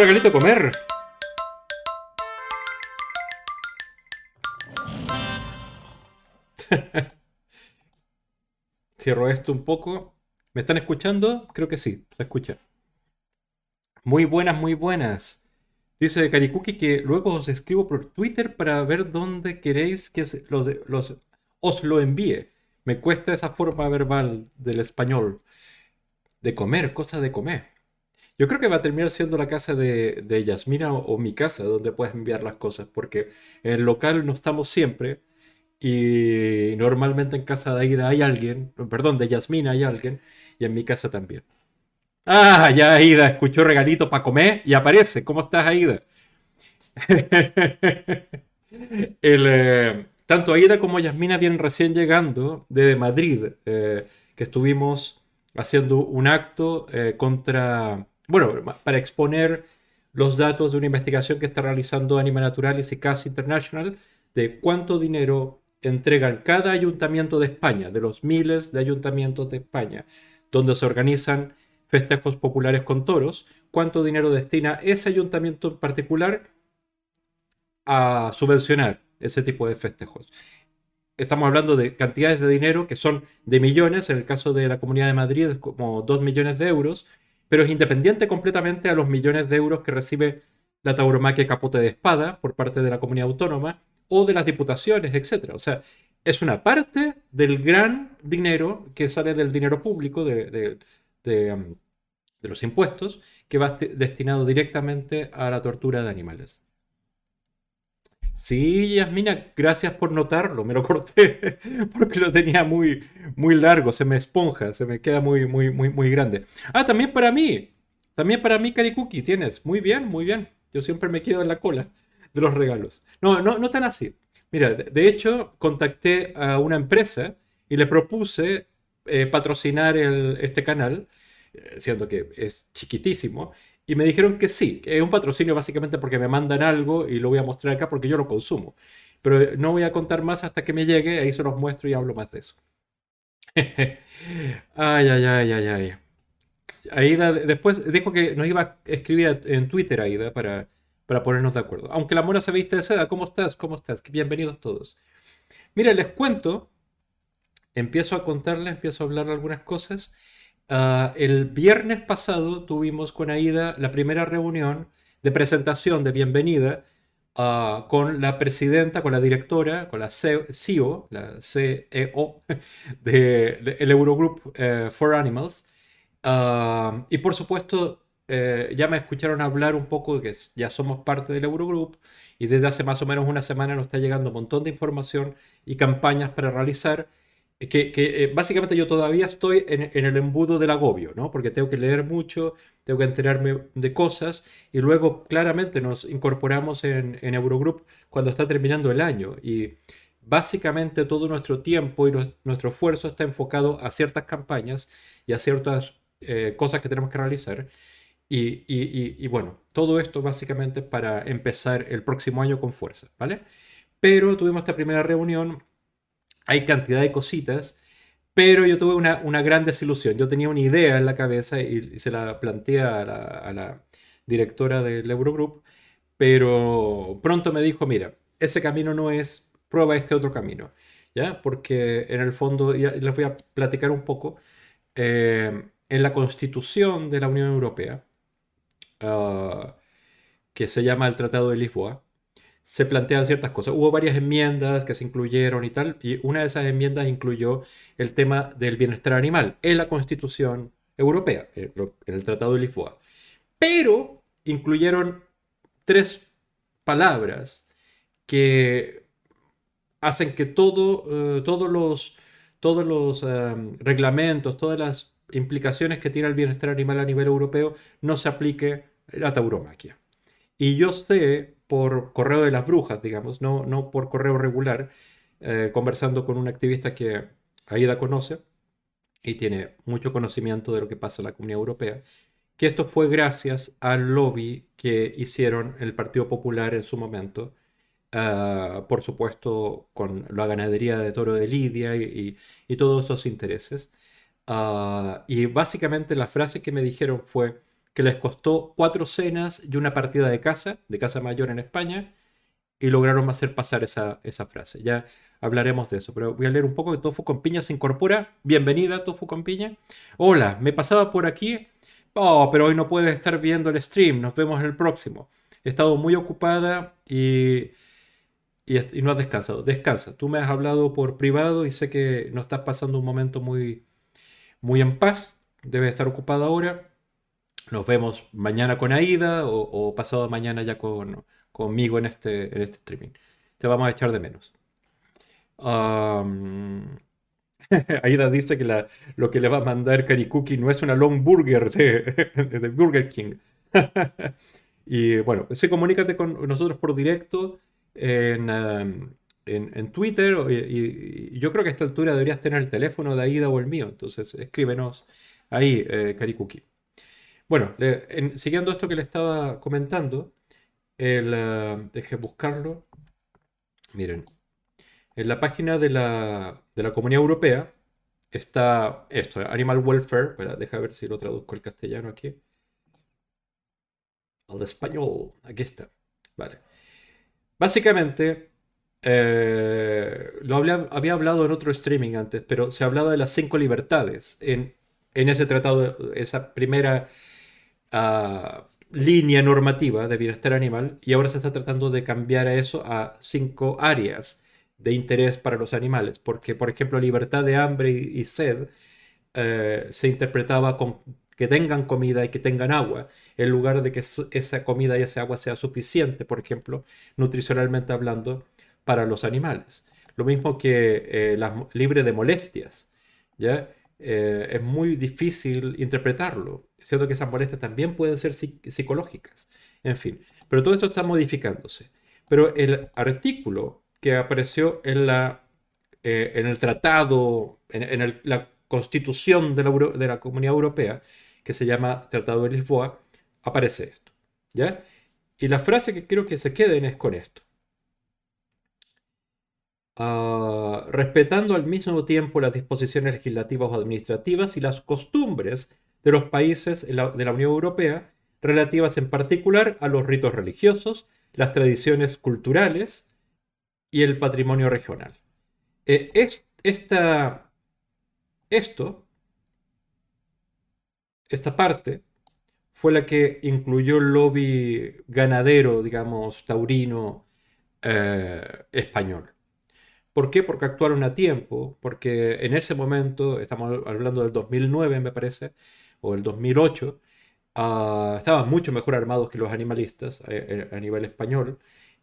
Regalito a comer. Cierro esto un poco. ¿Me están escuchando? Creo que sí, se escucha. Muy buenas, muy buenas. Dice Karikuki que luego os escribo por Twitter para ver dónde queréis que los- os lo envíe. Me cuesta esa forma verbal del español. De comer, cosa de comer. Yo creo que va a terminar siendo la casa de, de Yasmina o, mi casa donde puedes enviar las cosas, porque en el local no estamos siempre y normalmente en casa de Aida hay alguien, perdón, de Yasmina hay alguien y en mi casa también. Ah, ya Aida, escuchó regalito para comer y aparece. ¿Cómo estás, Aida? Eh, tanto Aida como Yasmina vienen recién llegando de Madrid, eh, que estuvimos haciendo un acto eh, contra, bueno, para exponer los datos de una investigación que está realizando Anima Naturalis y CAS International de cuánto dinero entregan cada ayuntamiento de España, de los miles de ayuntamientos de España, donde se organizan festejos populares con toros, cuánto dinero destina ese ayuntamiento en particular a subvencionar ese tipo de festejos. Estamos hablando de cantidades de dinero que son de millones, en el caso de la Comunidad de Madrid es como 2 millones de euros, pero es independiente completamente a los millones de euros que recibe la tauromaquia capote de espada por parte de la comunidad autónoma o de las diputaciones, etc. O sea, es una parte del gran dinero que sale del dinero público, de, de- um, los impuestos, que va esti- destinado directamente a la tortura de animales. Sí, Yasmina, gracias por notarlo. Me lo corté porque lo tenía muy, muy largo, se me esponja, se me queda muy, muy, muy, muy grande. Ah, también para mí, también para mí, Karikuki, tienes. Muy bien, muy bien. Yo siempre me quedo en la cola de los regalos. No, no, no tan así. Mira, de, hecho, contacté a una empresa y le propuse eh, patrocinar el- este canal, eh, siendo que es chiquitísimo, y me dijeron que sí, que es un patrocinio básicamente porque me mandan algo y lo voy a mostrar acá porque yo lo consumo. Pero eh, no voy a contar más hasta que me llegue, ahí se los muestro y hablo más de eso. Ay, ay, ay, ay, ay. Aida de- después dijo que nos iba a escribir en Twitter, Aida, para, para ponernos de acuerdo. Aunque la mona se viste de seda, ¿cómo estás? ¿Cómo estás? Bienvenidos todos. Mira, les cuento, empiezo a contarles, empiezo a hablar algunas cosas. Ah, el viernes pasado tuvimos con Aida la primera reunión de presentación de bienvenida ah, con la presidenta, con la directora, con la CEO, la CEO del Eurogroup eh, for Animals. Ah, y por supuesto, eh, ya me escucharon hablar un poco de que ya somos parte del Eurogroup y desde hace más o menos una semana nos está llegando un montón de información y campañas para realizar. Que, eh, básicamente yo todavía estoy en, el embudo del agobio, ¿no? Porque tengo que leer mucho, tengo que enterarme de cosas y luego claramente nos incorporamos en, Eurogroup cuando está terminando el año y básicamente todo nuestro tiempo y nuestro esfuerzo está enfocado a ciertas campañas y a ciertas eh, cosas que tenemos que realizar. Y- y bueno, todo esto básicamente para empezar el próximo año con fuerza, ¿vale? Pero tuvimos esta primera reunión, hay cantidad de cositas, pero yo tuve una, una gran desilusión. Yo tenía una idea en la cabeza y, se la planteé a la, directora del Eurogroup, pero pronto me dijo, mira, ese camino no es, prueba este otro camino, ¿ya? Porque en el fondo, y les voy a platicar un poco, eh, en la constitución de la Unión Europea, ah, que se llama el Tratado de Lisboa, se plantean ciertas cosas. Hubo varias enmiendas que se incluyeron y tal, y una de esas enmiendas incluyó el tema del bienestar animal en la Constitución Europea, en lo- en el Tratado de Lisboa. Pero incluyeron tres palabras que hacen que todo, eh, todos los, todos los em, reglamentos, todas las implicaciones que tiene el bienestar animal a nivel europeo no se aplique la tauromaquia. Y yo sé por correo de las brujas, digamos, no, no por correo regular, eh, conversando con un activista que Aida conoce y tiene mucho conocimiento de lo que pasa en la Comunidad Europea, que esto fue gracias al lobby que hicieron el Partido Popular en su momento, ah, por supuesto con la ganadería de toro de Lidia y, y- todos esos intereses. Ah, y básicamente la frase que me dijeron fue, que les costó cuatro cenas y una partida de casa, de casa mayor en España, y lograron hacer pasar esa, esa frase. Ya hablaremos de eso, pero voy a leer un poco que Tofu con Piña se incorpora. Bienvenida, Tofu con Piña. Hola, me pasaba por aquí. Oh, pero hoy no puedes estar viendo el stream. Nos vemos en el próximo. He estado muy ocupada y, y, no has descansado. Descansa. Tú me has hablado por privado y sé que no estás pasando un momento muy, muy en paz. Debes estar ocupada ahora. Nos vemos mañana con Aida o, pasado mañana ya con, conmigo en este, en este streaming. Te vamos a echar de menos. Aida dice que lo que le va a mandar Karikuki no es una long burger de, de Burger King. y bueno, sí, comunícate con nosotros por directo en, en, Twitter. Y, yo creo que a esta altura deberías tener el teléfono de Aida o el mío. Entonces escríbenos ahí, eh, Karikuki. Bueno, siguiendo esto que le estaba comentando, el, uh, deje buscarlo. Miren, en la página de la, de la Comunidad Europea está esto, Animal Welfare. Deja ver si lo traduzco al castellano aquí. Al español, aquí está. Vale. Básicamente, eh, lo había, había, hablado en otro streaming antes, pero se hablaba de las cinco libertades en, en ese tratado, esa primera línea normativa de bienestar animal y ahora se está tratando de cambiar eso a cinco áreas de interés para los animales, porque por ejemplo libertad de hambre y, sed eh, se interpretaba con que tengan comida y que tengan agua, en lugar de que esa comida y ese agua sea suficiente, por ejemplo, nutricionalmente hablando, para los animales. Lo mismo que eh, libre de molestias, ¿ya? Eh, es muy difícil interpretarlo. Es cierto que esas molestias también pueden ser psicológicas. En fin, pero todo esto está modificándose. Pero el artículo que apareció en, la, eh, en el tratado, en, la constitución de la, de la, Comunidad Europea, que se llama Tratado de Lisboa, aparece esto. ¿ya? Y la frase que quiero que se queden es con esto. Ah, respetando al mismo tiempo las disposiciones legislativas o administrativas y las costumbres de los países de la Unión Europea, relativas en particular a los ritos religiosos, las tradiciones culturales y el patrimonio regional. Eh, esta, esto, esta parte, fue la que incluyó el lobby ganadero, digamos, taurino eh, español. ¿Por qué? Porque actuaron a tiempo, porque en ese momento, estamos hablando del 2009 me parece, o el 2008, ah, estaban mucho mejor armados que los animalistas eh, eh, a, nivel español.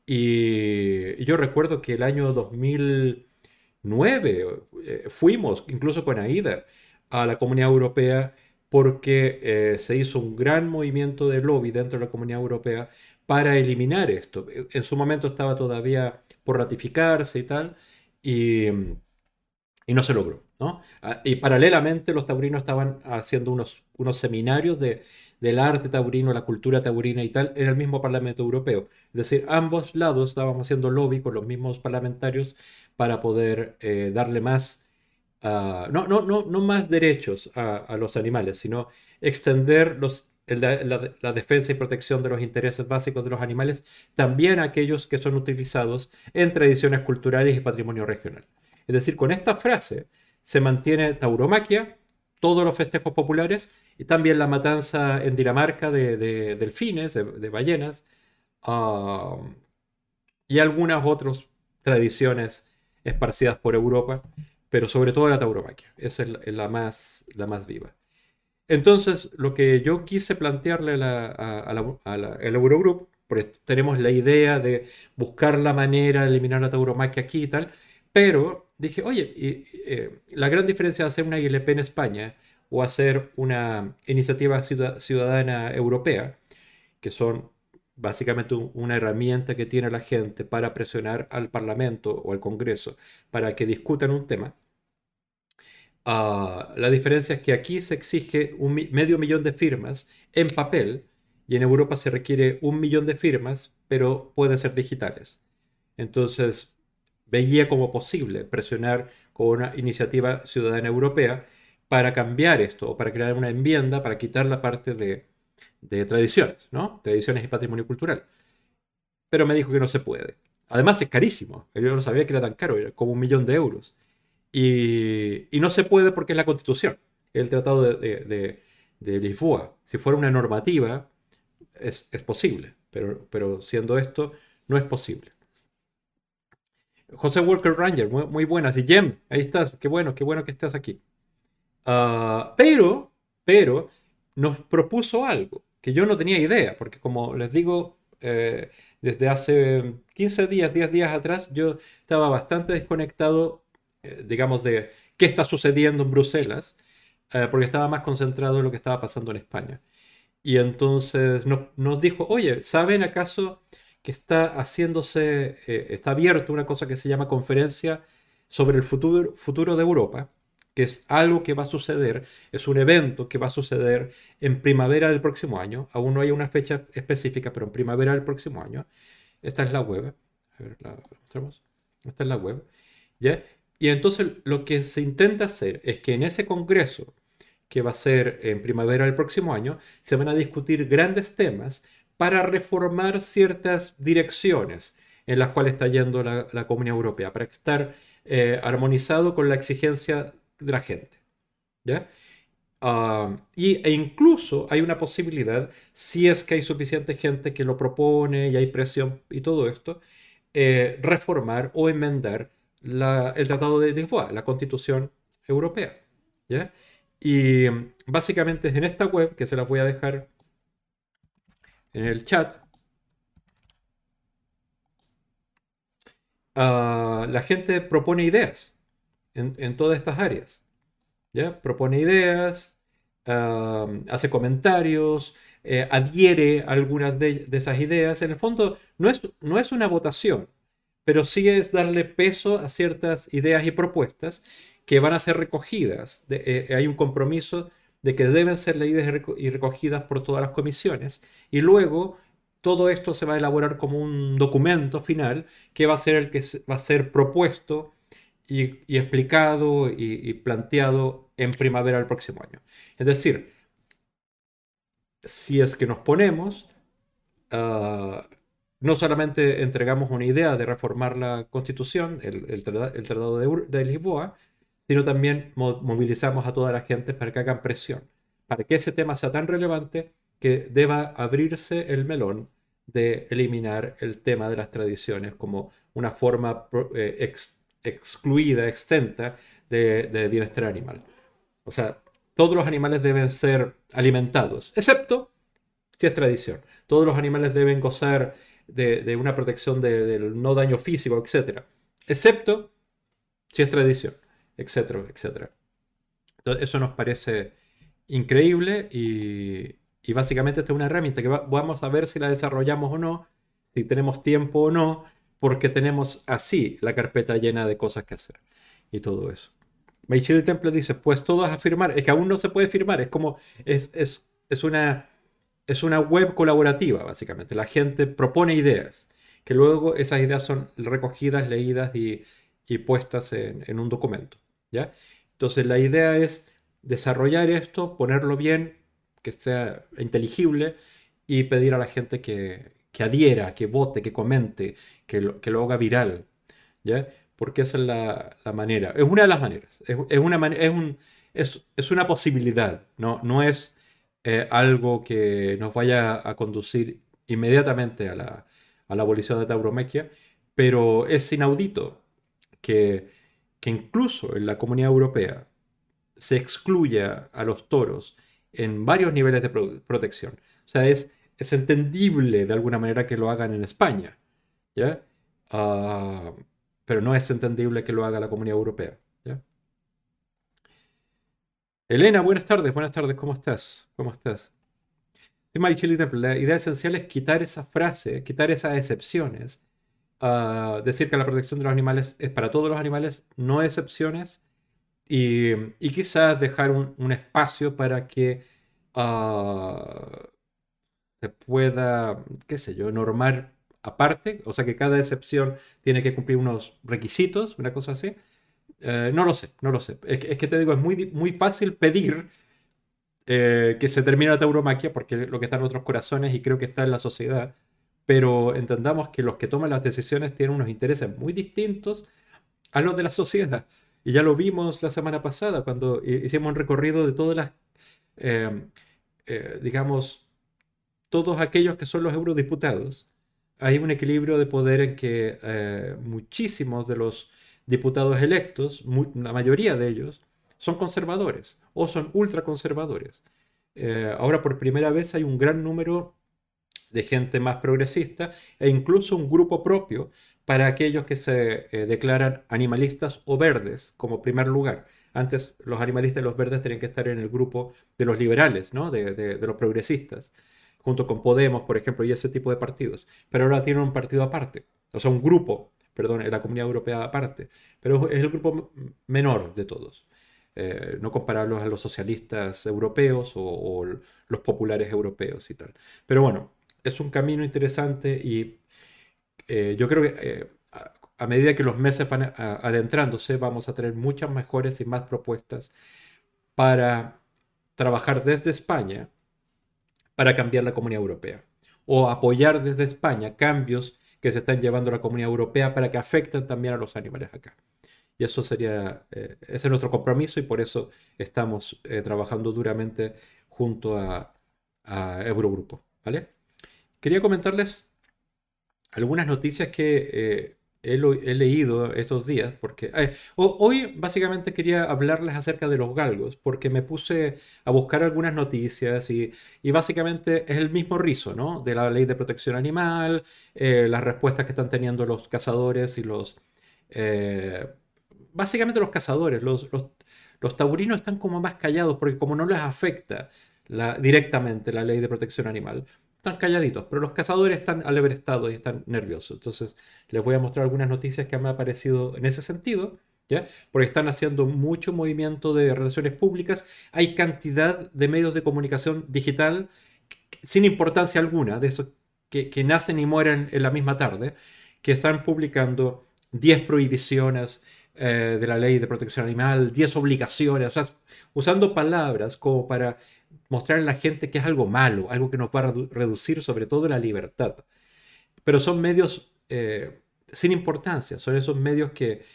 Y, yo recuerdo que el año 2009 eh, fuimos, incluso con AIDA, a la Comunidad Europea porque se hizo un gran movimiento de lobby dentro de la Comunidad Europea para eliminar esto. En su momento estaba todavía por ratificarse y tal, y, y no se logró. ¿No? Ah, y paralelamente los taurinos estaban haciendo unos, unos seminarios de, del arte taurino, la cultura taurina y tal, en el mismo Parlamento Europeo. Es decir, ambos lados estábamos haciendo lobby con los mismos parlamentarios para poder eh, darle más, uh, no, no, no, no más derechos a, los animales, sino extender los, la, la, defensa y protección de los intereses básicos de los animales también a aquellos que son utilizados en tradiciones culturales y patrimonio regional. Es decir, con esta frase se mantiene tauromaquia, todos los festejos populares y también la matanza en Dinamarca de, delfines, de, ballenas ah, y algunas otras tradiciones esparcidas por Europa, pero sobre todo la tauromaquia. Esa es la, más, la más viva. Entonces, lo que yo quise plantearle al Eurogroup, porque tenemos la idea de buscar la manera de eliminar la tauromaquia aquí y tal, pero dije, oye, eh, la gran diferencia de hacer una ILP en España o hacer una iniciativa ciudadana europea, que son básicamente una herramienta que tiene la gente para presionar al Parlamento o al Congreso para que discutan un tema. Ah, la diferencia es que aquí se exige un medio millón de firmas en papel y en Europa se requiere un millón de firmas, pero pueden ser digitales. Entonces, veía como posible presionar con una iniciativa ciudadana europea para cambiar esto o para crear una enmienda para quitar la parte de, de tradiciones, ¿no? Tradiciones y patrimonio cultural. Pero me dijo que no se puede. Además es carísimo. Yo no sabía que era tan caro, era como un millón de euros. Y, no se puede porque es la constitución, el tratado de, Lisboa. Si fuera una normativa, es, posible, pero, pero siendo esto, no es posible. José Walker Ranger, muy, buenas. Y Jem, ahí estás. Qué bueno, qué bueno que estás aquí. Ah, pero, pero, nos propuso algo que yo no tenía idea, porque como les digo, eh, desde hace 15 días, 10 días atrás, yo estaba bastante desconectado, eh, digamos, de qué está sucediendo en Bruselas, eh, porque estaba más concentrado en lo que estaba pasando en España. Y entonces nos dijo, oye, ¿saben acaso que está haciéndose, eh, está abierto una cosa que se llama conferencia sobre el futuro, futuro de Europa? que es algo que va a suceder, es un evento que va a suceder en primavera del próximo año. Aún no hay una fecha específica, pero en primavera del próximo año. Esta es la web. Esta es la web. ¿Ya? Y entonces lo que se intenta hacer es que en ese congreso, que va a ser en primavera del próximo año, se van a discutir grandes temas para reformar ciertas direcciones en las cuales está yendo la, Comunidad Europea, para estar eh, armonizado con la exigencia de la gente. ¿ya? Ah, y, e incluso hay una posibilidad, si es que hay suficiente gente que lo propone y hay presión y todo esto, eh, reformar o enmendar el Tratado de Lisboa, la Constitución Europea. ¿ya? Y mm, básicamente es en esta web, que se las voy a dejar en el chat, ah, la gente propone ideas en, todas estas áreas. ¿ya? Propone ideas, hace comentarios, eh, adhiere a algunas de, esas ideas. En el fondo, no es, no es una votación, pero sí es darle peso a ciertas ideas y propuestas que van a ser recogidas. Eh, hay un compromiso de que deben ser leídas y recogidas por todas las comisiones. Y luego todo esto se va a elaborar como un documento final que va a ser el que va a ser propuesto y, explicado y, planteado en primavera del próximo año. Es decir, si es que nos ponemos, ah, no solamente entregamos una idea de reformar la constitución, el, Tratado de, Lisboa, sino también movilizamos a toda la gente para que hagan presión, para que ese tema sea tan relevante que deba abrirse el melón de eliminar el tema de las tradiciones como una forma eh, excluida, extenta de, bienestar animal. O sea, todos los animales deben ser alimentados, excepto si es tradición. Todos los animales deben gozar de, una protección del no daño físico, etc. Excepto si es tradición, etcétera, etcétera. eso nos parece increíble y, básicamente esta es una herramienta que vamos a ver si la desarrollamos o no, si tenemos tiempo o no, porque tenemos así la carpeta llena de cosas que hacer y todo eso. Michelle Temple dice, pues todo es a firmar, es que aún no se puede firmar, es como, es, es, una, es una web colaborativa, básicamente. La gente propone ideas, que luego esas ideas son recogidas, leídas y, puestas en, en, un documento. ¿Ya? Entonces la idea es desarrollar esto, ponerlo bien, que sea inteligible y pedir a la gente que, que adhiera, que vote, que comente, que lo, haga viral, ¿ya? Porque esa es la, manera, es una de las maneras, es, una, es, un, es, una posibilidad, no, no es eh, algo que nos vaya a conducir inmediatamente a la, abolición de tauromaquia, pero es inaudito que, que incluso en la comunidad europea se excluya a los toros en varios niveles de protección. O sea, es, es entendible de alguna manera que lo hagan en España, ¿ya? Ah, pero no es entendible que lo haga la Comunidad Europea. Elena, buenas tardes, buenas tardes, ¿cómo estás? ¿Cómo estás? la idea esencial es quitar esa frase, quitar esas excepciones, uh, decir que la protección de los animales es para todos los animales, no excepciones, y, y quizás dejar un, un, espacio para que uh, se pueda, qué sé yo, normar aparte, o sea que cada excepción tiene que cumplir unos requisitos, una cosa así. Eh, no lo sé, no lo sé. Es que, te digo, es muy, muy fácil pedir eh, que se termina la tauromaquia, porque lo que está en nuestros corazones y creo que está en la sociedad, pero entendamos que los que toman las decisiones tienen unos intereses muy distintos a los de la sociedad. Y ya lo vimos la semana pasada cuando hicimos un recorrido de todas las, eh, eh, digamos, todos aquellos que son los eurodiputados. Hay un equilibrio de poder en que eh, muchísimos de los diputados electos, la mayoría de ellos, son conservadores o son ultraconservadores. ahora por primera vez hay un gran número de gente más progresista e incluso un grupo propio para aquellos que se eh, declaran animalistas o verdes como primer lugar. Antes los animalistas y los verdes tenían que estar en el grupo de los liberales, ¿no? de, los progresistas, junto con Podemos, por ejemplo, y ese tipo de partidos. Pero ahora tienen un partido aparte, o sea, un grupo, perdón, en la Comunidad Europea aparte, pero es el grupo menor de todos. Eh, no compararlos a los socialistas europeos o, los populares europeos y tal. Pero bueno, es un camino interesante y eh, yo creo que eh, a, medida que los meses van adentrándose, vamos a tener muchas mejores y más propuestas para trabajar desde España para cambiar la comunidad europea o apoyar desde España cambios que se están llevando a la comunidad europea para que afecten también a los animales acá. Y eso sería, eh, ese es nuestro compromiso y por eso estamos trabajando duramente junto a, a Eurogrupo. ¿vale? Quería comentarles algunas noticias que eh, he, leído estos días, porque eh, hoy básicamente quería hablarles acerca de los galgos, porque me puse a buscar algunas noticias y, básicamente es el mismo rizo, ¿no? De la ley de protección animal, eh, las respuestas que están teniendo los cazadores y los... básicamente los cazadores, los, los, taurinos están como más callados porque como no les afecta directamente la ley de protección animal, están calladitos, pero los cazadores están alebrestados y están nerviosos. Entonces, les voy a mostrar algunas noticias que me han parecido en ese sentido, ¿ya? Porque están haciendo mucho movimiento de relaciones públicas. Hay cantidad de medios de comunicación digital sin importancia alguna, de esos que, nacen y mueren en la misma tarde, que están publicando 10 prohibiciones eh, de la ley de protección animal, 10 obligaciones, o sea, usando palabras como para mostrar a la gente que es algo malo, algo que nos va a reducir sobre todo la libertad. Pero son medios eh, sin importancia, son esos medios que,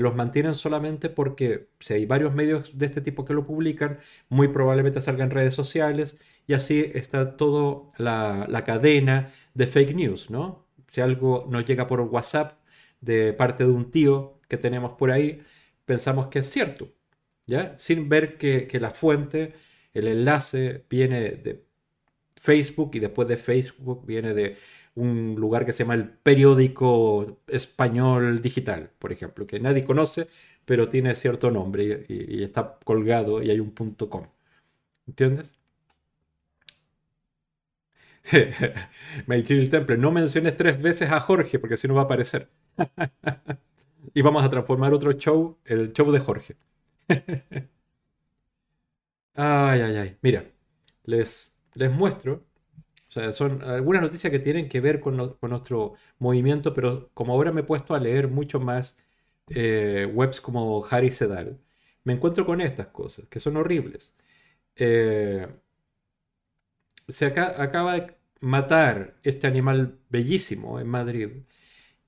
los mantienen solamente porque si hay varios medios de este tipo que lo publican, muy probablemente salgan redes sociales y así está toda la, la, cadena de fake news, ¿no? Si algo nos llega por WhatsApp de parte de un tío que tenemos por ahí, pensamos que es cierto, ¿ya? Sin ver que, que la fuente el enlace viene de Facebook y después de Facebook viene de un lugar que se llama el periódico español digital, por ejemplo, que nadie conoce, pero tiene cierto nombre y, está colgado y hay un punto com. ¿Entiendes? el Temple, no menciones tres veces a Jorge porque si no va a aparecer. y vamos a transformar otro show, el show de Jorge. Ay, ay, ay. Mira, les, les muestro. O sea, son algunas noticias que tienen que ver con, nuestro movimiento, pero como ahora me he puesto a leer mucho más eh, webs como Harry Sedal, me encuentro con estas cosas, que son horribles. Eh, se acaba de matar este animal bellísimo en Madrid.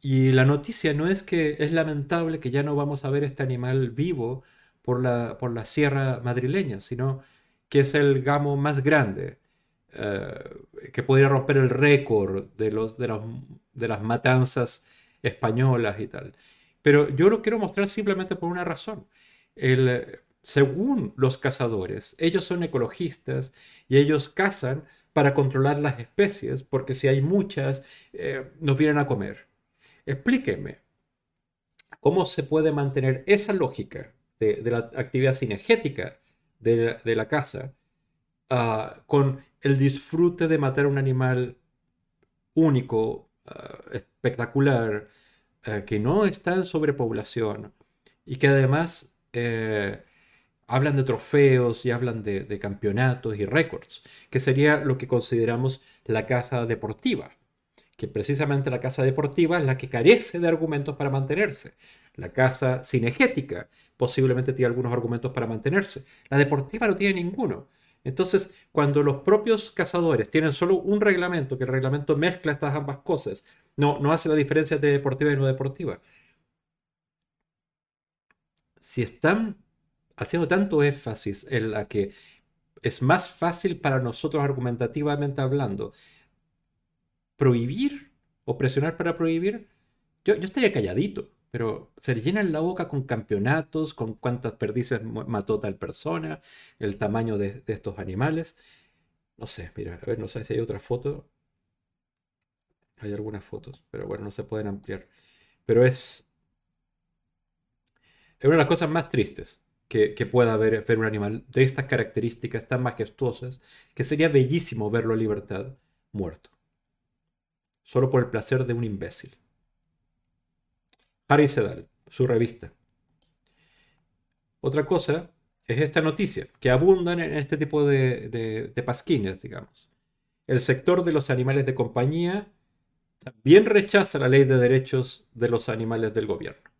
Y la noticia no es que es lamentable que ya no vamos a ver este animal vivo por la, por la sierra madrileña, sino que es el gamo más grande, eh, que podría romper el récord de, los, de, de las matanzas españolas y tal. Pero yo lo quiero mostrar simplemente por una razón. El, según los cazadores, ellos son ecologistas y ellos cazan para controlar las especies, porque si hay muchas, eh, nos vienen a comer. Explíqueme, ¿cómo se puede mantener esa lógica de, la actividad cinegética de, la caza, ah, con el disfrute de matar un animal único, ah, espectacular, ah, que no está en sobrepoblación y que además eh, hablan de trofeos y hablan de, de campeonatos y récords, que sería lo que consideramos la caza deportiva que precisamente la caza deportiva es la que carece de argumentos para mantenerse. La caza cinegética posiblemente tiene algunos argumentos para mantenerse. La deportiva no tiene ninguno. Entonces, cuando los propios cazadores tienen solo un reglamento, que el reglamento mezcla estas ambas cosas, no, no hace la diferencia entre deportiva y no deportiva. Si están haciendo tanto énfasis en la que es más fácil para nosotros argumentativamente hablando prohibir o presionar para prohibir, yo, yo estaría calladito, pero se le llenan la boca con campeonatos, con cuántas perdices mató tal persona, el tamaño de, estos animales. No sé, mira, a ver, no sé si hay otra foto. Hay algunas fotos, pero bueno, no se pueden ampliar. Pero es, es una de las cosas más tristes que, que pueda haber ver un animal de estas características tan majestuosas, que sería bellísimo verlo a libertad muerto. Solo por el placer de un imbécil. Harry Sedal, su revista. Otra cosa es esta noticia, que abundan en este tipo de, pasquines, digamos. El sector de los animales de compañía también rechaza la ley de derechos de los animales del gobierno.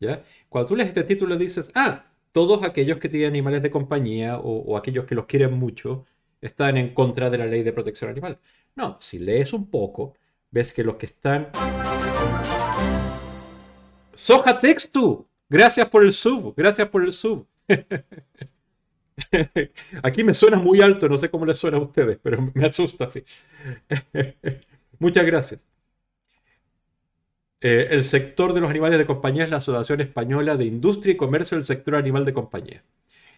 ¿Ya? Cuando tú lees este título dices, ah, todos aquellos que tienen animales de compañía o, aquellos que los quieren mucho están en contra de la ley de protección animal. No, si lees un poco, ves que los que están... Soja Textu, gracias por el sub, gracias por el sub. Aquí me suena muy alto, no sé cómo les suena a ustedes, pero me asusta así. Muchas gracias. Eh, el sector de los animales de compañía es la Asociación Española de Industria y Comercio del Sector Animal de Compañía.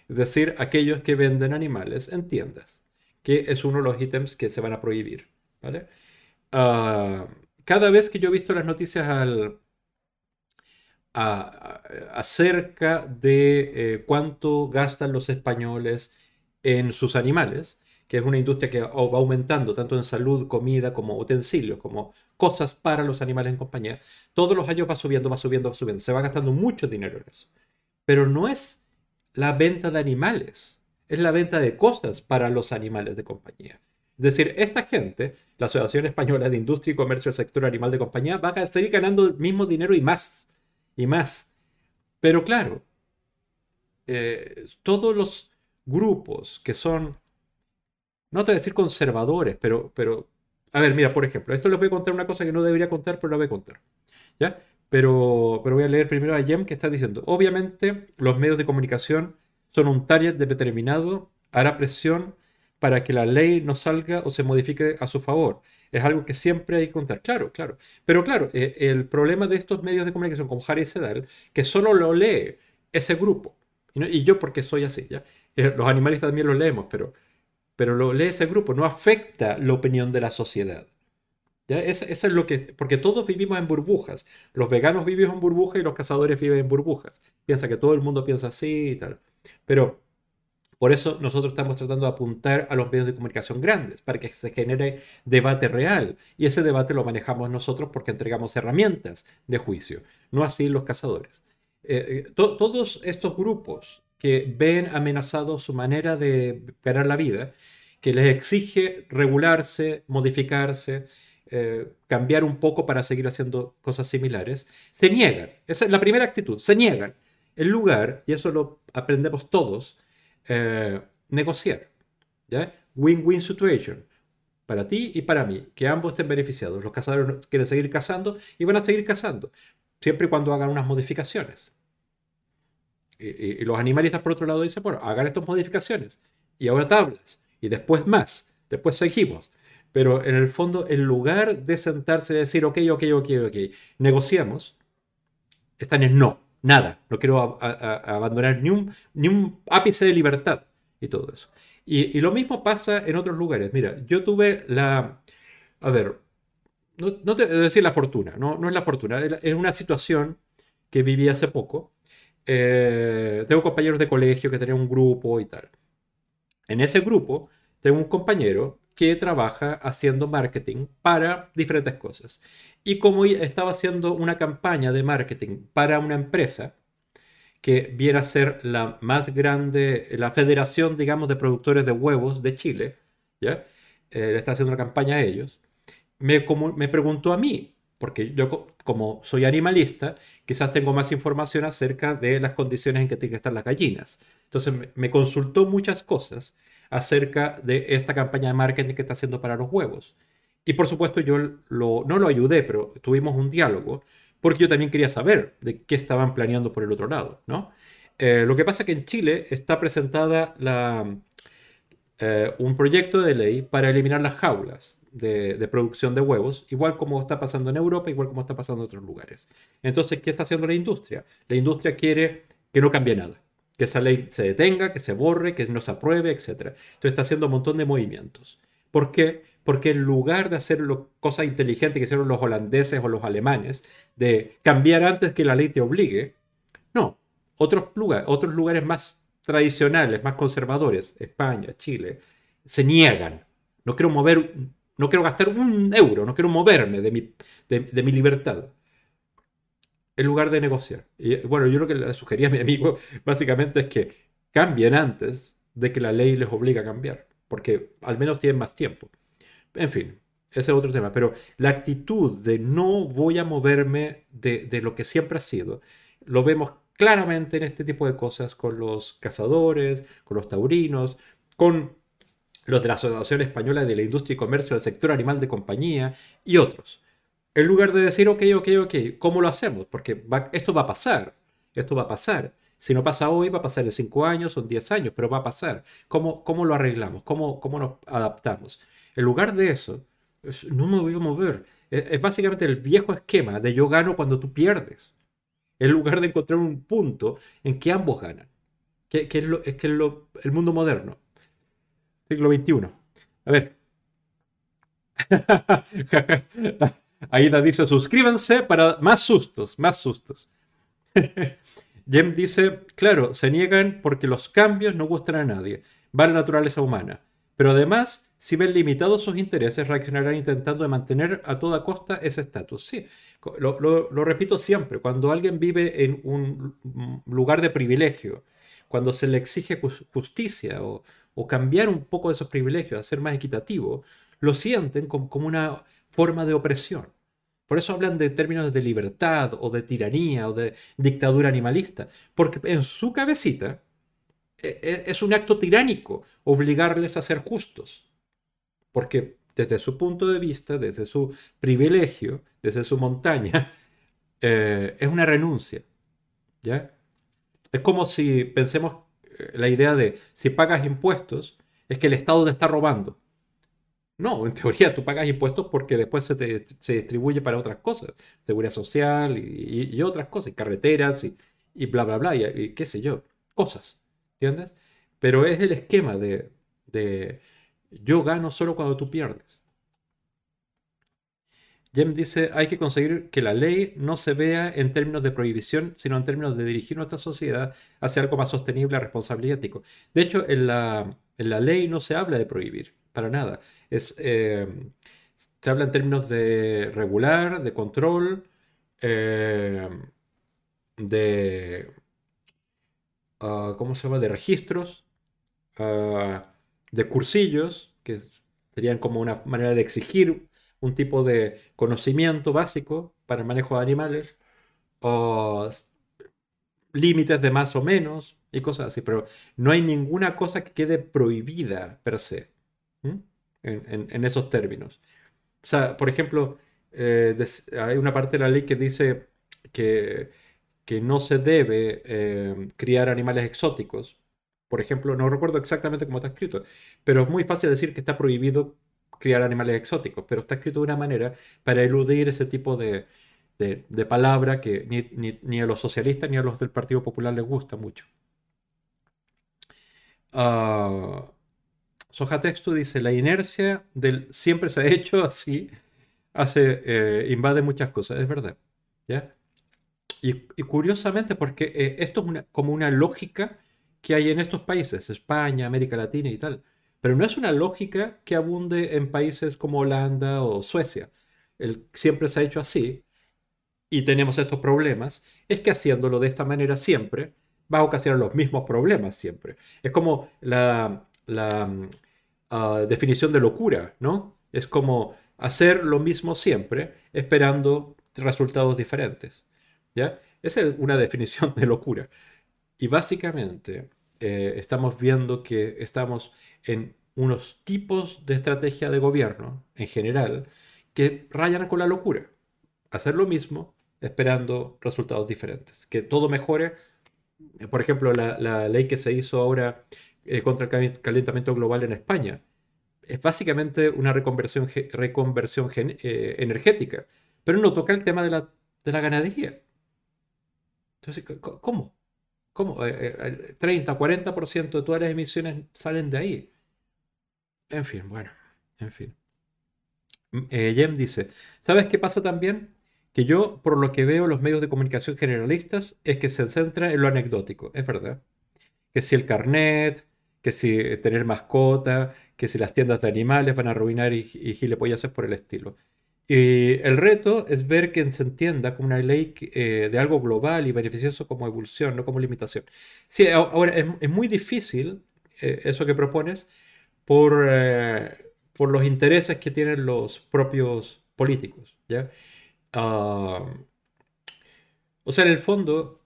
Es decir, aquellos que venden animales en tiendas, que es uno de los ítems que se van a prohibir. ¿vale? Ah, cada vez que yo he visto las noticias al, acerca de eh, cuánto gastan los españoles en sus animales, que es una industria que va aumentando tanto en salud, comida, como utensilios, como cosas para los animales en compañía, todos los años va subiendo, va subiendo, va subiendo. Se va gastando mucho dinero en eso. Pero no es la venta de animales, es la venta de cosas para los animales de compañía. Es decir, esta gente, la Asociación Española de Industria y Comercio del Sector Animal de Compañía, va a seguir ganando el mismo dinero y más, y más. Pero claro, eh, todos los grupos que son no te voy a decir conservadores, pero, pero, a ver, mira, por ejemplo, esto les voy a contar una cosa que no debería contar, pero la voy a contar. ¿Ya? Pero, pero voy a leer primero a Jem que está diciendo, obviamente los medios de comunicación son un target determinado, hará presión para que la ley no salga o se modifique a su favor. Es algo que siempre hay que contar. Claro, claro. Pero claro, eh, el problema de estos medios de comunicación como Harry Sedal, que solo lo lee ese grupo. Y, yo porque soy así, ¿ya? Eh, los animalistas también lo leemos, pero pero lo lee ese grupo, no afecta la opinión de la sociedad. ¿Ya? Es lo que, porque todos vivimos en burbujas. Los veganos viven en burbujas y los cazadores viven en burbujas. Piensa que todo el mundo piensa así y tal. Pero por eso nosotros estamos tratando de apuntar a los medios de comunicación grandes, para que se genere debate real. Y ese debate lo manejamos nosotros porque entregamos herramientas de juicio, no así los cazadores. Eh, eh, todos estos grupos que ven amenazado su manera de ganar la vida, que les exige regularse, modificarse, eh, cambiar un poco para seguir haciendo cosas similares, se niegan. Esa es la primera actitud, se niegan. En lugar, y eso lo aprendemos todos, eh, negociar. Win-win situation. Para ti y para mí, que ambos estén beneficiados. Los cazadores quieren seguir cazando y van a seguir cazando, siempre y cuando hagan unas modificaciones. Y, y, los animalistas, por otro lado, dicen, bueno, hagan estas modificaciones. Y ahora tablas y después más, después seguimos. Pero en el fondo, en lugar de sentarse y decir, ok, ok, ok, ok, negociamos, están en no, nada, no quiero abandonar ni un, ni un ápice de libertad y todo eso. Y, lo mismo pasa en otros lugares. Mira, yo tuve la, a ver, no, no te decir la fortuna, no, no es la fortuna, es una situación que viví hace poco. Eh, tengo compañeros de colegio que tenían un grupo y tal. En ese grupo tengo un compañero que trabaja haciendo marketing para diferentes cosas. Y como estaba haciendo una campaña de marketing para una empresa que viene a ser la más grande, la federación, digamos, de productores de huevos de Chile, ¿ya? Eh, le está haciendo una campaña a ellos, me, como, me preguntó a mí, porque yo como soy animalista, quizás tengo más información acerca de las condiciones en que tienen que estar las gallinas. Entonces me consultó muchas cosas acerca de esta campaña de marketing que está haciendo para los huevos. Y por supuesto yo no lo ayudé, pero tuvimos un diálogo, porque yo también quería saber de qué estaban planeando por el otro lado, ¿no? Eh, lo que pasa es que en Chile está presentada eh, un proyecto de ley para eliminar las jaulas de, producción de huevos, igual como está pasando en Europa, igual como está pasando en otros lugares. Entonces, ¿qué está haciendo la industria? La industria quiere que no cambie nada, que esa ley se detenga, que se borre, que no se apruebe, etc. Entonces está haciendo un montón de movimientos. ¿Por qué? Porque en lugar de hacer cosas inteligentes que hicieron los holandeses o los alemanes, de cambiar antes que la ley te obligue, no, otros, otros lugares más tradicionales, más conservadores, España, Chile, se niegan. No quiero mover, no quiero gastar un euro, no quiero moverme de mi, de, mi libertad. En lugar de negociar. Y bueno, yo lo que le sugería a mi amigo básicamente es que cambien antes de que la ley les obliga a cambiar. Porque al menos tienen más tiempo. En fin, ese es otro tema. Pero la actitud de no voy a moverme de, de lo que siempre ha sido, lo vemos claramente en este tipo de cosas con los cazadores, con los taurinos, con los de la Asociación Española de la Industria y Comercio del Sector Animal de Compañía y otros. En lugar de decir, ok, ok, ok, ¿cómo lo hacemos? Porque esto va a pasar, esto va a pasar. Si no pasa hoy, va a pasar en 5 años o en 10 años, pero va a pasar. ¿Cómo, cómo lo arreglamos? ¿Cómo, ¿Cómo nos adaptamos? En lugar de eso, no me voy a mover. es básicamente el viejo esquema de yo gano cuando tú pierdes en lugar de encontrar un punto en que ambos ganan, que, es, lo, es que el mundo moderno, siglo XXI. A ver. Aida dice, suscríbanse para más sustos, más sustos. Jem dice, claro, se niegan porque los cambios no gustan a nadie, va la naturaleza humana, pero además si ven limitados sus intereses, reaccionarán intentando mantener a toda costa ese estatus. Sí, lo, repito siempre, cuando alguien vive en un lugar de privilegio, cuando se le exige justicia o, cambiar un poco de esos privilegios, hacer más equitativo, lo sienten como, una forma de opresión. Por eso hablan de términos de libertad o de tiranía o de dictadura animalista, porque en su cabecita e, e, es un acto tiránico obligarles a ser justos porque desde su punto de vista, desde su privilegio, desde su montaña, eh, es una renuncia. ¿ya? Es como si pensemos eh, la idea de si pagas impuestos, es que el Estado te está robando. No, en teoría tú pagas impuestos porque después se, distribuye para otras cosas, seguridad social y, otras cosas, y carreteras y, bla, bla, bla, y, qué sé yo, cosas, ¿entiendes? Pero es el esquema de yo gano solo cuando tú pierdes. Jem dice, hay que conseguir que la ley no se vea en términos de prohibición, sino en términos de dirigir nuestra sociedad hacia algo más sostenible, responsable y ético. De hecho, en la, ley no se habla de prohibir, para nada. Eh, se habla en términos de regular, de control, eh, de... Ah, ¿Cómo se llama? De registros. Ah, de cursillos, que serían como una manera de exigir un tipo de conocimiento básico para el manejo de animales, o límites de más o menos y cosas así, pero no hay ninguna cosa que quede prohibida per se en, esos términos. O sea, por ejemplo, eh, hay una parte de la ley que dice que, que no se debe eh, criar animales exóticos por ejemplo, no recuerdo exactamente cómo está escrito, pero es muy fácil decir que está prohibido criar animales exóticos, pero está escrito de una manera para eludir ese tipo de, de, palabra que ni, a los socialistas ni a los del Partido Popular les gusta mucho. Uh, Soja Texto dice, la inercia del siempre se ha hecho así, hace, eh, invade muchas cosas, es verdad. ¿ya? Y, curiosamente, porque eh, esto es una, como una lógica que hay en estos países, España, América Latina y tal. Pero no es una lógica que abunde en países como Holanda o Suecia. El, siempre se ha hecho así y tenemos estos problemas. Es que haciéndolo de esta manera siempre va a ocasionar los mismos problemas siempre. Es como la, ah, definición de locura, ¿no? Es como hacer lo mismo siempre esperando resultados diferentes. ¿Ya? Esa es una definición de locura. Y básicamente eh, estamos viendo que estamos en unos tipos de estrategia de gobierno en general que rayan con la locura. Hacer lo mismo esperando resultados diferentes. Que todo mejore. Por ejemplo, la, ley que se hizo ahora eh, contra el calentamiento global en España es básicamente una reconversión, reconversión eh, energética, pero no toca el tema de la, de la ganadería. Entonces, ¿cómo? ¿Cómo? 30, eh, 40% de todas las emisiones salen de ahí. En fin, bueno, en fin. Jem dice, ¿sabes qué pasa también? Que yo, por lo que veo, los medios de comunicación generalistas es que se centra en lo anecdótico, es verdad. Que si el carnet, que si tener mascota, que si las tiendas de animales van a arruinar y, y hacer por el estilo. Y el reto es ver que se entienda como una ley eh, de algo global y beneficioso como evolución, no como limitación. Sí, ahora es, muy difícil eh, eso que propones por, por los intereses que tienen los propios políticos. ¿ya? Ah, o sea, en el fondo,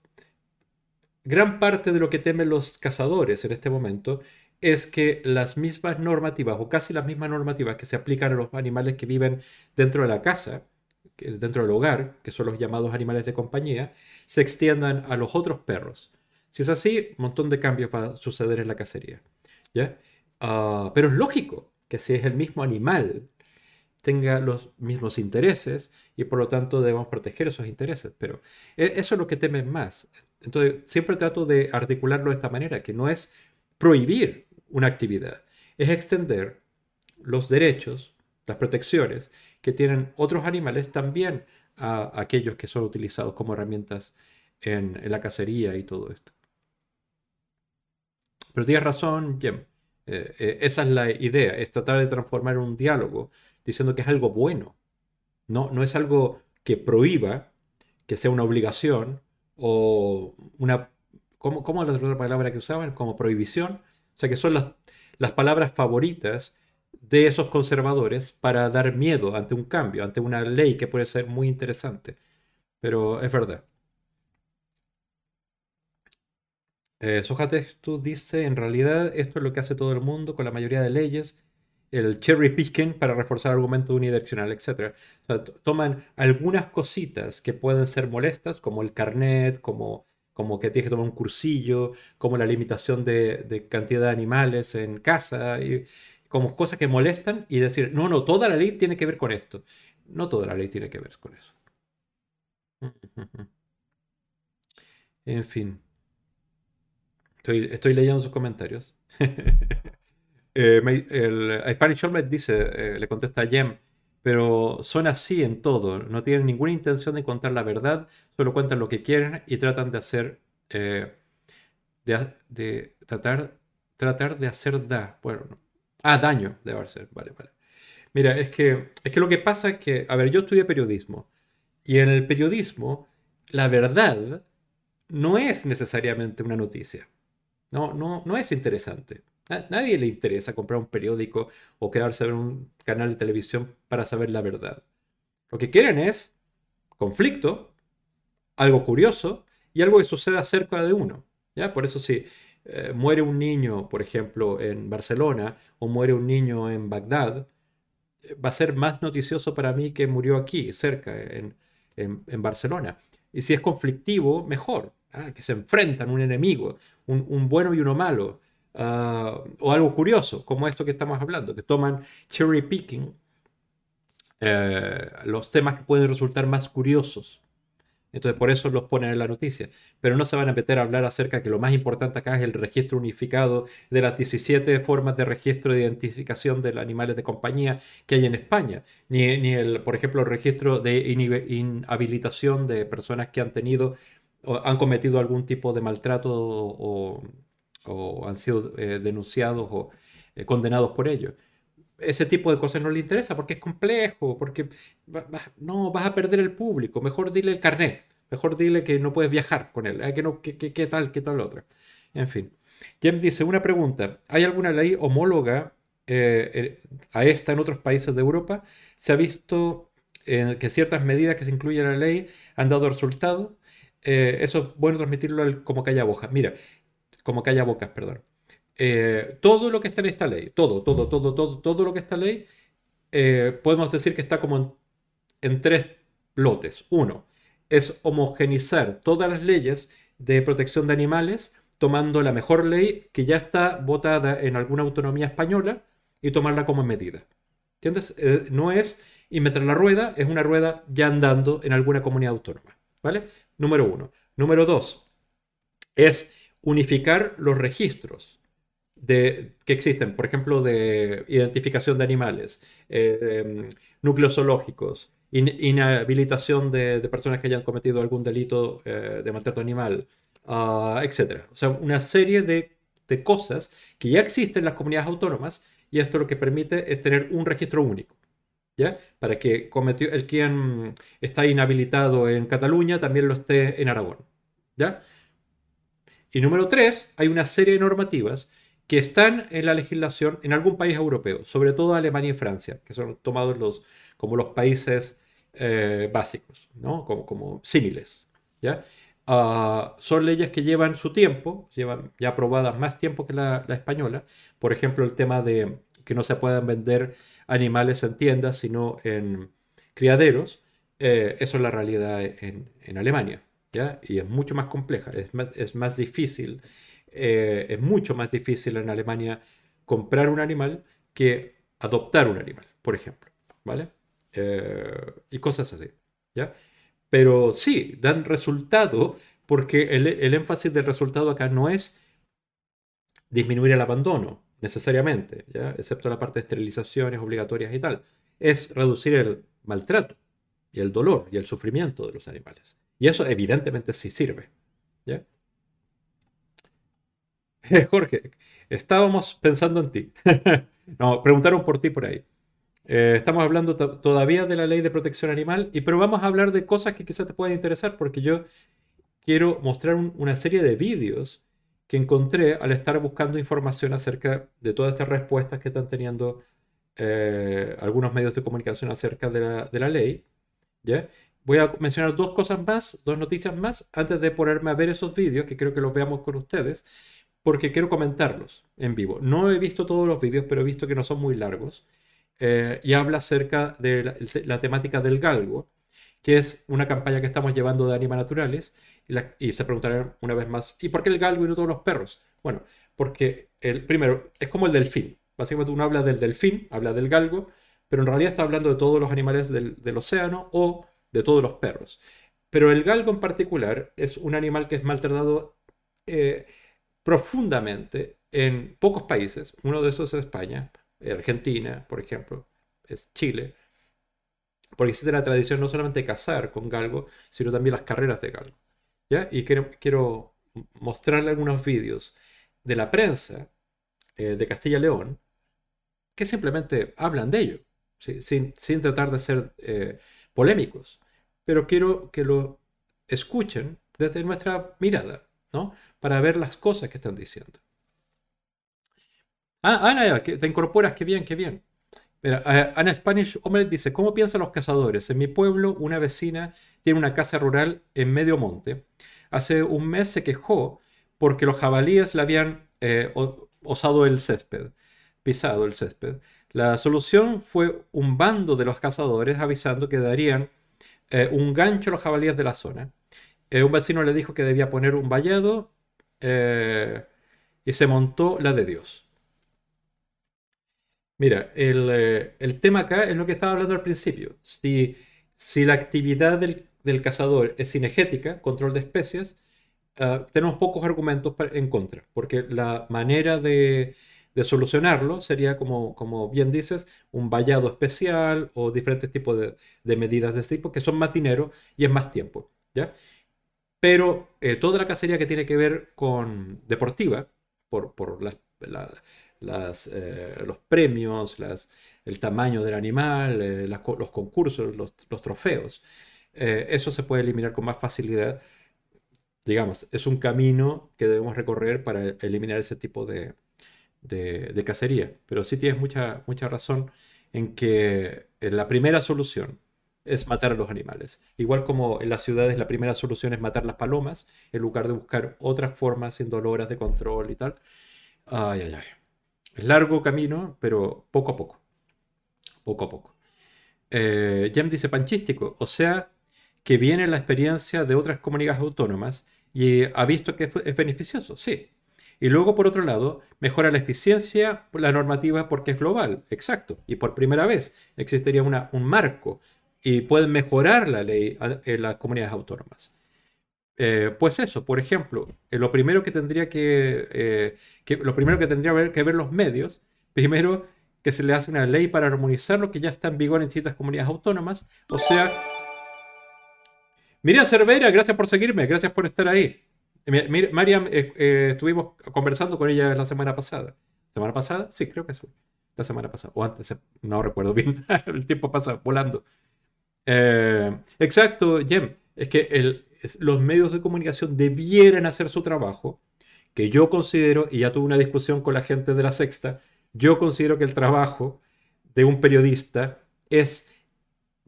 gran parte de lo que temen los cazadores en este momento es que las mismas normativas, o casi las mismas normativas que se aplican a los animales que viven dentro de la casa, dentro del hogar, que son los llamados animales de compañía, se extiendan a los otros perros. Si es así, un montón de cambios va a suceder en la cacería. ¿ya? Ah, pero es lógico, que si es el mismo animal, tenga los mismos intereses y por lo tanto debemos proteger esos intereses. Pero e, eso es lo que temen más. Entonces, siempre trato de articularlo de esta manera, que no es prohibir una actividad, es extender los derechos, las protecciones que tienen otros animales también a aquellos que son utilizados como herramientas en, la cacería y todo esto. Pero tienes razón, Jem. Eh, eh, esa es la idea, es tratar de transformar un diálogo diciendo que es algo bueno. No, no es algo que prohíba, que sea una obligación o una... ¿Cómo, es la otra palabra que usaban? Como prohibición. O sea, que son las, las palabras favoritas de esos conservadores para dar miedo ante un cambio, ante una ley que puede ser muy interesante. Pero es verdad. Eh, tú dice, en realidad esto es lo que hace todo el mundo con la mayoría de leyes, el cherry picking para reforzar argumento unidireccional, etc. toman algunas cositas que pueden ser molestas, como el carnet, como, como que tienes que tomar un cursillo, como la limitación de, cantidad de animales en casa, como cosas que molestan y decir, no, no, toda la ley tiene que ver con esto. No toda la ley tiene que ver con eso. En fin. Estoy, leyendo sus comentarios. eh, el Spanish Olmet dice, eh, le contesta a Jem, pero son así en todo. No tienen ninguna intención de contar la verdad, solo cuentan lo que quieren y tratan de hacer, eh, de, tratar, tratar de hacer da, bueno, ah, daño, debe ser, vale, vale. Mira, es que, es que lo que pasa es que, a ver, yo estudié periodismo y en el periodismo la verdad no es necesariamente una noticia. No, no, no es interesante. Nadie le interesa comprar un periódico o quedarse a ver un canal de televisión para saber la verdad. Lo que quieren es conflicto, algo curioso y algo que suceda cerca de uno. ¿ya? Por eso si eh, muere un niño, por ejemplo, en Barcelona o muere un niño en Bagdad, eh, va a ser más noticioso para mí que murió aquí, cerca, en, en Barcelona. Y si es conflictivo, mejor. que se enfrentan un enemigo, un, bueno y uno malo, ah, o algo curioso, como esto que estamos hablando, que toman cherry picking eh, los temas que pueden resultar más curiosos. Entonces por eso los ponen en la noticia. Pero no se van a meter a hablar acerca que lo más importante acá es el registro unificado de las 17 formas de registro de identificación de los animales de compañía que hay en España. Ni, ni el, por ejemplo, el registro de inhabilitación de personas que han tenido han cometido algún tipo de maltrato o, han sido eh, denunciados o eh, condenados por ello. Ese tipo de cosas no le interesa porque es complejo, porque no vas a perder el público. Mejor dile el carnet, mejor dile que no puedes viajar con él, que no, que, que, tal, que tal otra. En fin. Jem dice, una pregunta, ¿hay alguna ley homóloga eh, a esta en otros países de Europa? ¿Se ha visto que ciertas medidas que se incluyen en la ley han dado resultado? Eh, eso es bueno transmitirlo como calla boca. Mira, como calla bocas, perdón. eh, todo lo que está en esta ley, todo, todo, todo, todo, todo lo que está en ley, eh, podemos decir que está como en, tres lotes. Uno es homogenizar todas las leyes de protección de animales, tomando la mejor ley que ya está votada en alguna autonomía española y tomarla como medida. ¿Entiendes? Eh, no es inventar la rueda, es una rueda ya andando en alguna comunidad autónoma. ¿Vale? Número uno. Número dos es unificar los registros de, que existen, por ejemplo, de identificación de animales, eh, em, núcleos zoológicos, inhabilitación de, personas que hayan cometido algún delito eh, de maltrato animal, uh, etc. O sea, una serie de, cosas que ya existen en las comunidades autónomas y esto lo que permite es tener un registro único. ¿Ya? Para que cometió, el quien está inhabilitado en Cataluña también lo esté en Aragón. ¿Ya? Y número tres, hay una serie de normativas que están en la legislación en algún país europeo, sobre todo Alemania y Francia, que son tomados como los países eh, básicos, ¿no? como, como símiles. Ah, son leyes que llevan su tiempo, llevan ya aprobadas más tiempo que la, española. Por ejemplo, el tema de que no se puedan vender animales en tiendas, sino en criaderos. Eh, eso es la realidad en Alemania. ¿Ya? Y es mucho más compleja, es más, es más difícil eh, es mucho más difícil en Alemania comprar un animal que adoptar un animal, por ejemplo, ¿vale? Eh, y cosas así, ¿ya? Pero sí, dan resultado porque el, énfasis del resultado acá no es disminuir el abandono, necesariamente, ¿ya? excepto la parte de esterilizaciones obligatorias y tal, es reducir el maltrato y el dolor y el sufrimiento de los animales. Y eso evidentemente sí sirve. ¿ya? Jorge, estábamos pensando en ti. no, preguntaron por ti por ahí. Eh, estamos hablando todavía de la ley de protección animal, y, pero vamos a hablar de cosas que quizás te puedan interesar, porque yo quiero mostrar una serie de vídeos que encontré al estar buscando información acerca de todas estas respuestas que están teniendo eh, algunos medios de comunicación acerca de la, de la ley. ¿ya? Voy a mencionar dos cosas más, dos noticias más, antes de ponerme a ver esos vídeos, que creo que los veamos con ustedes porque quiero comentarlos en vivo. No he visto todos los vídeos, pero he visto que no son muy largos. Eh, y habla acerca de la, temática del galgo, que es una campaña que estamos llevando de Anima Naturales. Y, se preguntarán una vez más, ¿y por qué el galgo y no todos los perros? Bueno, porque el primero es como el delfín. Básicamente uno habla del delfín, habla del galgo, pero en realidad está hablando de todos los animales del, océano o de todos los perros. Pero el galgo en particular es un animal que es maltratado eh, profundamente en pocos países. Uno de esos es España, Argentina, por ejemplo, es Chile, porque existe la tradición no solamente de cazar con galgo, sino también las carreras de galgo. ¿ya? Y quiero, quiero mostrarle algunos vídeos de la prensa eh, de Castilla y León que simplemente hablan de ello, sin, sin, tratar de ser eh, polémicos. Pero quiero que lo escuchen desde nuestra mirada, ¿no? para ver las cosas que están diciendo. Ah, Ana, te incorporas, qué bien, qué bien. Mira, Ana Spanish Omelette dice, ¿cómo piensan los cazadores? En mi pueblo, una vecina tiene una casa rural en medio monte. Hace un mes se quejó porque los jabalíes le habían eh, osado el césped, pisado el césped. La solución fue un bando de los cazadores avisando que darían eh, un gancho a los jabalíes de la zona. Eh, un vecino le dijo que debía poner un vallado eh, y se montó la de Dios. Mira, eh, el, tema acá es lo que estaba hablando al principio. Si, si la actividad del, cazador es cinegética, control de especies, ah, tenemos pocos argumentos en contra, porque la manera de, solucionarlo sería, como, como bien dices, un vallado especial o diferentes tipos de, de medidas de este tipo que son más dinero y es más tiempo. ¿ya? Pero eh, toda la cacería que tiene que ver con deportiva, por, las, eh, los premios, el tamaño del animal, eh, los concursos, los, trofeos, eso se puede eliminar con más facilidad. Digamos, es un camino que debemos recorrer para eliminar ese tipo de, de cacería. Pero sí tienes mucha, mucha razón en que la primera solución es matar a los animales. Igual como en las ciudades la primera solución es matar las palomas, en lugar de buscar otras formas indoloras de control y tal. Ay, ay, ay. Es largo camino, pero poco a poco. Poco a poco. Eh, Jem dice panchístico, o sea que viene la experiencia de otras comunidades autónomas y ha visto que es beneficioso, sí. Y luego, por otro lado, mejora la eficiencia, la normativa porque es global, exacto. Y por primera vez existiría una, un marco y pueden mejorar la ley en las comunidades autónomas. Eh, pues eso, por ejemplo, eh, lo primero que tendría que, eh, lo primero que tendría que ver los medios, primero que se le hace una ley para armonizar lo que ya está en vigor en ciertas comunidades autónomas, o sea, Miriam Cervera, gracias por seguirme, gracias por estar ahí. Mariam, estuvimos conversando con ella la semana pasada. ¿Semana pasada? Sí, creo que fue. La semana pasada. O antes, no recuerdo bien. el tiempo pasa volando. exacto, Jem. Es que el, los medios de comunicación debieran hacer su trabajo, que yo considero, y ya tuve una discusión con la gente de la sexta, yo considero que el trabajo de un periodista es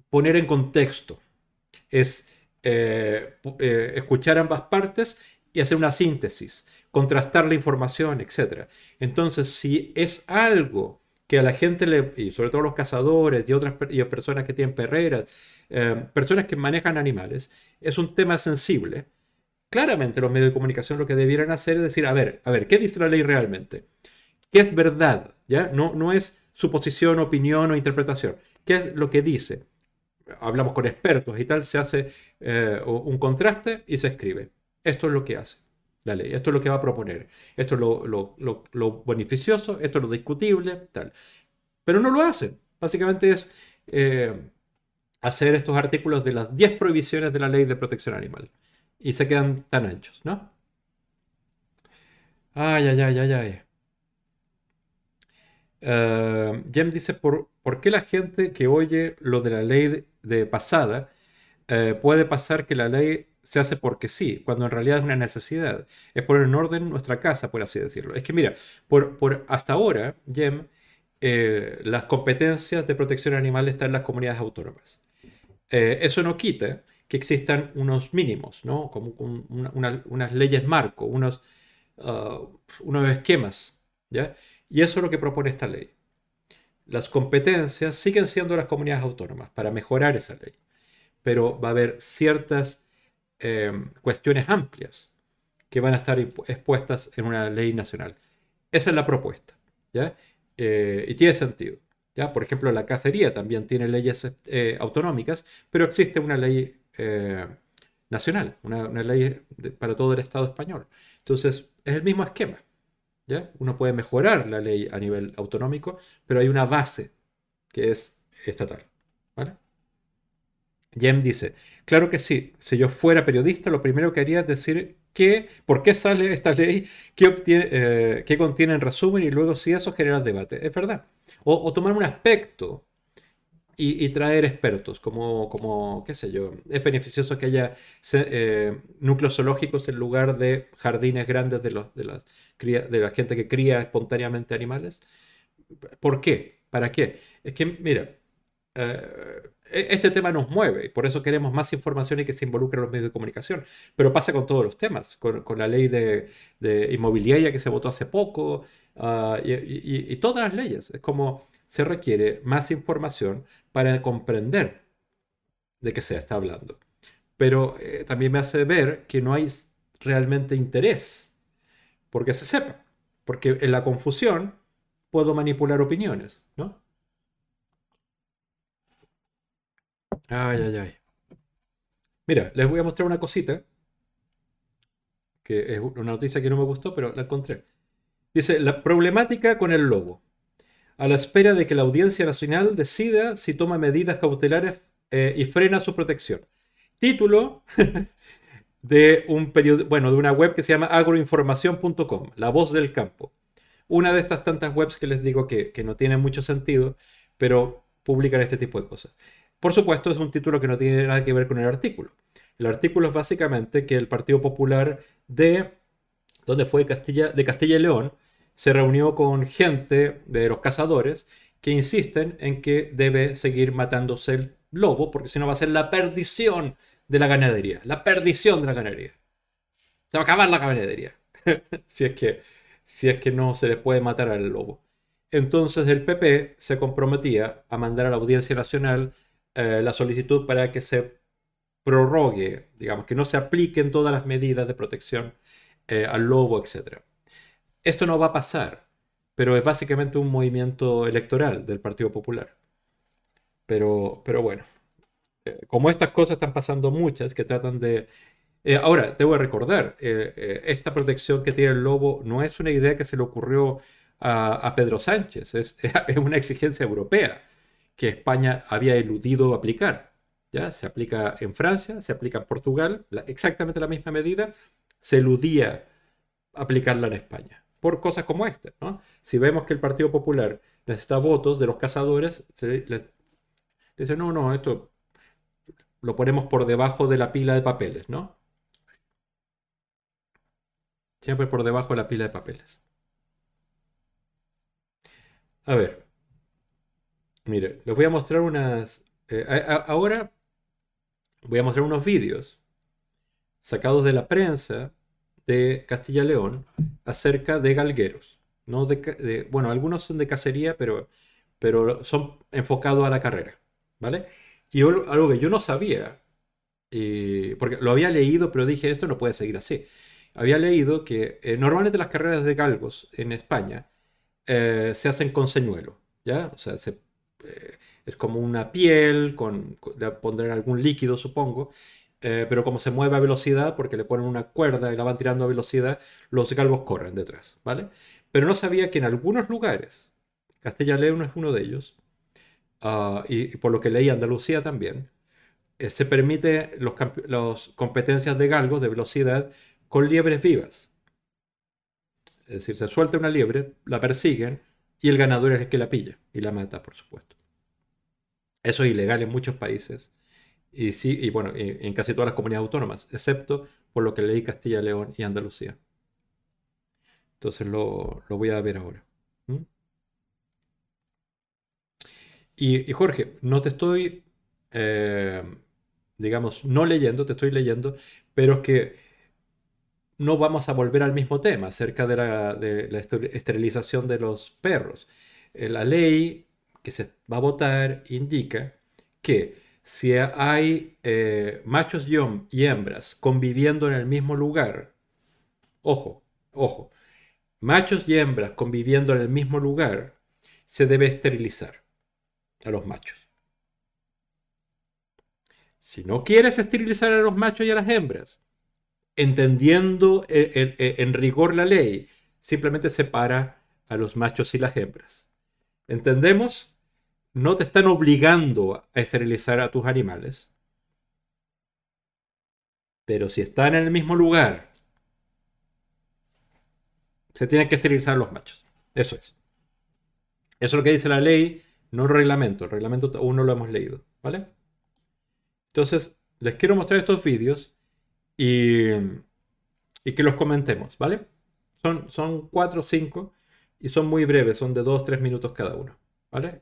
poner en contexto, es eh, eh, escuchar ambas partes y hacer una síntesis, contrastar la información, etc. Entonces, si es algo que a la gente, y sobre todo los cazadores y otras y personas que tienen perreras, eh, personas que manejan animales, es un tema sensible. Claramente los medios de comunicación lo que debieran hacer es decir, a ver, a ver, ¿qué dice la ley realmente? ¿Qué es verdad? ¿Ya? No, no es suposición, opinión o interpretación. ¿Qué es lo que dice? Hablamos con expertos y tal, se hace eh, un contraste y se escribe. Esto es lo que hace la ley, esto es lo que va a proponer, esto es lo, beneficioso, esto es lo discutible, tal. Pero no lo hacen. Básicamente es eh, hacer estos artículos de las 10 prohibiciones de la ley de protección animal. Y se quedan tan anchos, ¿no? Ay, ay, ay, ay, ay. Uh, Jem dice, ¿por, ¿por, qué la gente que oye lo de la ley de, pasada eh, puede pasar que la ley se hace porque sí, cuando en realidad es una necesidad? Es poner en orden nuestra casa, por así decirlo. Es que mira, por, por hasta ahora, Jem, eh, las competencias de protección animal están en las comunidades autónomas. Eh, eso no quita que existan unos mínimos, ¿no? Como unas leyes marco, unos, uh, unos esquemas, ¿ya? Y eso es lo que propone esta ley. Las competencias siguen siendo las comunidades autónomas para mejorar esa ley, pero va a haber ciertas eh, cuestiones amplias que van a estar expuestas en una ley nacional. Esa es la propuesta, ¿ya? Eh, y tiene sentido. Por ejemplo, la cacería también tiene leyes eh, autonómicas, pero existe una ley eh, nacional, una, ley para todo el Estado español. Entonces, es el mismo esquema. ¿ya? Uno puede mejorar la ley a nivel autonómico, pero hay una base que es estatal. ¿vale? Jem dice, claro que sí, si yo fuera periodista, lo primero que haría es decir por qué sale esta ley, eh, qué contiene en resumen y luego si eso genera debate. Es verdad. O, tomar un aspecto y, traer expertos, como, como, qué sé yo, es beneficioso que haya eh, núcleos zoológicos en lugar de jardines grandes de, la gente que cría espontáneamente animales. ¿Por qué? ¿Para qué? Es que, mira, eh, este tema nos mueve y por eso queremos más información y que se involucren los medios de comunicación. Pero pasa con todos los temas, con, la ley de, inmobiliaria que se votó hace poco ah, y, todas las leyes. Es como se requiere más información para comprender de qué se está hablando. Pero eh, también me hace ver que no hay realmente interés porque se sepa. Porque en la confusión puedo manipular opiniones, ¿no? Ay, ay, ay. Mira, les voy a mostrar una cosita, que es una noticia que no me gustó, pero la encontré. Dice, la problemática con el lobo. A la espera de que la Audiencia Nacional decida si toma medidas cautelares eh, y frena su protección. Título de un periodo, bueno, de una web que se llama agroinformación.com, La Voz del Campo. Una de estas tantas webs que les digo que, que no tienen mucho sentido, pero publican este tipo de cosas. Por supuesto, es un título que no tiene nada que ver con el artículo. El artículo es básicamente que el Partido Popular de, donde fue Castilla, de Castilla y León, se reunió con gente de los cazadores que insisten en que debe seguir matándose el lobo, porque si no va a ser la perdición de la ganadería. La perdición de la ganadería. Se va a acabar la ganadería. si, es que, si es que no se les puede matar al lobo. Entonces el PP se comprometía a mandar a la Audiencia Nacional eh, la solicitud para que se prorrogue, digamos, que no se apliquen todas las medidas de protección eh, al lobo, etc. Esto no va a pasar, pero es básicamente un movimiento electoral del Partido Popular. Pero, pero bueno, eh, como estas cosas están pasando muchas que tratan de... ahora, debo recordar, esta protección que tiene el lobo no es una idea que se le ocurrió a, Pedro Sánchez. Es, es, una exigencia europea que España había eludido aplicar. ¿ya? Se aplica en Francia, se aplica en Portugal, exactamente la misma medida, se eludía aplicarla en España. Por cosas como esta. ¿no? Si vemos que el Partido Popular necesita votos de los cazadores, se le, dice, no, no, esto lo ponemos por debajo de la pila de papeles, ¿no? Siempre por debajo de la pila de papeles. A ver. Mire, les voy a mostrar unas... Eh, ahora voy a mostrar unos vídeos sacados de la prensa de Castilla León acerca de galgueros. No de, bueno, algunos son de cacería, pero, pero son enfocados a la carrera. ¿Vale? Y algo que yo no sabía, porque lo había leído, pero dije, esto no puede seguir así. Había leído que eh, normalmente las carreras de galgos en España eh, se hacen con señuelo, ¿ya? O sea, eh, es como una piel, con, pondrán algún líquido, supongo, eh, pero como se mueve a velocidad, porque le ponen una cuerda y la van tirando a velocidad, los galgos corren detrás, ¿vale? Pero no sabía que en algunos lugares, Castilla León es uno de ellos, ah, y, por lo que leí Andalucía también, se permite las competencias de galgos de velocidad con liebres vivas. Es decir, se suelta una liebre, la persiguen y el ganador es el que la pilla y la mata, por supuesto. Eso es ilegal en muchos países y sí, y bueno, en casi todas las comunidades autónomas, excepto por lo que leí Castilla, León y Andalucía. Entonces lo, voy a ver ahora. Y, Jorge, no te estoy, eh, digamos, no leyendo, te estoy leyendo, pero es que no vamos a volver al mismo tema acerca de la, esterilización de los perros. Eh, la ley que se va a votar indica que si hay eh, machos y hembras conviviendo en el mismo lugar, ojo, ojo, machos y hembras conviviendo en el mismo lugar, se debe esterilizar a los machos. Si no quieres esterilizar a los machos y a las hembras, entendiendo en rigor la ley, simplemente separa a los machos y las hembras. ¿Entendemos? No te están obligando a esterilizar a tus animales. Pero si están en el mismo lugar, se tienen que esterilizar a los machos. Eso es. Eso es lo que dice la ley, no el reglamento. El reglamento aún no lo hemos leído. ¿Vale? Entonces, les quiero mostrar estos vídeos y, que los comentemos, ¿vale? Son, son cuatro o cinco y son muy breves, son de dos, tres minutos cada uno, ¿vale?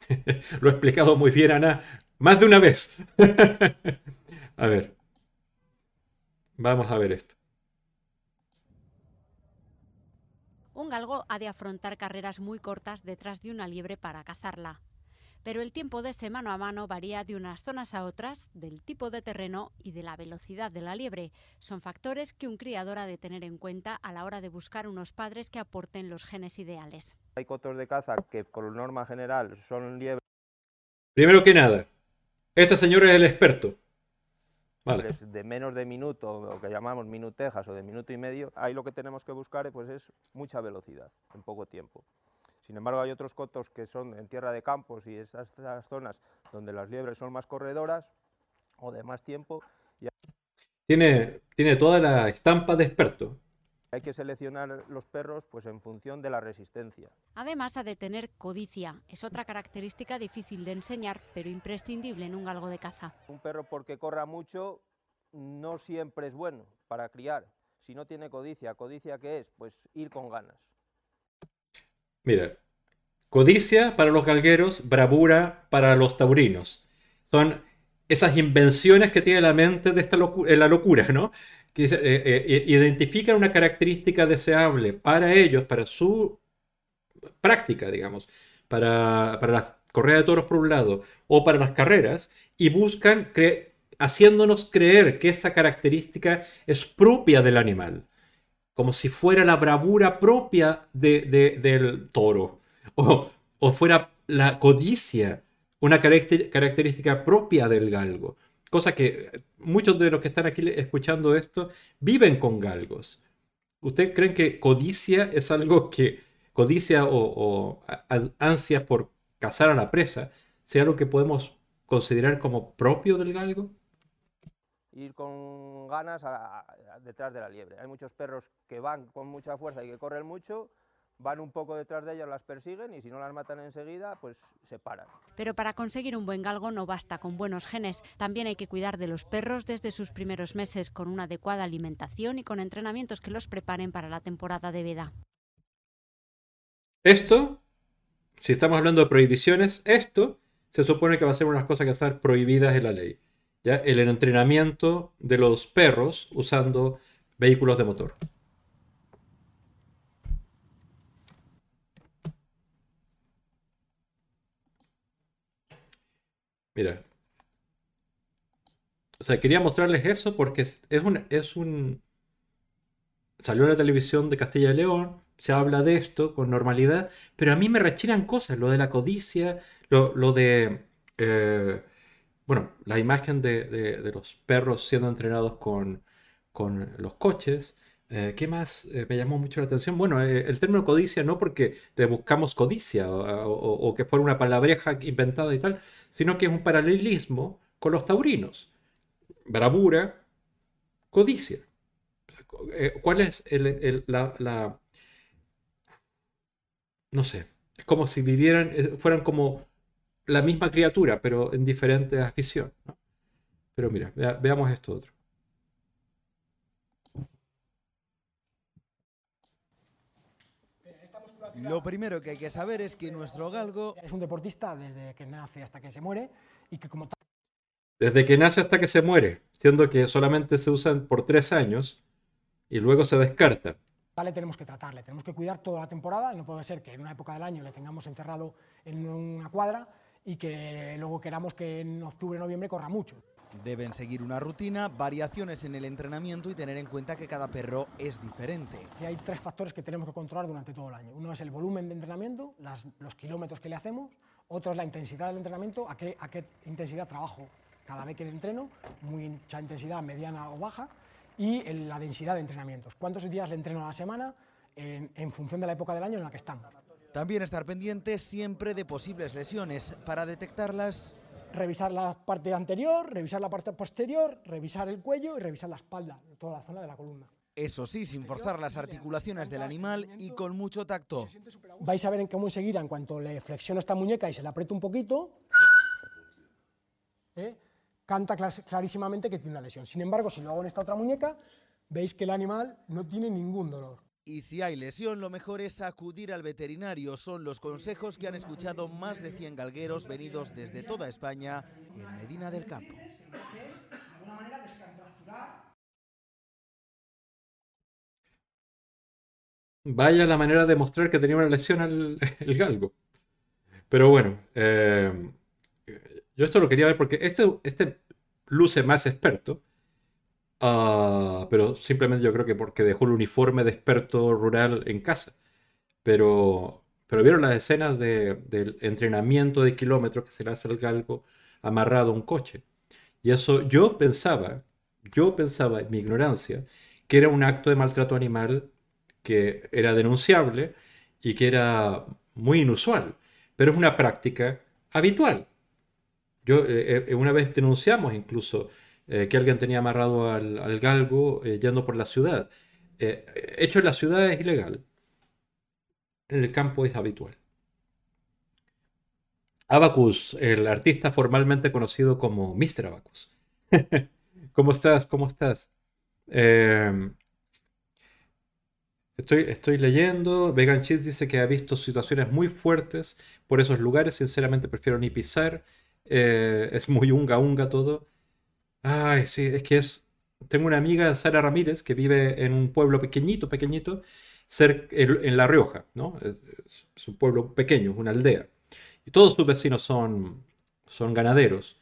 Lo he explicado muy bien, Ana, más de una vez. a ver, vamos a ver esto. Un galgo ha de afrontar carreras muy cortas detrás de una liebre para cazarla pero el tiempo de ese mano a mano varía de unas zonas a otras, del tipo de terreno y de la velocidad de la liebre. Son factores que un criador ha de tener en cuenta a la hora de buscar unos padres que aporten los genes ideales. Hay cotos de caza que por norma general son liebres. Primero que nada, este señor es el experto. Vale. de menos de minuto, lo que llamamos minutejas o de minuto y medio, ahí lo que tenemos que buscar pues, es mucha velocidad en poco tiempo. Sin embargo, hay otros cotos que son en tierra de campos y esas, zonas donde las liebres son más corredoras o de más tiempo. Tiene, tiene toda la estampa de experto. Hay que seleccionar los perros pues, en función de la resistencia. Además, ha de tener codicia. Es otra característica difícil de enseñar, pero imprescindible en un galgo de caza. Un perro porque corra mucho no siempre es bueno para criar. Si no tiene codicia, ¿codicia qué es? Pues ir con ganas. Mira, codicia para los galgueros, bravura para los taurinos. Son esas invenciones que tiene la mente de esta locura, la locura, ¿no? que identifican una característica deseable para ellos, para su práctica, digamos, para, para las correas de toros por un lado o para las carreras, y buscan haciéndonos creer que esa característica es propia del animal, como si fuera la bravura propia del toro, o, fuera la codicia, una característica propia del galgo. Cosa que muchos de los que están aquí escuchando esto viven con galgos. ¿Ustedes creen que codicia es algo que, codicia o, ansia por cazar a la presa, sea algo que podemos considerar como propio del galgo? Ir con ganas detrás de la liebre. Hay muchos perros que van con mucha fuerza y que corren mucho, van un poco detrás de ellas, las persiguen y si no las matan enseguida, pues se paran. Pero para conseguir un buen galgo no basta con buenos genes, también hay que cuidar de los perros desde sus primeros meses con una adecuada alimentación y con entrenamientos que los preparen para la temporada de veda. Esto, si estamos hablando de prohibiciones, esto se supone que va a ser unas cosas que van a estar prohibidas en la ley. ¿Ya? El entrenamiento de los perros usando vehículos de motor. Mira. O sea, quería mostrarles eso porque es, un, es un... Salió en la televisión de Castilla y León, se habla de esto con normalidad, pero a mí me rechinan cosas, lo de la codicia, lo, de... Eh, bueno, la imagen de, los perros siendo entrenados con, los coches. Eh, ¿Qué más eh, me llamó mucho la atención? Bueno, el término codicia no porque le buscamos codicia o, que fuera una palabreja inventada y tal, sino que es un paralelismo con los taurinos. Bravura, codicia. ¿Cuál es la, No sé, es como si vivieran, fueran como la misma criatura, pero en diferente afición. Pero mira, veamos esto otro. Lo primero que hay que saber es que nuestro galgo es un deportista desde que nace hasta que se muere y que como. Desde que nace hasta que se muere, siendo que solamente se usan por tres años y luego se descarta. Vale, tenemos que tratarle, tenemos que cuidar toda la temporada no puede ser que en una época del año le tengamos encerrado en una cuadra y que luego queramos que en octubre, noviembre corra mucho. Deben seguir una rutina, variaciones en el entrenamiento y tener en cuenta que cada perro es diferente. Y hay tres factores que tenemos que controlar durante todo el año. Uno es el volumen de entrenamiento, los kilómetros que le hacemos, otro es la intensidad del entrenamiento, a qué, a qué intensidad trabajo cada vez que le entreno, mucha intensidad, mediana o baja, y la densidad de entrenamientos. ¿Cuántos días le entreno a la semana en, en función de la época del año en la que estamos? También estar pendiente siempre de posibles lesiones. Para detectarlas... Revisar la parte anterior, revisar la parte posterior, revisar el cuello y revisar la espalda, toda la zona de la columna. Eso sí, sin forzar las articulaciones del animal y con mucho tacto. Vais a ver en cómo enseguida, en cuanto le flexiono esta muñeca y se la aprieto un poquito, ¿eh? canta clarísimamente que tiene una lesión. Sin embargo, si lo hago en esta otra muñeca, veis que el animal no tiene ningún dolor. Y si hay lesión, lo mejor es acudir al veterinario. Son los consejos que han escuchado más de 100 galgueros venidos desde toda España en Medina del Campo. Vaya la manera de mostrar que tenía una lesión al el galgo. Pero bueno, eh, yo esto lo quería ver porque este, este luce más experto. Ah, pero simplemente yo creo que porque dejó el uniforme de experto rural en casa. Pero, pero vieron las escenas del entrenamiento de kilómetros que se le hace al galgo amarrado a un coche. Y eso yo pensaba, yo pensaba en mi ignorancia, que era un acto de maltrato animal que era denunciable y que era muy inusual, pero es una práctica habitual. Yo eh, eh, una vez denunciamos incluso eh, que alguien tenía amarrado al, galgo eh, yendo por la ciudad. Eh, hecho en la ciudad es ilegal. En el campo es habitual. Abacus, el artista formalmente conocido como Mr. Abacus. ¿Cómo estás? ¿Cómo estás? Em, estoy, estoy leyendo. Vegan Cheese dice que ha visto situaciones muy fuertes por esos lugares. Sinceramente prefiero ni pisar. es muy unga unga todo. Ay, sí, es que es. tengo una amiga, Sara Ramírez, que vive en un pueblo pequeñito, pequeñito, en La Rioja, ¿no? Es un pueblo pequeño, una aldea. Y todos sus vecinos son, son ganaderos.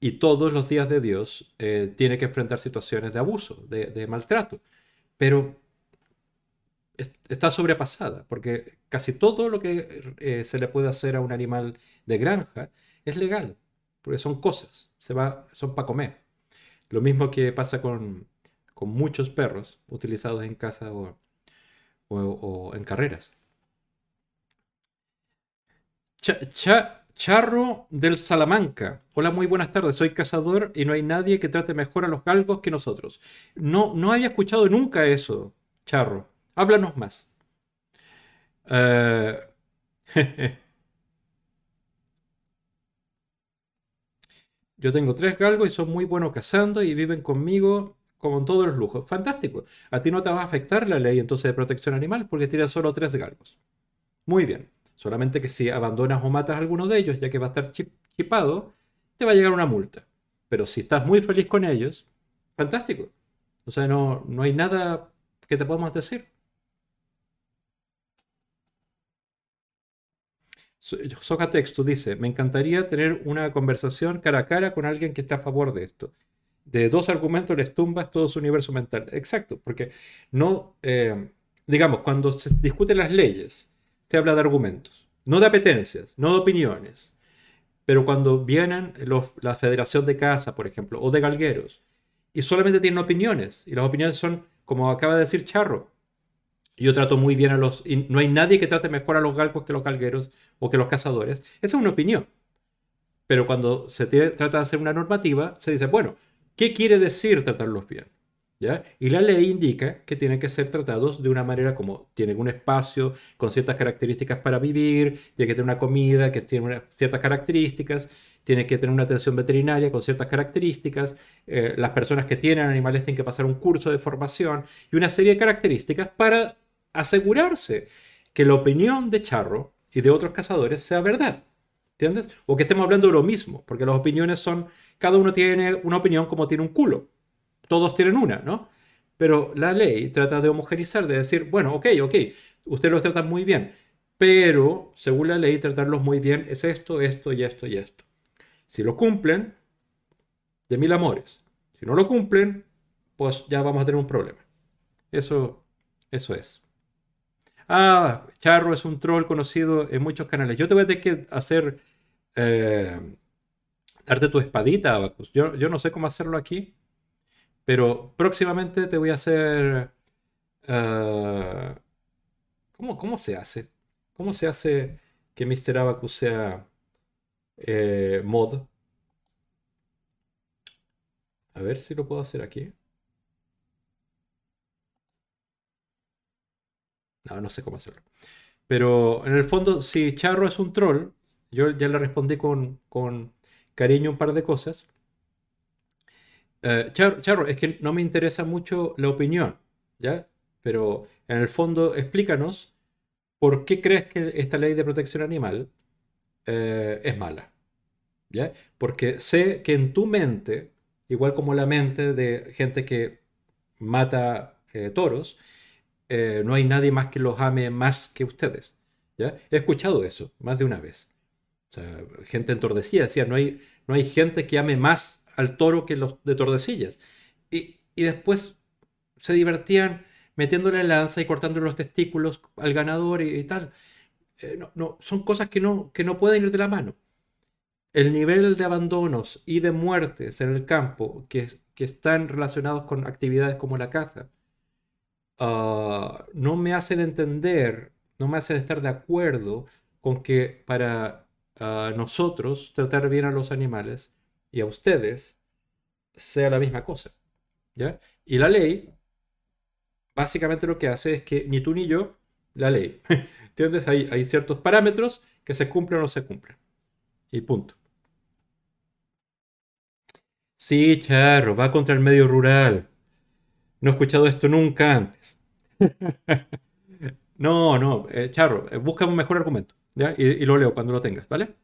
Y todos los días de Dios eh, tiene que enfrentar situaciones de abuso, de, maltrato. Pero está sobrepasada, porque casi todo lo que eh, se le puede hacer a un animal de granja es legal, porque son cosas, se va, son para comer. Lo mismo que pasa con, muchos perros utilizados en casa o, o, en carreras. Charro del Salamanca. Hola, muy buenas tardes. Soy cazador y no hay nadie que trate mejor a los galgos que nosotros. No, no había escuchado nunca eso, Charro. Háblanos más. Eh, Yo tengo tres galgos y son muy buenos cazando y viven conmigo con todos los lujos. Fantástico. A ti no te va a afectar la ley entonces de protección animal porque tienes solo tres galgos. Muy bien. Solamente que si abandonas o matas alguno de ellos, ya que va a estar chipado, te va a llegar una multa. Pero si estás muy feliz con ellos, fantástico. O sea, no, no hay nada que te podamos decir. Socatexto dice, me encantaría tener una conversación cara a cara con alguien que esté a favor de esto. De dos argumentos les tumbas todo su universo mental. Exacto, porque no, eh, digamos, cuando se discuten las leyes, se habla de argumentos, no de apetencias, no de opiniones. Pero cuando vienen la Federación de Casa, por ejemplo, o de Galgueros, y solamente tienen opiniones, y las opiniones son, como acaba de decir Charro, yo trato muy bien a los... Y no hay nadie que trate mejor a los galgos que los galgueros o que los cazadores. Esa es una opinión. Pero cuando se trata de hacer una normativa, se dice, bueno, ¿qué quiere decir tratarlos bien? ¿Ya? Y la ley indica que tienen que ser tratados de una manera como tienen un espacio con ciertas características para vivir, tiene que tener una comida que tiene ciertas características, tiene que tener una atención veterinaria con ciertas características, eh, las personas que tienen animales tienen que pasar un curso de formación y una serie de características para asegurarse que la opinión de Charro y de otros cazadores sea verdad. ¿Entiendes? O que estemos hablando de lo mismo, porque las opiniones son, cada uno tiene una opinión como tiene un culo. Todos tienen una, ¿no? Pero la ley trata de homogenizar, de decir, bueno, ok, ok, ustedes los tratan muy bien, pero según la ley tratarlos muy bien es esto, esto y esto y esto. Si lo cumplen, de mil amores. Si no lo cumplen, pues ya vamos a tener un problema. Eso, eso es. Ah, Charro es un troll conocido en muchos canales. Yo te voy a tener que hacer. Eh, darte tu espadita, Abacus. Yo, yo no sé cómo hacerlo aquí, pero próximamente te voy a hacer. Eh, ¿cómo, ¿Cómo se hace? ¿Cómo se hace que Mr. Abacus sea eh, mod? A ver si lo puedo hacer aquí. No, no sé cómo hacerlo. Pero en el fondo, si Charro es un troll, yo ya le respondí con, cariño un par de cosas. Eh, Charro, es que no me interesa mucho la opinión, ¿ya? Pero en el fondo, explícanos por qué crees que esta ley de protección animal eh, es mala, ¿ya? Porque sé que en tu mente, igual como la mente de gente que mata eh, toros, eh, no hay nadie más que los ame más que ustedes. ¿ya? He escuchado eso más de una vez. O sea, gente en Tordesillas decía, no hay, no hay gente que ame más al toro que los de Tordesillas. Y, después se divertían metiéndole lanza y cortándole los testículos al ganador y, tal. Eh, no, no, son cosas que no, que no pueden ir de la mano. El nivel de abandonos y de muertes en el campo que, que están relacionados con actividades como la caza, Ah, no me hacen entender, no me hacen estar de acuerdo con que para ah, nosotros tratar bien a los animales y a ustedes sea la misma cosa. ¿ya? Y la ley, básicamente lo que hace es que ni tú ni yo, la ley. ¿Entiendes? Hay, ciertos parámetros que se cumplen o no se cumplen. Y punto. Sí, charro, va contra el medio rural. No he escuchado esto nunca antes. no, no, eh, Charro, eh, busca un mejor argumento. ¿ya? Y, lo leo cuando lo tengas, ¿vale?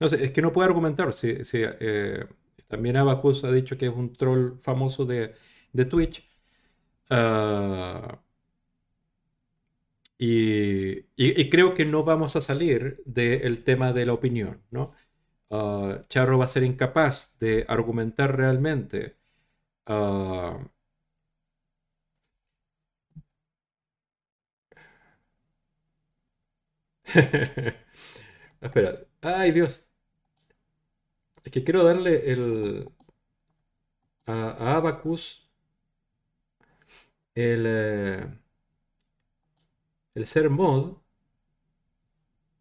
No sé, es que no puedo argumentar. Si, eh, también Abacus ha dicho que es un troll famoso de, Twitch. Ah, y, creo que no vamos a salir del tema de la opinión, ¿no? Ah, Charro va a ser incapaz de argumentar realmente ah, Espera. Ay, Dios. Es que quiero darle el... A, Abacus el... Eh, el ser mod.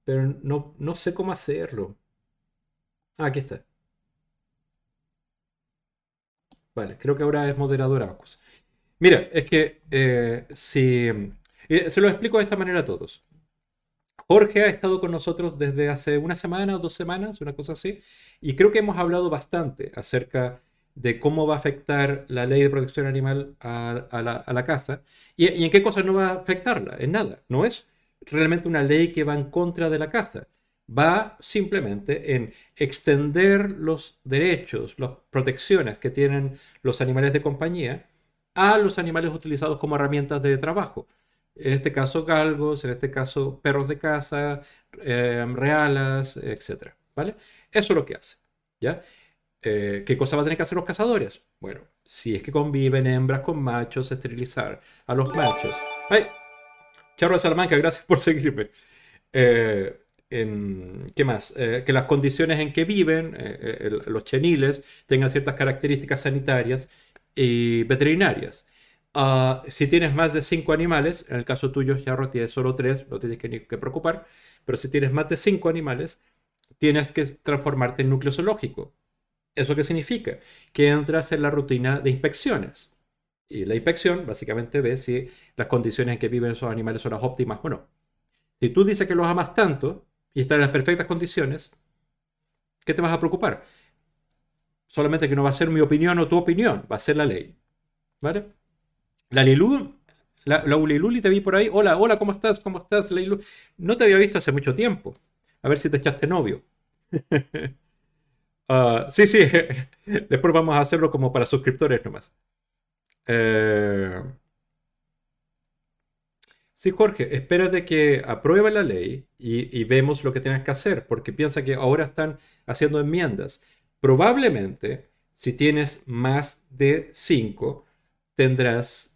Pero no, no sé cómo hacerlo. Ah, aquí está. Vale, creo que ahora es moderador Abacus. Mira, es que eh, si... Eh, se lo explico de esta manera a todos. Jorge ha estado con nosotros desde hace una semana o dos semanas, una cosa así, y creo que hemos hablado bastante acerca de cómo va a afectar la ley de protección animal a, la, caza y, en qué cosas no va a afectarla. En nada. No es realmente una ley que va en contra de la caza. Va simplemente en extender los derechos, las protecciones que tienen los animales de compañía a los animales utilizados como herramientas de trabajo en este caso galgos, en este caso perros de caza, em, realas, etc. ¿Vale? Eso es lo que hace. ¿Ya? Eh, ¿Qué cosa van a tener que hacer los cazadores? Bueno, si es que conviven hembras con machos, esterilizar a los machos. ¡Ay! Charro de Salamanca, gracias por seguirme. Eh, ¿Qué más? Eh, que las condiciones en que viven los cheniles tengan ciertas características sanitarias y veterinarias. Ah, si tienes más de 5 animales, en el caso tuyo, ya tienes solo 3, no tienes que, preocupar, pero si tienes más de 5 animales, tienes que transformarte en núcleo zoológico. ¿Eso qué significa? Que entras en la rutina de inspecciones. Y la inspección básicamente ve si las condiciones en que viven esos animales son las óptimas o no. Si tú dices que los amas tanto y están en las perfectas condiciones, ¿qué te vas a preocupar? Solamente que no va a ser mi opinión o tu opinión, va a ser la ley. ¿Vale? La Lilu, la, la te vi por ahí. Hola, hola, ¿cómo estás? ¿Cómo estás, Lilu? No te había visto hace mucho tiempo. A ver si te echaste novio. Ah, sí, sí. Después vamos a hacerlo como para suscriptores nomás. Eh, sí, Jorge, espérate que apruebe la ley y, vemos lo que tienes que hacer, porque piensa que ahora están haciendo enmiendas. Probablemente, si tienes más de 5, tendrás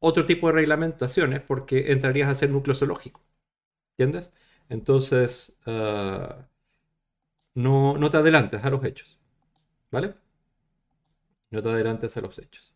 otro tipo de reglamentaciones porque entrarías a ser núcleo zoológico. ¿Entiendes? Entonces, ah, no, no, te adelantes a los hechos. ¿Vale? No te adelantes a los hechos.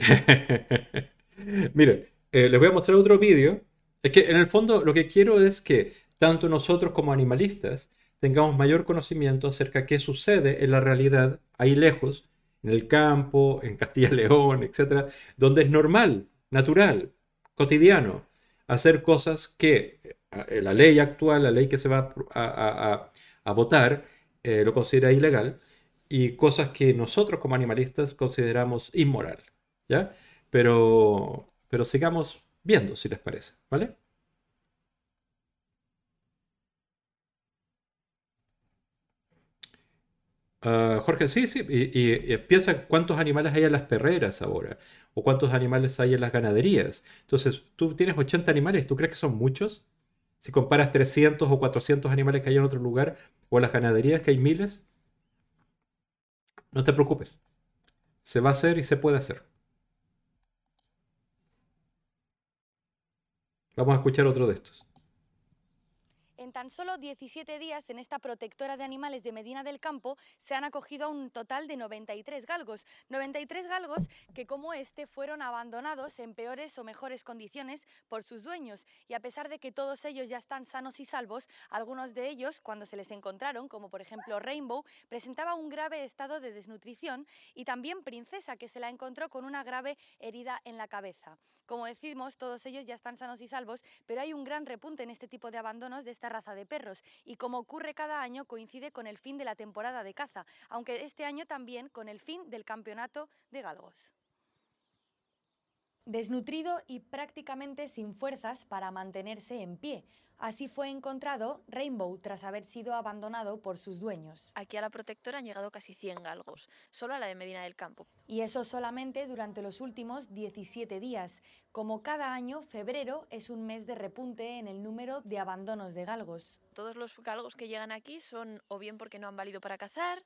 Miren, eh, les voy a mostrar otro vídeo. Es que en el fondo lo que quiero es que tanto nosotros como animalistas tengamos mayor conocimiento acerca de qué sucede en la realidad ahí lejos, en el campo, en Castilla y León, etcétera, donde es normal, natural, cotidiano, hacer cosas que eh, la ley actual, la ley que se va a, votar, eh, lo considera ilegal, y cosas que nosotros como animalistas consideramos inmoral. ¿Ya? Pero, pero sigamos viendo, si les parece, ¿vale? Ah, Jorge, sí, sí, y, piensa cuántos animales hay en las perreras ahora, o cuántos animales hay en las ganaderías. Entonces, tú tienes 80 animales, ¿tú crees que son muchos? Si comparas 300 o 400 animales que hay en otro lugar, o las ganaderías que hay miles, no te preocupes. Se va a hacer y se puede hacer. Vamos a escuchar otro de estos. En tan solo 17 días en esta protectora de animales de Medina del Campo se han acogido a un total de 93 galgos. 93 galgos que como este fueron abandonados en peores o mejores condiciones por sus dueños. Y a pesar de que todos ellos ya están sanos y salvos, algunos de ellos cuando se les encontraron, como por ejemplo Rainbow, presentaba un grave estado de desnutrición y también Princesa que se la encontró con una grave herida en la cabeza. Como decimos, todos ellos ya están sanos y salvos, pero hay un gran repunte en este tipo de abandonos de esta raza de perros y como ocurre cada año coincide con el fin de la temporada de caza, aunque este año también con el fin del campeonato de galgos. Desnutrido y prácticamente sin fuerzas para mantenerse en pie. Así fue encontrado Rainbow tras haber sido abandonado por sus dueños. Aquí a la protectora han llegado casi 100 galgos, solo a la de Medina del Campo. Y eso solamente durante los últimos 17 días. Como cada año, febrero es un mes de repunte en el número de abandonos de galgos. Todos los galgos que llegan aquí son o bien porque no han valido para cazar,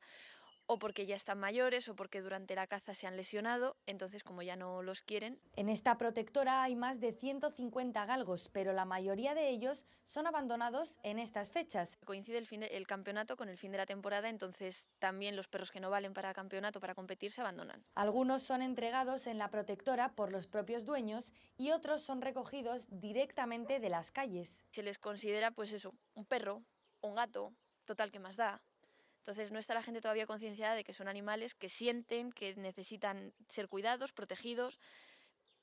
o porque ya están mayores o porque durante la caza se han lesionado, entonces como ya no los quieren. En esta protectora hay más de 150 galgos, pero la mayoría de ellos son abandonados en estas fechas. Coincide el, fin el campeonato con el fin de la temporada, entonces también los perros que no valen para campeonato, para competir, se abandonan. Algunos son entregados en la protectora por los propios dueños y otros son recogidos directamente de las calles. Se les considera pues eso, un perro, un gato, total que más da, entonces no está la gente todavía concienciada de que son animales que sienten, que necesitan ser cuidados, protegidos,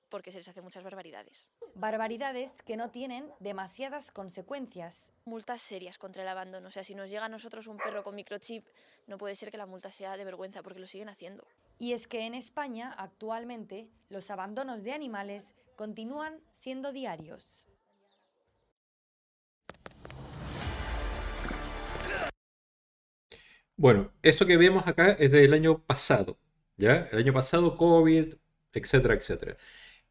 porque se les hace muchas barbaridades. Barbaridades que no tienen demasiadas consecuencias. Multas serias contra el abandono. O sea, si nos llega a nosotros un perro con microchip, no puede ser que la multa sea de vergüenza, porque lo siguen haciendo. Y es que en España, actualmente, los abandonos de animales continúan siendo diarios. Bueno, esto que vemos acá es del año pasado, ¿ya? El año pasado, COVID, etcétera, etcétera.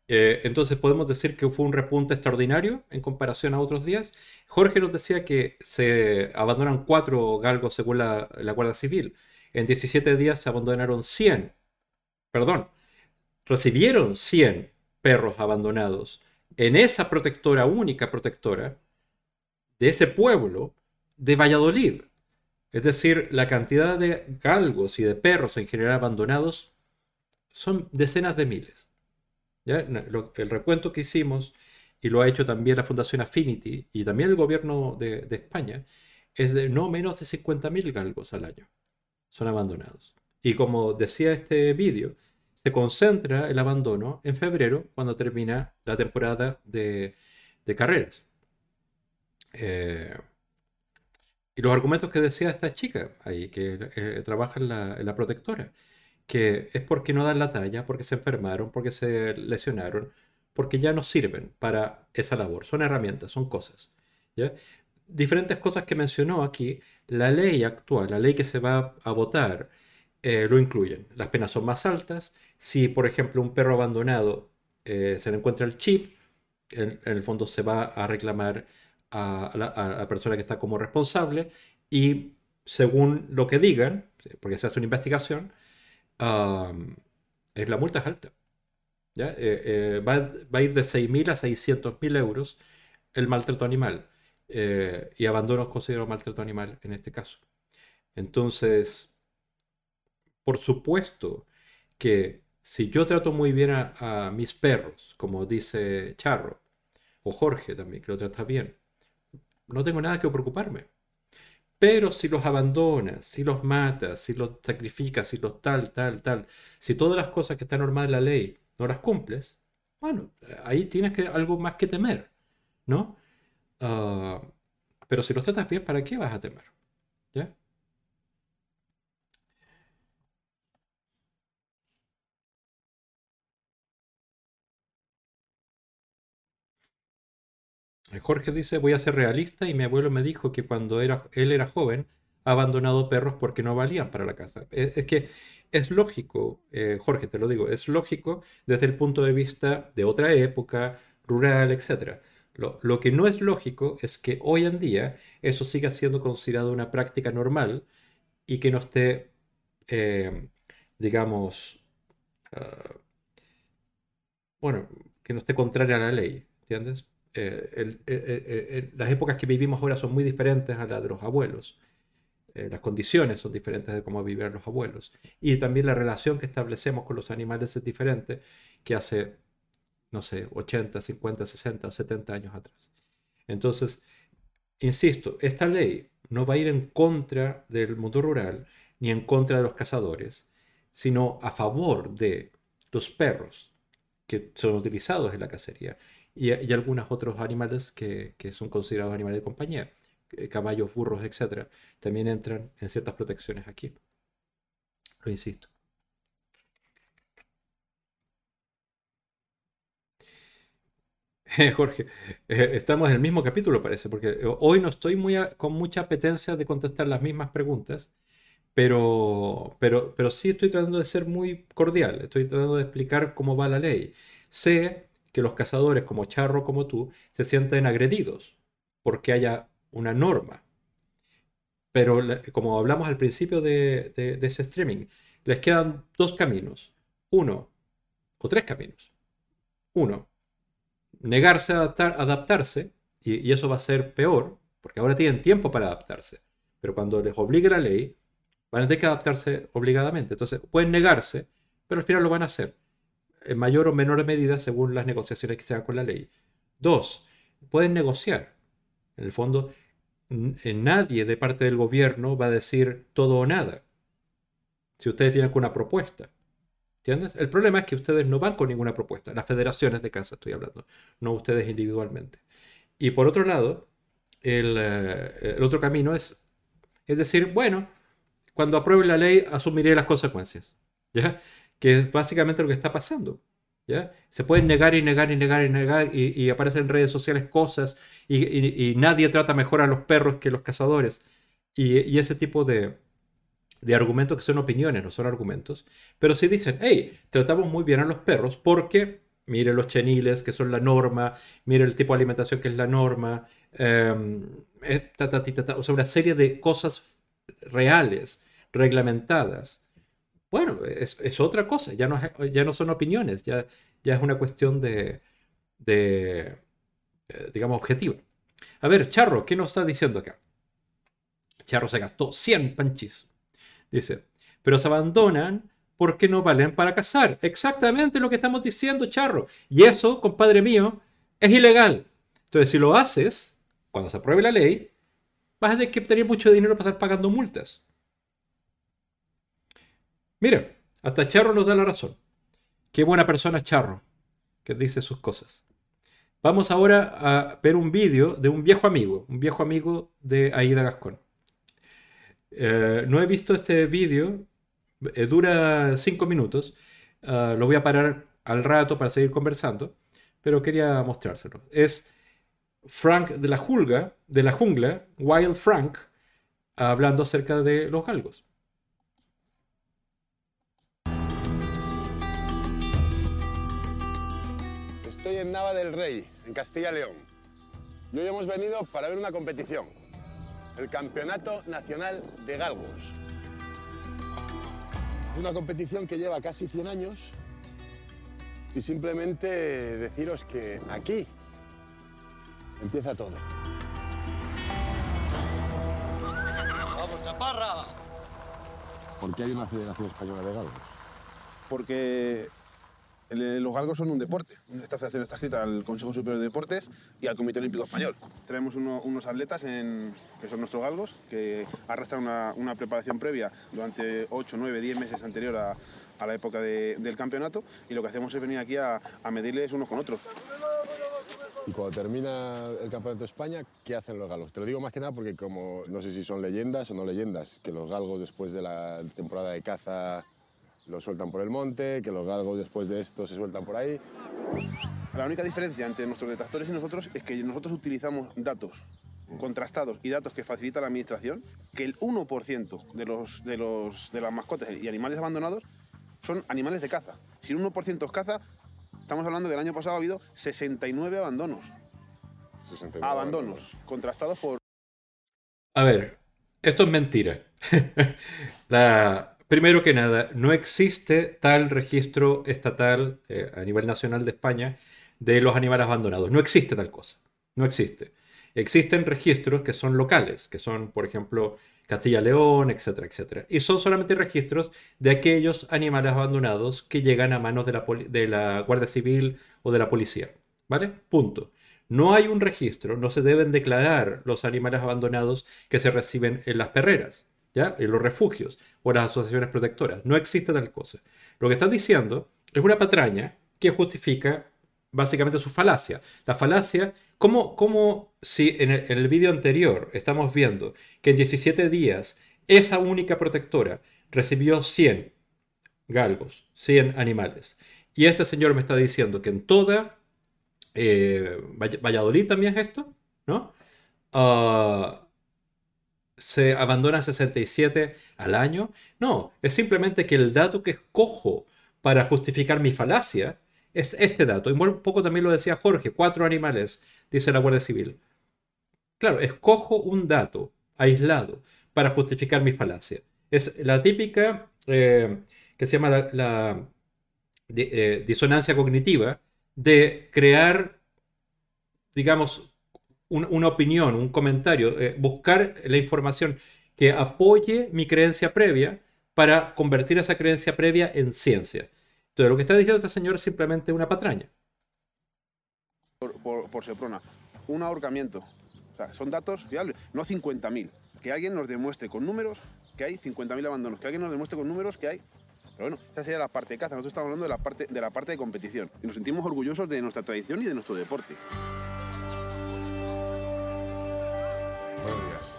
Eh, entonces podemos decir que fue un repunte extraordinario en comparación a otros días. Jorge nos decía que se abandonan cuatro galgos según la, la Guardia Civil. En 17 días se abandonaron 100. Perdón, recibieron 100 perros abandonados en esa protectora, única protectora, de ese pueblo de Valladolid. Es decir, la cantidad de galgos y de perros en general abandonados son decenas de miles. el recuento que hicimos, y lo ha hecho también la Fundación Affinity y también el gobierno de, España, es de no menos de 50.000 galgos al año. Son abandonados. Y como decía este vídeo, se concentra el abandono en febrero, cuando termina la temporada de, carreras. Eh, y los argumentos que decía esta chica ahí, que eh, trabaja en la, protectora, que es porque no dan la talla, porque se enfermaron, porque se lesionaron, porque ya no sirven para esa labor. Son herramientas, son cosas. Diferentes cosas que mencionó aquí, la ley actual, la ley que se va a votar, eh, lo incluyen. Las penas son más altas. Si, por ejemplo, un perro abandonado eh, se le encuentra el chip, en, el fondo se va a reclamar a, la, persona que está como responsable y según lo que digan, porque se hace una investigación, es la multa es alta. ¿ya? Eh, eh, va, a ir de 6.000 a 600.000 euros el maltrato animal. Eh, y abandono es considerado maltrato animal en este caso. Entonces, por supuesto que si yo trato muy bien a, a mis perros, como dice Charro, o Jorge también, que lo trata bien, no tengo nada que preocuparme. Pero si los abandonas, si los matas, si los sacrificas, si los tal, tal, tal, si todas las cosas que están normadas en la ley no las cumples, bueno, ahí tienes que, algo más que temer, ¿no? Ah, pero si los tratas bien, ¿para qué vas a temer? ¿Ya? Jorge dice, voy a ser realista y mi abuelo me dijo que cuando era, él era joven abandonado perros porque no valían para la caza. Es, que es lógico, eh, Jorge, te lo digo, es lógico desde el punto de vista de otra época, rural, etc. Lo, que no es lógico es que hoy en día eso siga siendo considerado una práctica normal y que no esté, eh, digamos, ah, bueno, que no esté contraria a la ley, ¿entiendes? Eh, eh, eh, las épocas que vivimos ahora son muy diferentes a las de los abuelos. las condiciones son diferentes de cómo vivían los abuelos. Y también la relación que establecemos con los animales es diferente que hace, no sé, 80, 50, 60 o 70 años atrás. Entonces, insisto, esta ley no va a ir en contra del mundo rural ni en contra de los cazadores, sino a favor de los perros que son utilizados en la cacería y, algunos otros animales que, que, son considerados animales de compañía, eh, caballos, burros, etc., también entran en ciertas protecciones aquí. Lo insisto. Jorge, eh, estamos en el mismo capítulo, parece, porque hoy no estoy muy con mucha apetencia de contestar las mismas preguntas, pero, pero, pero sí estoy tratando de ser muy cordial, estoy tratando de explicar cómo va la ley. Sé que los cazadores, como Charro, como tú, se sienten agredidos porque haya una norma. Pero como hablamos al principio de, ese streaming, les quedan dos caminos. Uno, o tres caminos. Uno, negarse a adaptar, adaptarse, y, eso va a ser peor, porque ahora tienen tiempo para adaptarse. Pero cuando les obligue la ley, van a tener que adaptarse obligadamente. Entonces, pueden negarse, pero al final lo van a hacer, en mayor o menor medida según las negociaciones que se hagan con la ley. Dos, pueden negociar. En el fondo, nadie de parte del gobierno va a decir todo o nada. Si ustedes tienen alguna propuesta. ¿Entiendes? El problema es que ustedes no van con ninguna propuesta. Las federaciones de casa estoy hablando, no ustedes individualmente. Y por otro lado, el, eh, otro camino es, es decir, bueno, cuando apruebe la ley asumiré las consecuencias. ¿Ya? Que es básicamente lo que está pasando. ¿Ya? Se pueden negar y negar y negar y negar y, aparecen en redes sociales cosas y, nadie trata mejor a los perros que los cazadores. Y, ese tipo de, argumentos que son opiniones, no son argumentos. Pero si dicen, hey, tratamos muy bien a los perros porque mire los cheniles que son la norma, mire el tipo de alimentación que es la norma, em, eh, o sea, una serie de cosas reales, reglamentadas. Bueno, es, otra cosa, ya no, ya no son opiniones, ya, ya es una cuestión de, eh, digamos, objetiva. A ver, Charro, ¿qué nos está diciendo acá? Charro se gastó 100 panchis. Dice, pero se abandonan porque no valen para cazar. Exactamente lo que estamos diciendo, Charro. Y eso, compadre mío, es ilegal. Entonces, si lo haces, cuando se apruebe la ley, vas a tener que tener mucho dinero para estar pagando multas. Mira, hasta Charro nos da la razón. Qué buena persona Charro, que dice sus cosas. Vamos ahora a ver un vídeo de un viejo amigo, un viejo amigo de Aida Gascón. Eh, no he visto este vídeo, eh, dura cinco minutos, ah, lo voy a parar al rato para seguir conversando, pero quería mostrárselo. Es Frank de la Jungla, de la jungla, Wild Frank, hablando acerca de los galgos. En Nava del Rey, en Castilla León. Y hoy hemos venido para ver una competición, el Campeonato Nacional de Galgos. Una competición que lleva casi 100 años y simplemente deciros que aquí empieza todo. ¡Vamos, chaparra! ¿Por qué hay una Federación Española de Galgos? Porque los galgos son un deporte. Esta federación está escrita al Consejo Superior de Deportes y al Comité Olímpico Español. Tenemos unos atletas que son nuestros galgos, que arrastran una, preparación previa durante 8, 9, 10 meses anterior a, la época del campeonato y lo que hacemos es venir aquí a, medirles unos con otros. Y cuando termina el Campeonato de España, ¿qué hacen los galgos? Te lo digo más que nada porque como no sé si son leyendas o no leyendas, que los galgos después de la temporada de caza lo sueltan por el monte, que los galgos después de esto se sueltan por ahí. La única diferencia entre nuestros detractores y nosotros es que nosotros utilizamos datos contrastados y datos que facilita la administración, que el 1% de, los, de, los, de las mascotas y animales abandonados son animales de caza. Si un 1% es caza, estamos hablando que el año pasado ha habido 69 abandonos. 69 abandonos, contrastados por... A ver, esto es mentira. la, Primero que nada, no existe tal registro estatal eh, a nivel nacional de España de los animales abandonados. No existe tal cosa. No existe. Existen registros que son locales, que son, por ejemplo, Castilla-León, etcétera, etcétera. Y son solamente registros de aquellos animales abandonados que llegan a manos de la, de la Guardia Civil o de la policía. ¿Vale? Punto. No hay un registro, no se deben declarar los animales abandonados que se reciben en las perreras. ¿Ya? En los refugios o las asociaciones protectoras. No existe tal cosa. Lo que están diciendo es una patraña que justifica básicamente su falacia. La falacia, como, como si en el, en vídeo anterior estamos viendo que en 17 días esa única protectora recibió 100 galgos, 100 animales. Y este señor me está diciendo que en toda eh, Valladolid también es esto, ¿no? Ah, se abandona 67 al año. No, es simplemente que el dato que escojo para justificar mi falacia es este dato. Y un poco también lo decía Jorge, cuatro animales, dice la Guardia Civil. Claro, escojo un dato aislado para justificar mi falacia. Es la típica eh, que se llama la, eh, disonancia cognitiva de crear, digamos, una opinión, un comentario, eh, buscar la información que apoye mi creencia previa para convertir esa creencia previa en ciencia. Entonces, lo que está diciendo esta señora es simplemente una patraña. Por, por, Seprona, un ahorcamiento. O sea, son datos fiables, no 50.000. Que alguien nos demuestre con números que hay 50.000 abandonos, que alguien nos demuestre con números que hay pero bueno, esa sería la parte de caza. Nosotros estamos hablando de la parte de, la parte de competición. Y nos sentimos orgullosos de nuestra tradición y de nuestro deporte. Buenos días.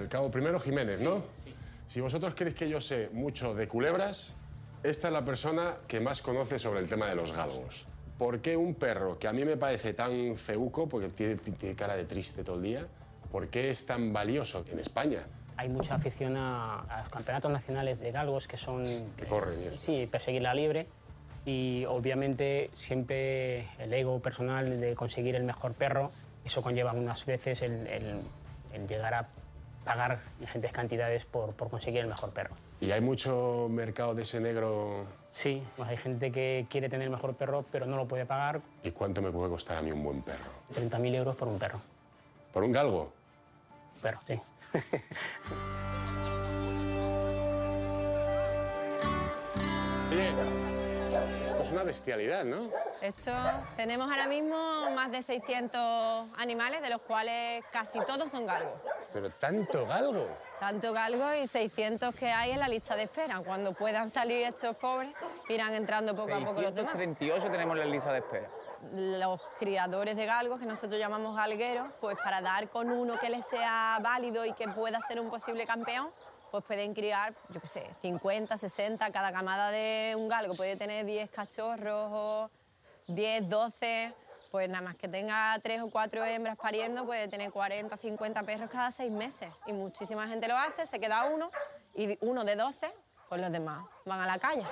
El cabo primero Jiménez, ¿no? Sí. Si vosotros queréis que yo sé mucho de culebras, esta es la persona que más conoce sobre el tema de los galgos. ¿Por qué un perro que a mí me parece tan feuco, porque tiene, tiene cara de triste todo el día, por qué es tan valioso en España? hay mucha afición a, los campeonatos nacionales de galgos que son... Que corren. sí, perseguirla libre y obviamente siempre el ego personal de conseguir el mejor perro, eso conlleva unas veces el, llegar a pagar ingentes cantidades por, por, conseguir el mejor perro. ¿Y hay mucho mercado de ese negro? Sí, pues hay gente que quiere tener el mejor perro pero no lo puede pagar. ¿Y cuánto me puede costar a mí un buen perro? 30.000 euros por un perro. ¿Por un galgo? Perro, sí. esto es una bestialidad, ¿no? Esto, tenemos ahora mismo más de 600 animales, de los cuales casi todos son galgos. ¿Pero tanto galgo? Tanto galgo y 600 que hay en la lista de espera. Cuando puedan salir estos pobres, irán entrando poco a poco los demás. 38 tenemos en la lista de espera los criadores de galgos, que nosotros llamamos galgueros, pues para dar con uno que les sea válido y que pueda ser un posible campeón, pues pueden criar, yo qué sé, 50, 60, cada camada de un galgo puede tener 10 cachorros o 10, 12, pues nada más que tenga 3 o 4 hembras pariendo, puede tener 40, 50 perros cada 6 meses. Y muchísima gente lo hace, se queda uno, y uno de 12, pues los demás van a la calle.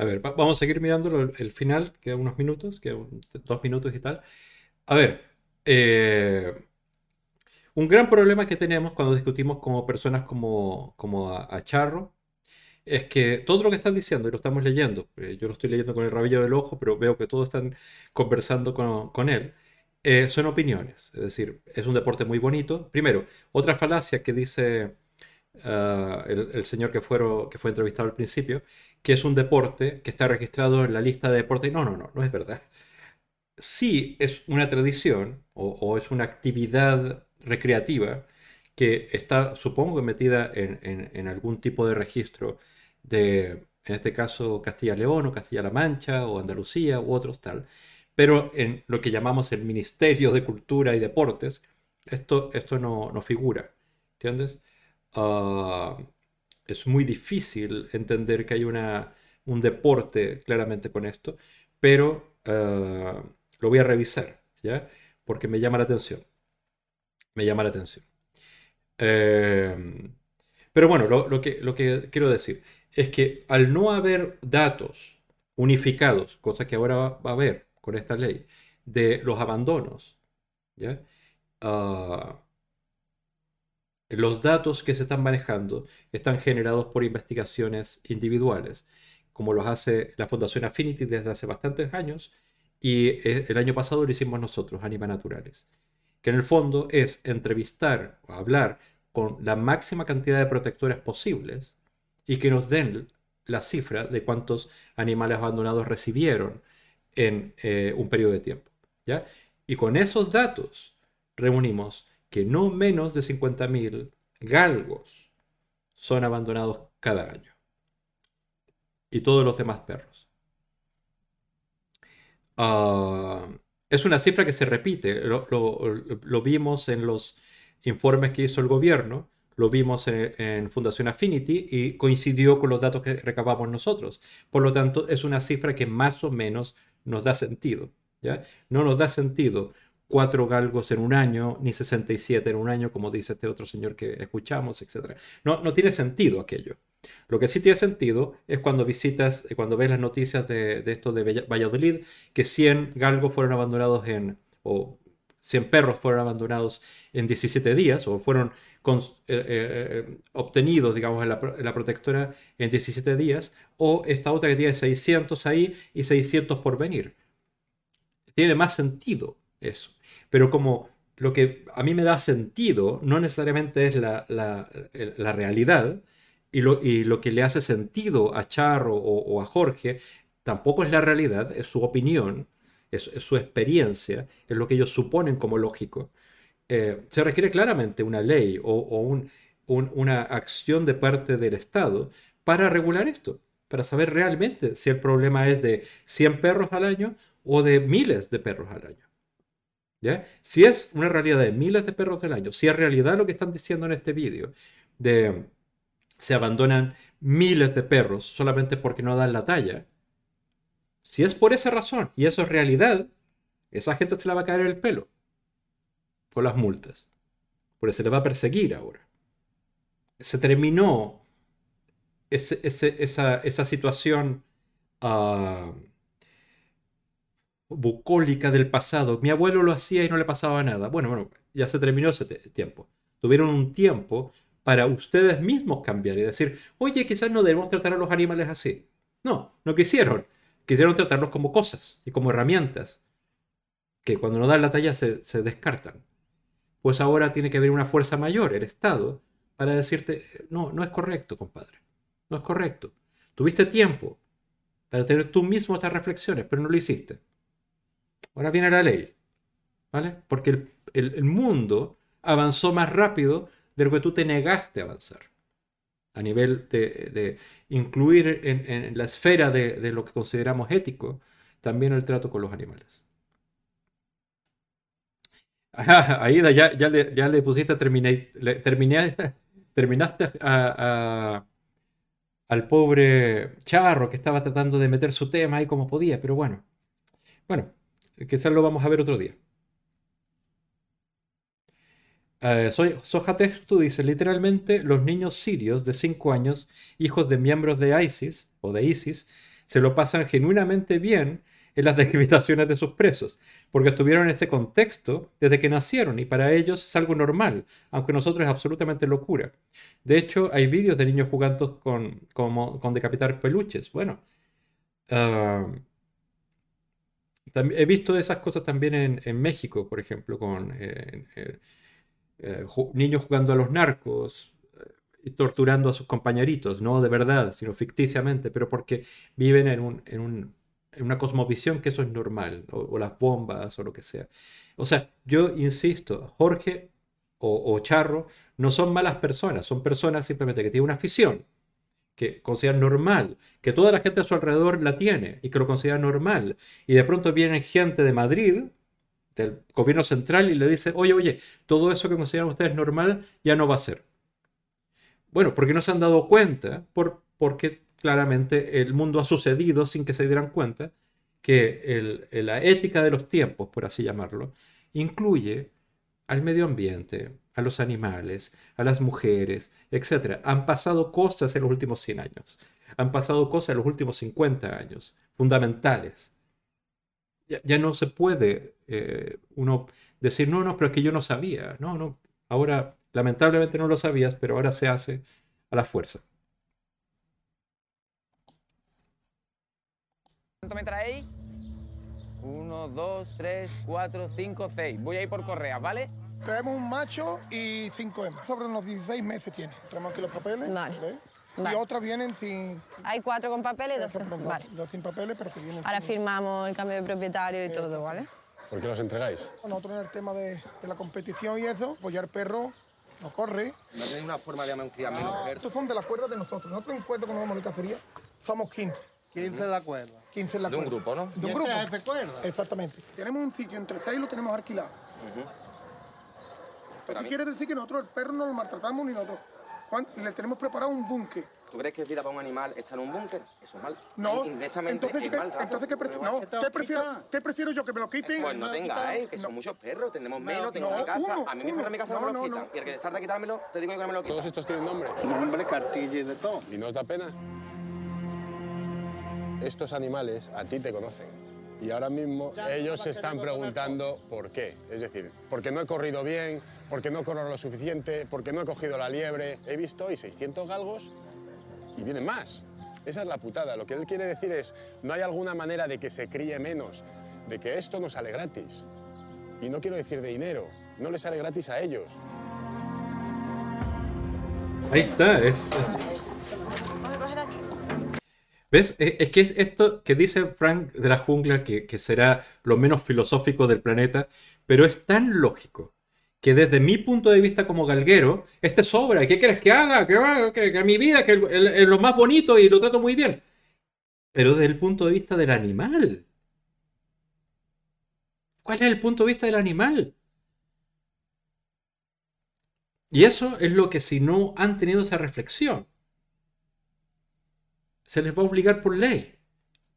A ver, vamos a seguir mirando el final, queda unos minutos, queda dos minutos y tal. A ver, eh, un gran problema que tenemos cuando discutimos como personas como, como a, Charro es que todo lo que están diciendo, y lo estamos leyendo, eh, yo lo estoy leyendo con el rabillo del ojo, pero veo que todos están conversando con, él, eh, son opiniones. Es decir, es un deporte muy bonito. Primero, otra falacia que dice Ah, el, señor que, fueron, que fue entrevistado al principio, que es un deporte que está registrado en la lista de deportes. No, no, no, no es verdad. Sí es una tradición o, es una actividad recreativa que está, supongo que metida en, algún tipo de registro de, en este caso, Castilla-León o Castilla-La Mancha o Andalucía u otros tal, pero en lo que llamamos el Ministerio de Cultura y Deportes, esto, esto no, no figura. ¿Entiendes? Ah, es muy difícil entender que hay una, un deporte claramente con esto, pero ah, lo voy a revisar, ¿ya? Porque me llama la atención. Me llama la atención. Em, pero bueno, lo, que, lo que quiero decir es que al no haber datos unificados, cosa que ahora va, a haber con esta ley, de los abandonos, ¿ya? Ah, los datos que se están manejando están generados por investigaciones individuales, como los hace la Fundación Affinity desde hace bastantes años y eh, el año pasado lo hicimos nosotros, Anima Naturales, que en el fondo es entrevistar o hablar con la máxima cantidad de protectores posibles y que nos den la cifra de cuántos animales abandonados recibieron en eh, un periodo de tiempo. ¿ya? Y con esos datos reunimos que no menos de 50.000 galgos son abandonados cada año. Y todos los demás perros. Ah, es una cifra que se repite. Lo, vimos en los informes que hizo el gobierno, lo vimos en, en, Fundación Affinity y coincidió con los datos que recabamos nosotros. Por lo tanto, es una cifra que más o menos nos da sentido. ¿ya? No nos da sentido cuatro galgos en un año, ni 67 en un año, como dice este otro señor que escuchamos, etc. No, no tiene sentido aquello. Lo que sí tiene sentido es cuando visitas, eh, cuando ves las noticias de, de esto de Valladolid, que 100 galgos fueron abandonados en, o 100 perros fueron abandonados en 17 días, o fueron con, eh, eh, obtenidos, digamos, en la, en la, protectora en 17 días, o esta otra que tiene 600 ahí y 600 por venir. Tiene más sentido eso. Pero como lo que a mí me da sentido no necesariamente es la, la, realidad, y lo, y lo, que le hace sentido a Charro o, a Jorge tampoco es la realidad, es su opinión, es, su experiencia, es lo que ellos suponen como lógico. Eh, se requiere claramente una ley o, un, una acción de parte del Estado para regular esto, para saber realmente si el problema es de 100 perros al año o de miles de perros al año. Si es una realidad de miles de perros del año, si es realidad lo que están diciendo en este vídeo, de se abandonan miles de perros solamente porque no dan la talla, si es por esa razón y eso es realidad, esa gente se la va a caer el pelo por las multas, porque se le va a perseguir ahora. Se terminó esa, situación uh, bucólica del pasado. Mi abuelo lo hacía y no le pasaba nada. Bueno, bueno, ya se terminó ese tiempo. Tuvieron un tiempo para ustedes mismos cambiar y decir, oye, quizás no debemos tratar a los animales así. No, no quisieron. Quisieron tratarlos como cosas y como herramientas que cuando no dan la talla se, se descartan. Pues ahora tiene que haber una fuerza mayor, el Estado, para decirte, no, no es correcto, compadre. No es correcto. Tuviste tiempo para tener tú mismo estas reflexiones, pero no lo hiciste. Ahora viene la ley. ¿Vale? Porque el, mundo avanzó más rápido de lo que tú te negaste a avanzar. A nivel de, incluir en, la esfera de, lo que consideramos ético también el trato con los animales. ahí ya, ya, le, ya le pusiste, terminé, terminé, terminaste a, al pobre charro que estaba tratando de meter su tema ahí como podía, pero bueno. Bueno, Quizás lo vamos a ver otro día. Eh, soy tú dice, literalmente los niños sirios de 5 años, hijos de miembros de ISIS o de ISIS, se lo pasan genuinamente bien en las decapitaciones de sus presos, porque estuvieron en ese contexto desde que nacieron y para ellos es algo normal, aunque nosotros es absolutamente locura. De hecho, hay vídeos de niños jugando con, con decapitar peluches. Bueno, uh, he visto esas cosas también en, México, por ejemplo, con eh, eh, eh, niños jugando a los narcos y torturando a sus compañeritos, no de verdad, sino ficticiamente, pero porque viven en, una cosmovisión que eso es normal, o, las bombas o lo que sea. O sea, yo insisto, Jorge o, o Charro no son malas personas, son personas simplemente que tienen una afición que consideran normal, que toda la gente a su alrededor la tiene y que lo considera normal. Y de pronto viene gente de Madrid, del gobierno central, y le dice, oye, oye, todo eso que consideran ustedes normal ya no va a ser. Bueno, porque no se han dado cuenta, por, porque claramente el mundo ha sucedido sin que se dieran cuenta que la ética de los tiempos, por así llamarlo, incluye al medio ambiente, a los animales, a las mujeres, etc. Han pasado cosas en los últimos 100 años. Han pasado cosas en los últimos 50 años, fundamentales. Ya, no se puede eh, uno decir, no, no, pero es que yo no sabía. No, no. Ahora, lamentablemente no lo sabías, pero ahora se hace a la fuerza. ¿Cuánto me traéis? Uno, dos, tres, cuatro, cinco, seis. Voy a ir por correa, ¿vale? Traemos un macho y cinco hembras. Sobre unos 16 meses tiene. Traemos aquí los papeles. Vale. Y otras vienen sin... Hay cuatro con papeles y dos sin, vale. dos sin papeles, pero que vienen Ahora firmamos el cambio de propietario y todo, ¿vale? ¿Por qué los entregáis? Nosotros en el tema de, de la competición y eso, pues ya el perro no corre. ¿No tenéis una forma de criamiento? No, estos son de la cuerda de nosotros. Nosotros en cuerda cuando vamos de cacería somos 15. 15 en la cuerda. 15 en la cuerda. De un grupo, ¿no? De un grupo. de cuerda? Exactamente. Tenemos un sitio entre seis y lo tenemos alquilado. ¿Qué quiere decir que nosotros el perro no lo maltratamos ni nosotros? Le tenemos preparado un búnker. ¿Tú crees que es vida para un animal estar en un búnker? Eso es mal. No. Entonces, ¿qué, entonces ¿qué, prefiero? ¿qué, prefiero, ¿qué prefiero yo? ¿Que me lo quiten? Pues no tengáis, que son muchos perros, tenemos menos, tengo mi casa. a mí mi perro en mi casa no, me lo quitan. Y el que salta a quitármelo, te digo yo que no me lo quitan. ¿Todos estos tienen nombre? Nombre, cartilla y de todo. ¿Y no os da pena? Estos animales a ti te conocen. Y ahora mismo ellos se están preguntando por qué. Es decir, porque no he corrido bien, porque no corro lo suficiente, porque no he cogido la liebre. He visto hoy 600 galgos y vienen más. Esa es la putada. Lo que él quiere decir es, no hay alguna manera de que se críe menos, de que esto no sale gratis. Y no quiero decir de dinero, no le sale gratis a ellos. Ahí está, es, ¿Ves? E, es que es esto que dice Frank de la jungla, que, será lo menos filosófico del planeta, pero es tan lógico que desde mi punto de vista como galguero, este sobra. ¿Qué quieres que haga? Que, que, mi vida, que es lo más bonito y lo trato muy bien. Pero desde el punto de vista del animal. ¿Cuál es el punto de vista del animal? Y eso es lo que si no han tenido esa reflexión, se les va a obligar por ley.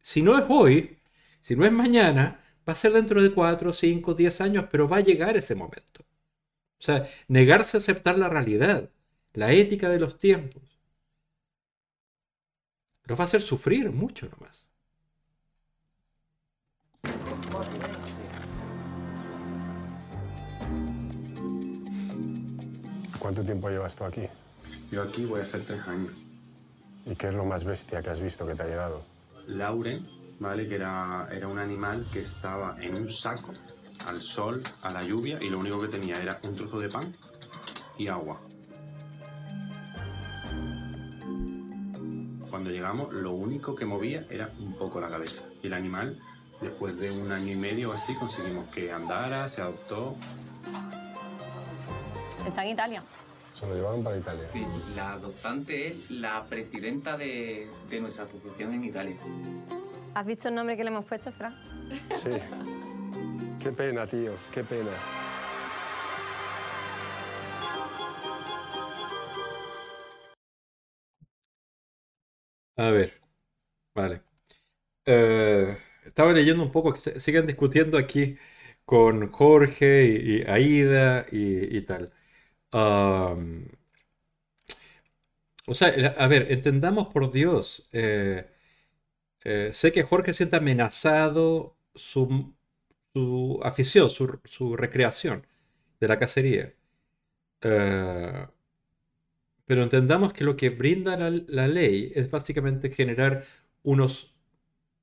Si no es hoy, si no es mañana, va a ser dentro de 4, 5, 10 años, pero va a llegar ese momento. O sea, negarse a aceptar la realidad, la ética de los tiempos, los va a hacer sufrir mucho nomás. ¿Cuánto tiempo llevas tú aquí? Yo aquí voy a hacer tres años. ¿Y qué es lo más bestia que has visto que te ha llegado? Lauren, ¿vale? Que era, era un animal que estaba en un saco, al sol, a la lluvia, y lo único que tenía era un trozo de pan y agua. Cuando llegamos, lo único que movía era un poco la cabeza. Y el animal, después de un año y medio o así, conseguimos que andara, se adoptó. Está en Italia. Se lo llevaron para Italia. Sí, la adoptante es la presidenta de, de nuestra asociación en Italia. ¿Has visto el nombre que le hemos puesto, Fran? Sí. Qué pena, tío, qué pena. A ver, vale. Eh, estaba leyendo un poco que siguen discutiendo aquí con Jorge y, Aida y tal o sea, a ver, entendamos por Dios. Eh, eh, sé que Jorge siente amenazado su, afición, su, recreación de la cacería. Eh, pero entendamos que lo que brinda la, ley es básicamente generar unos,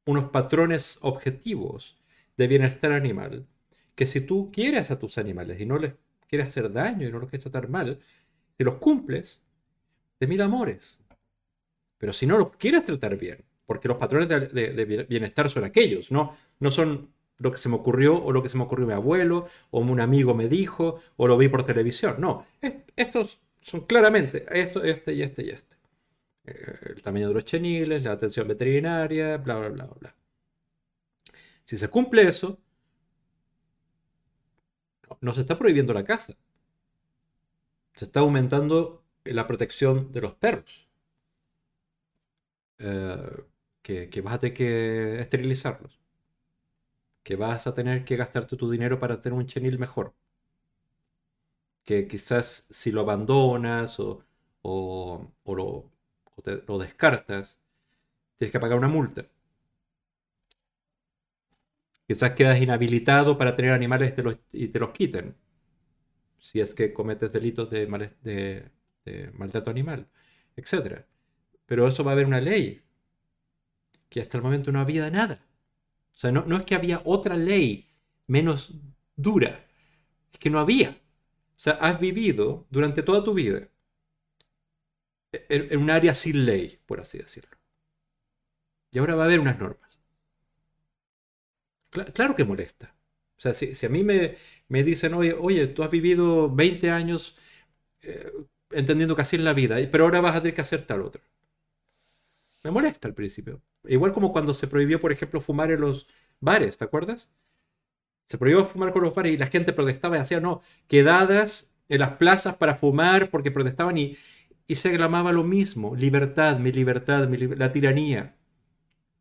unos patrones objetivos de bienestar animal. Que si tú quieres a tus animales y no les quieres hacer daño y no los quieres tratar mal, si los cumples, de mil amores. Pero si no los quieres tratar bien, porque los patrones de, bienestar son aquellos, ¿no? no son lo que se me ocurrió o lo que se me ocurrió mi abuelo o un amigo me dijo o lo vi por televisión. No, estos son claramente esto, este y este y este. Eh, el tamaño de los cheniles, la atención veterinaria, bla, bla, bla, bla. Si se cumple eso, no se está prohibiendo la caza. Se está aumentando la protección de los perros. Eh, que, vas a tener que esterilizarlos. Que vas a tener que gastarte tu dinero para tener un chenil mejor. Que quizás si lo abandonas o, lo, lo descartas, tienes que pagar una multa. Quizás quedas inhabilitado para tener animales y te los quiten. Si es que cometes delitos de, maltrato animal, etc. Pero eso va a haber una ley. Que hasta el momento no había nada. O sea, no, es que había otra ley menos dura. Es que no había. O sea, has vivido durante toda tu vida en, un área sin ley, por así decirlo. Y ahora va a haber unas normas claro que molesta. O sea, si, a mí me, me, dicen, oye, oye, tú has vivido 20 años eh, entendiendo que así es la vida, pero ahora vas a tener que hacer tal otra. Me molesta al principio. Igual como cuando se prohibió, por ejemplo, fumar en los bares, ¿te acuerdas? Se prohibió fumar con los bares y la gente protestaba y hacía, no, quedadas en las plazas para fumar porque protestaban y, se aclamaba lo mismo, libertad, mi libertad, la tiranía.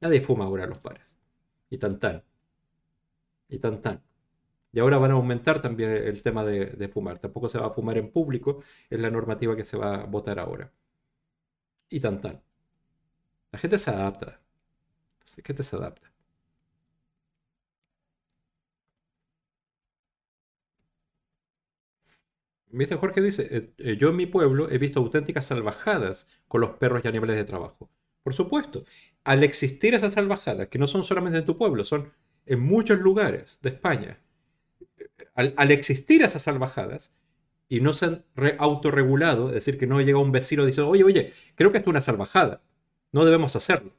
Nadie fuma ahora los pares. Y tan tan. Y tan tan. Y ahora van a aumentar también el tema de, fumar. Tampoco se va a fumar en público, es la normativa que se va a votar ahora. Y tan tan. La gente se adapta. La gente se adapta. Viste, Jorge dice, eh, eh, yo en mi pueblo he visto auténticas salvajadas con los perros y animales de trabajo. Por supuesto, al existir esas salvajadas, que no son solamente en tu pueblo, son en muchos lugares de España, al, existir esas salvajadas y no se han autorregulado, es decir, que no llega un vecino diciendo, oye, oye, creo que esto es una salvajada, no debemos hacerlo.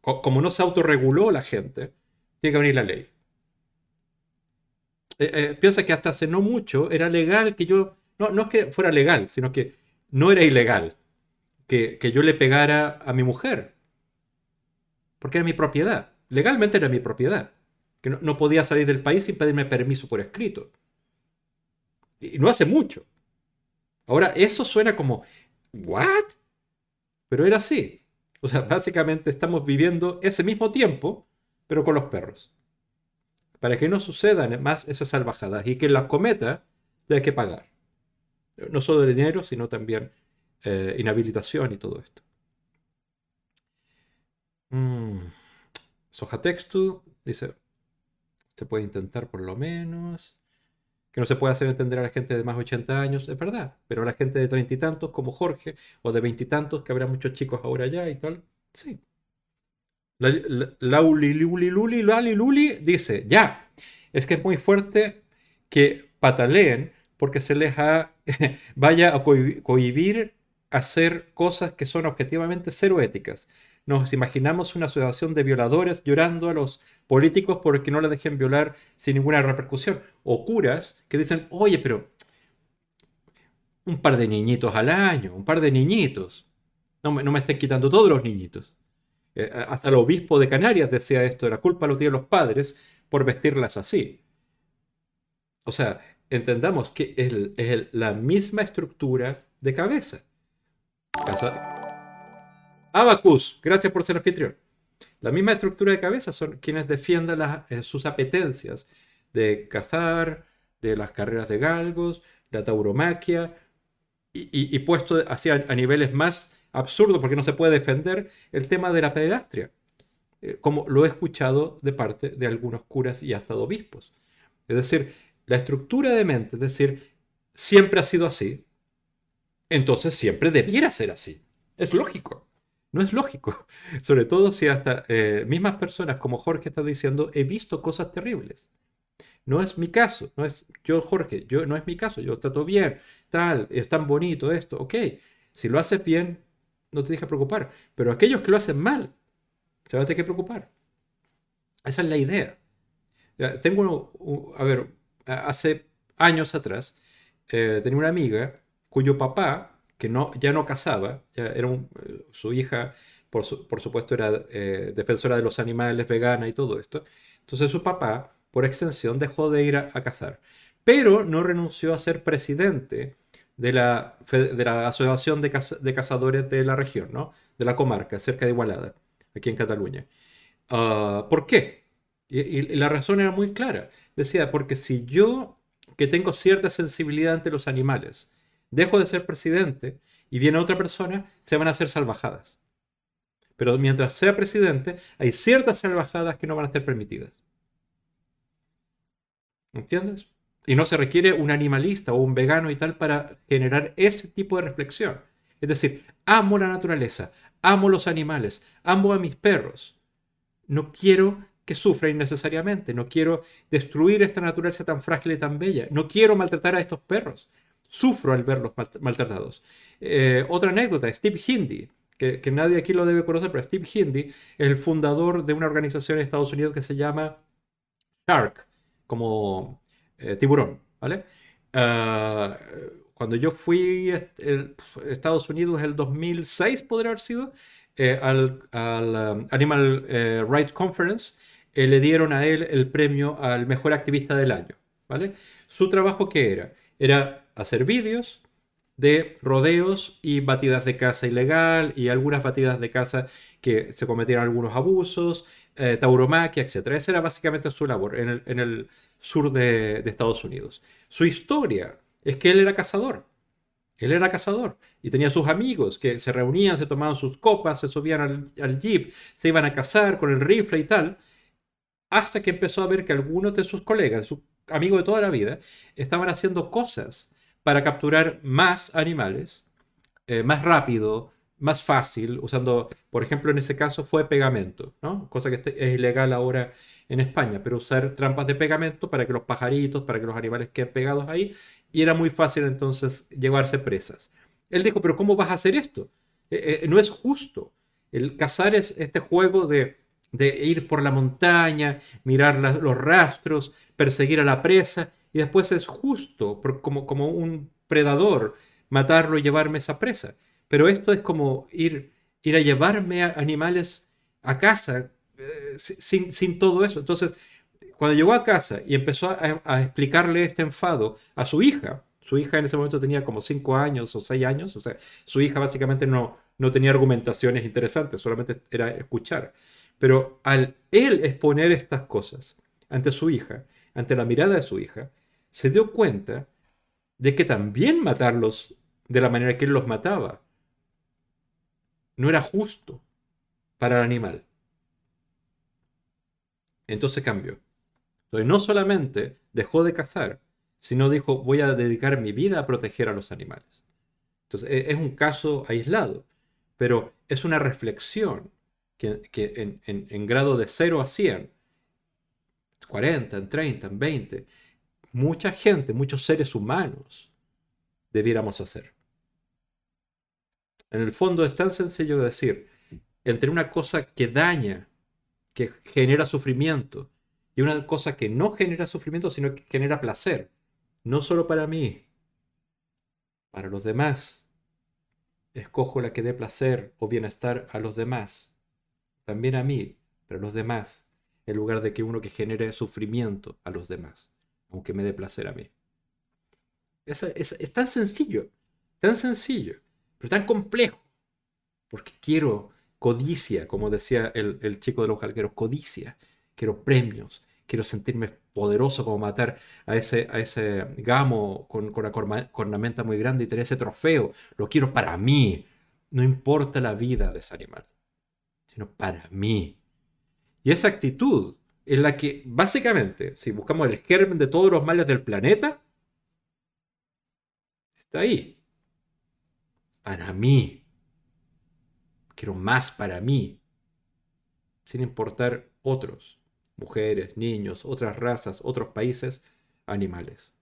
como no se autorreguló la gente, tiene que venir la ley. Eh, eh, piensa que hasta hace no mucho era legal que yo, no, no es que fuera legal, sino que no era ilegal que, que yo le pegara a mi mujer, porque era mi propiedad, legalmente era mi propiedad que no, podía salir del país sin pedirme permiso por escrito. Y no hace mucho. Ahora, eso suena como, ¿what? Pero era así. O sea, básicamente estamos viviendo ese mismo tiempo, pero con los perros. Para que no sucedan más esas salvajadas y que las cometa, hay que pagar. No solo de dinero, sino también eh, inhabilitación y todo esto. Mm. Soja texto dice, se puede intentar por lo menos. Que no se puede hacer entender a la gente de más de 80 años, es verdad. Pero a la gente de treinta y tantos, como Jorge, o de veintitantos, que habrá muchos chicos ahora ya y tal, sí. Lauli Luli Luli Lali Luli dice, ya, es que es muy fuerte que pataleen porque se les ha, vaya a cohibir hacer cosas que son objetivamente cero éticas. Nos imaginamos una asociación de violadores llorando a los políticos porque no la dejen violar sin ninguna repercusión. O curas que dicen, oye, pero un par de niñitos al año, un par de niñitos. No me, no me estén quitando todos los niñitos. Eh, hasta el obispo de Canarias decía esto, la culpa lo tienen los padres por vestirlas así. O sea, entendamos que es, la misma estructura de cabeza. Abacus, gracias por ser anfitrión. La misma estructura de cabeza son quienes defienden eh, sus apetencias de cazar, de las carreras de galgos, la tauromaquia, y, puesto hacia a niveles más absurdos, porque no se puede defender, el tema de la pederastria, eh, como lo he escuchado de parte de algunos curas y hasta de obispos. Es decir, la estructura de mente, es decir, siempre ha sido así, entonces siempre debiera ser así. Es lógico. No es lógico. Sobre todo si hasta eh, mismas personas como Jorge está diciendo, he visto cosas terribles. No es mi caso, no es yo Jorge, yo no es mi caso, yo trato bien, tal, es tan bonito esto, ok. Si lo haces bien, no te deja preocupar. Pero aquellos que lo hacen mal, se van a tener que preocupar. Esa es la idea. Tengo, a ver, hace años atrás, eh, tenía una amiga cuyo papá ya no casaba, ya era eh, su hija, por, por supuesto, era eh, defensora de los animales, vegana y todo esto. Entonces su papá, por extensión, dejó de ir a, cazar, pero no renunció a ser presidente de la, de la Asociación de, de, Cazadores de la región, ¿no? de la comarca, cerca de Igualada, aquí en Cataluña. Ah, ¿Por qué? y la razón era muy clara. Decía, porque si yo, que tengo cierta sensibilidad ante los animales, dejo de ser presidente y viene otra persona, se van a hacer salvajadas. Pero mientras sea presidente, hay ciertas salvajadas que no van a ser permitidas. ¿Entiendes? Y no se requiere un animalista o un vegano y tal para generar ese tipo de reflexión. Es decir, amo la naturaleza, amo los animales, amo a mis perros. No quiero que sufra innecesariamente, no quiero destruir esta naturaleza tan frágil y tan bella, no quiero maltratar a estos perros, sufro al verlos maltratados. Eh, otra anécdota, Steve Hindi, que, nadie aquí lo debe conocer, pero Steve Hindi es el fundador de una organización en Estados Unidos que se llama Shark, como eh, tiburón, ¿vale? Ah, cuando yo fui a Estados Unidos el 2006, podría haber sido, eh, al, um, Animal Rights Conference, le dieron a él el premio al mejor activista del año, ¿vale? Su trabajo, ¿qué era? Era hacer vídeos de rodeos y batidas de caza ilegal y algunas batidas de caza que se cometieron algunos abusos, eh, tauromaquia, etc. Esa era básicamente su labor en el, sur de, Estados Unidos. Su historia es que él era cazador. Él era cazador y tenía sus amigos que se reunían, se tomaban sus copas, se subían al, al jeep, se iban a cazar con el rifle y tal, hasta que empezó a ver que algunos de sus colegas, sus amigos de toda la vida, estaban haciendo cosas para capturar más animales, eh, más rápido, más fácil, usando, por ejemplo, en ese caso fue pegamento, ¿no? Cosa que este, es ilegal ahora en España, pero usar trampas de pegamento para que los pajaritos, para que los animales queden pegados ahí, y era muy fácil entonces llevarse presas. Él dijo, pero ¿cómo vas a hacer esto? Eh, eh, no es justo. El cazar es este juego de, ir por la montaña, mirar los rastros, perseguir a la presa, y después es justo, como, como un predador, matarlo y llevarme esa presa. Pero esto es como ir, ir a llevarme a animales a casa eh, sin, sin, todo eso. Entonces, cuando llegó a casa y empezó a, explicarle este enfado a su hija, su hija en ese momento tenía como 5 años o 6 años, o sea, su hija básicamente no, no tenía argumentaciones interesantes, solamente era escuchar. Pero al él exponer estas cosas ante su hija, ante la mirada de su hija, se dio cuenta de que también matarlos de la manera que él los mataba no era justo para el animal. Entonces cambió. Entonces no solamente dejó de cazar, sino dijo voy a dedicar mi vida a proteger a los animales. Entonces e-, es un caso aislado, pero es una reflexión que, en, en, grado de 0 a 100, 40, en 30, en 20, mucha gente, muchos seres humanos debiéramos hacer. En el fondo es tan sencillo decir, entre una cosa que daña, que genera sufrimiento, y una cosa que no genera sufrimiento, sino que genera placer, no solo para mí, para los demás. Escojo la que dé placer o bienestar a los demás, también a mí, pero los demás, en lugar de que uno que genere sufrimiento a los demás aunque me dé placer a mí. Es, es, tan sencillo, tan sencillo, pero tan complejo, porque quiero codicia, como decía el, chico de los galgueros, codicia, quiero premios, quiero sentirme poderoso como matar a ese, a ese gamo con, con una cornamenta muy grande y tener ese trofeo, lo quiero para mí, no importa la vida de ese animal, sino para mí. Y esa actitud en la que básicamente, si buscamos el germen de todos los males del planeta, está ahí. Para mí. Quiero más para mí. Sin importar otros, mujeres, niños, otras razas, otros países, animales.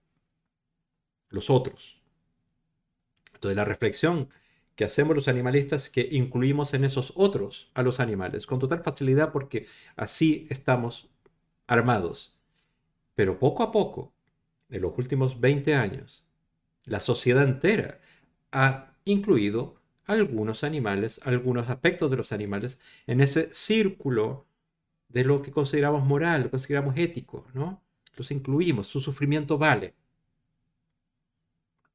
Los otros. Entonces la reflexión que hacemos los animalistas que incluimos en esos otros a los animales con total facilidad porque así estamos armados. Pero poco a poco, en los últimos 20 años, la sociedad entera ha incluido algunos animales, algunos aspectos de los animales en ese círculo de lo que consideramos moral, lo consideramos ético, ¿no? Los incluimos, su sufrimiento vale.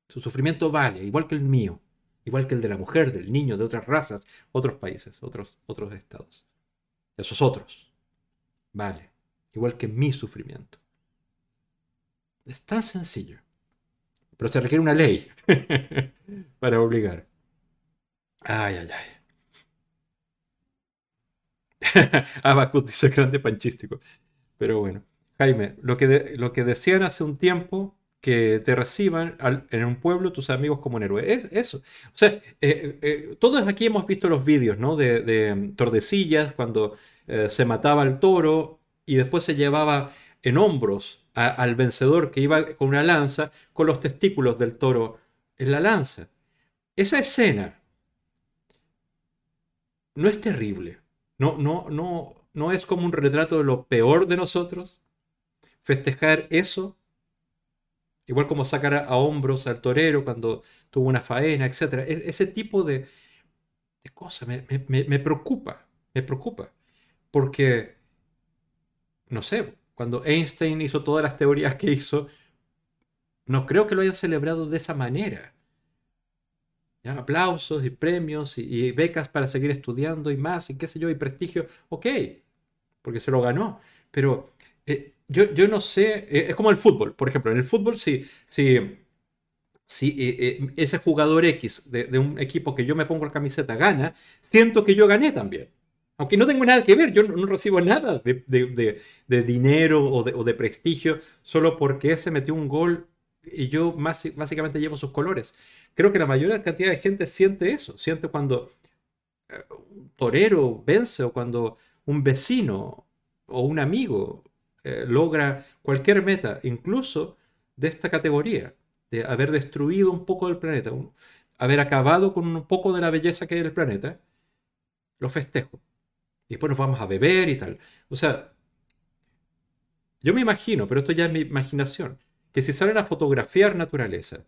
Su sufrimiento vale, igual que el mío, igual que el de la mujer, del niño, de otras razas, otros países, otros, otros estados. Esos otros. Vale igual que mi sufrimiento. Es tan sencillo. Pero se requiere una ley para obligar. Ay, ay, ay. Abacus dice grande panchístico. Pero bueno, Jaime, lo que, lo que decían hace un tiempo, que te reciban en un pueblo tus amigos como un héroe. Es eso. O sea, eh, eh, todos aquí hemos visto los vídeos, ¿no? De, de Tordesillas, cuando eh, se mataba al toro y después se llevaba en hombros al vencedor que iba con una lanza con los testículos del toro en la lanza. Esa escena no es terrible, no, no, no, no es como un retrato de lo peor de nosotros. Festejar eso, igual como sacar a, hombros al torero cuando tuvo una faena, etc. E, ese tipo de, cosas me, me preocupa, me preocupa, porque no sé, cuando Einstein hizo todas las teorías que hizo, no creo que lo hayan celebrado de esa manera. Aplausos y premios y, becas para seguir estudiando y más y qué sé yo, y prestigio, ok, porque se lo ganó. Pero eh, yo, yo, no sé, eh, es como el fútbol, por ejemplo, en el fútbol si, si, si eh, ese jugador X de, un equipo que yo me pongo la camiseta gana, siento que yo gané también. Aunque no tengo nada que ver, yo no, recibo nada de, dinero o, de, prestigio solo porque ese metió un gol y yo más, básicamente llevo sus colores. Creo que la mayor cantidad de gente siente eso, siente cuando eh, un torero vence o cuando un vecino o un amigo eh, logra cualquier meta, incluso de esta categoría, de haber destruido un poco del planeta, haber acabado con un poco de la belleza que hay en el planeta, lo festejo. Y después nos vamos a beber y tal. O sea, yo me imagino, pero esto ya es mi imaginación, que si salen a fotografiar naturaleza,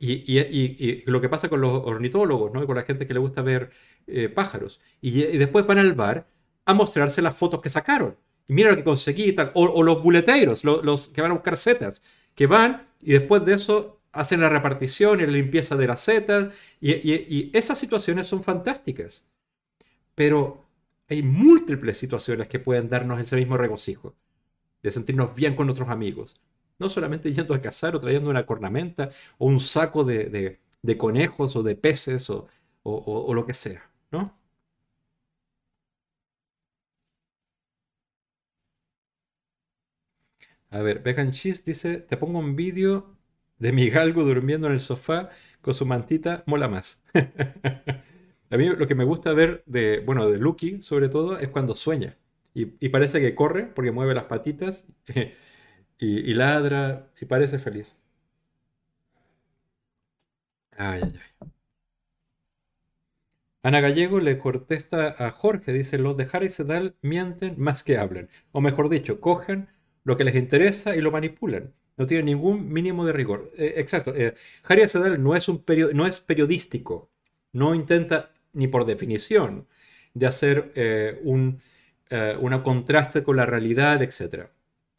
y, lo que pasa con los ornitólogos, ¿no? con la gente que le gusta ver eh, pájaros, y, después van al bar a mostrarse las fotos que sacaron. Y mira lo que conseguí y tal. O, los buleteros, los que van a buscar setas, que van y después de eso hacen la repartición y la limpieza de las setas. Y, esas situaciones son fantásticas. Pero hay múltiples situaciones que pueden darnos ese mismo regocijo, de sentirnos bien con nuestros amigos. No solamente yendo a cazar o trayendo una cornamenta o un saco de, conejos o de peces o, lo que sea, ¿no? A ver, Vegan Cheese dice, te pongo un vídeo de mi galgo durmiendo en el sofá con su mantita, mola más. A mí lo que me gusta ver de, bueno, de Lucky sobre todo es cuando sueña. Y, parece que corre porque mueve las patitas y, ladra y parece feliz. Ay, ay, ay. Ana Gallego le contesta a Jorge, dice, los de Harry Sedal mienten más que hablan. O mejor dicho, cogen lo que les interesa y lo manipulan. No tienen ningún mínimo de rigor. Eh, exacto. Eh, Harry Sedal no es, un no es periodístico. No intenta, ni por definición, de hacer eh, un una contraste con la realidad, etc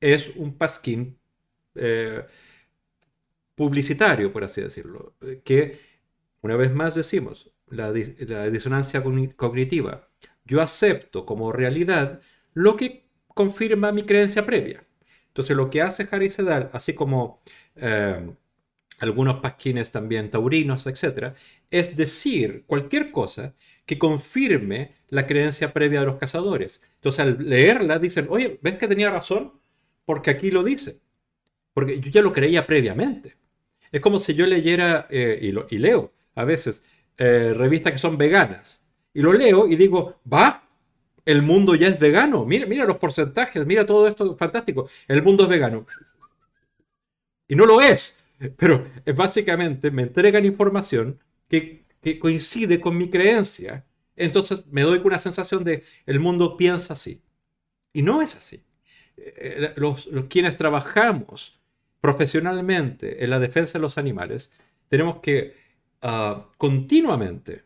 es un pasquín eh, publicitario, por así decirlo, que una vez más decimos, la, disonancia cognitiva. Yo acepto como realidad lo que confirma mi creencia previa. Entonces lo que hace Harry Sedal, así como eh, algunos pasquines también taurinos, etc., es decir cualquier cosa que confirme la creencia previa de los cazadores. Entonces al leerla dicen, oye, ¿ves que tenía razón? porque aquí lo dice. Porque yo ya lo creía previamente. Es como si yo leyera, eh, y, leo a veces, eh, revistas que son veganas. Y lo leo y digo, va, el mundo ya es vegano. Mira, mira los porcentajes, mira todo esto fantástico. El mundo es vegano. Y no lo es. Pero es básicamente me entregan información que, que coincide con mi creencia. Entonces me doy una sensación de el mundo piensa así. Y no es así. Eh, los, quienes trabajamos profesionalmente en la defensa de los animales, tenemos que ah, continuamente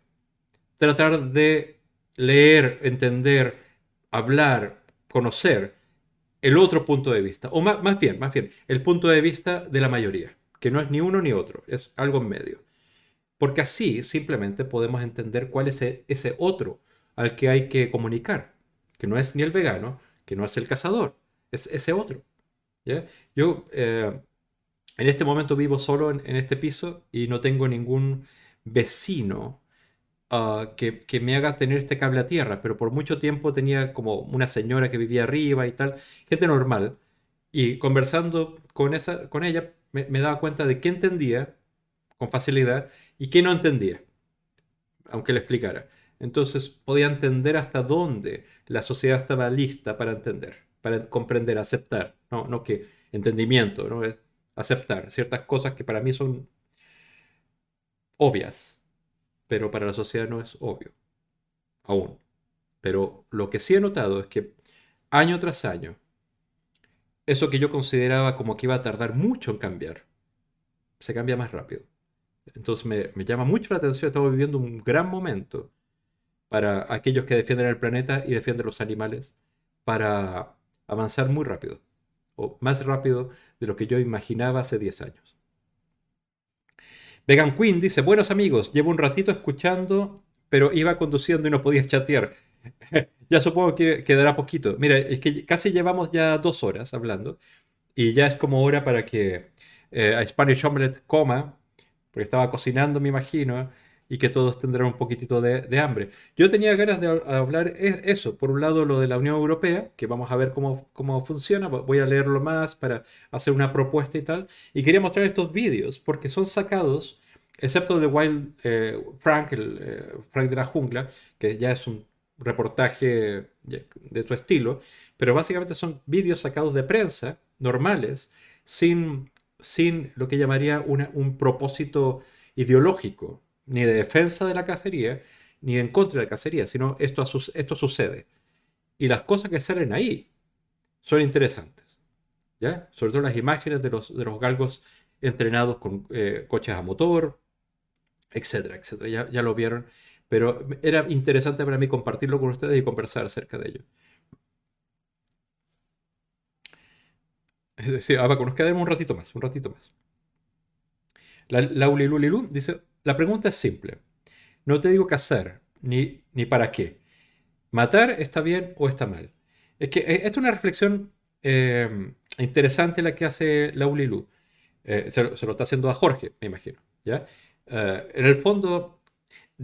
tratar de leer, entender, hablar, conocer el otro punto de vista, o más, más, bien, más bien, el punto de vista de la mayoría, que no es ni uno ni otro, es algo en medio. Porque así simplemente podemos entender cuál es e, ese otro al que hay que comunicar, que no es ni el vegano, que no es el cazador, es ese otro. Yo eh, en este momento vivo solo en, este piso y no tengo ningún vecino ah, que, me haga tener este cable a tierra, pero por mucho tiempo tenía como una señora que vivía arriba y tal, gente normal, y conversando con, esa, con ella me, me daba cuenta de qué entendía con facilidad y qué no entendía, aunque le explicara. Entonces podía entender hasta dónde la sociedad estaba lista para entender para comprender, aceptar, no, no que entendimiento, ¿no? Es aceptar ciertas cosas que para mí son obvias, pero para la sociedad no es obvio, aún. Pero lo que sí he notado es que año tras año, eso que yo consideraba como que iba a tardar mucho en cambiar, se cambia más rápido. Entonces me, me llama mucho la atención, estamos viviendo un gran momento para aquellos que defienden el planeta y defienden los animales, para avanzar muy rápido, o más rápido de lo que yo imaginaba hace 10 años. Vegan Queen dice, buenos amigos, llevo un ratito escuchando, pero iba conduciendo y no podía chatear. Ya supongo que quedará poquito. Mira, es que casi llevamos ya dos horas hablando y ya es como hora para que eh, a Spanish Omelette coma, porque estaba cocinando, me imagino, y que todos tendrán un poquitito de, hambre. Yo tenía ganas de hablar e, eso, por un lado lo de la Unión Europea, que vamos a ver cómo, cómo funciona, voy a leerlo más para hacer una propuesta y tal, y quería mostrar estos vídeos porque son sacados, excepto de Wild eh, Frank, el eh, Frank de la jungla, que ya es un reportaje de su estilo, pero básicamente son vídeos sacados de prensa, normales, sin, sin lo que llamaría un propósito ideológico ni de defensa de la cacería, ni en contra de la cacería, sino esto, esto sucede. Y las cosas que salen ahí son interesantes. ¿ya? Sobre todo las imágenes de los, de los galgos entrenados con eh, coches a motor, etcétera, etcétera. Ya, ya lo vieron, pero era interesante para mí compartirlo con ustedes y conversar acerca de ello. Es decir, nos quedemos un ratito más, un ratito más. La, la dice, la pregunta es simple. No te digo qué hacer, ni, ni para qué. ¿Matar está bien o está mal? Es que eh, esta es una reflexión eh, interesante la que hace Laulilu. Eh, se, lo está haciendo a Jorge, me imagino. ¿ya? en el fondo,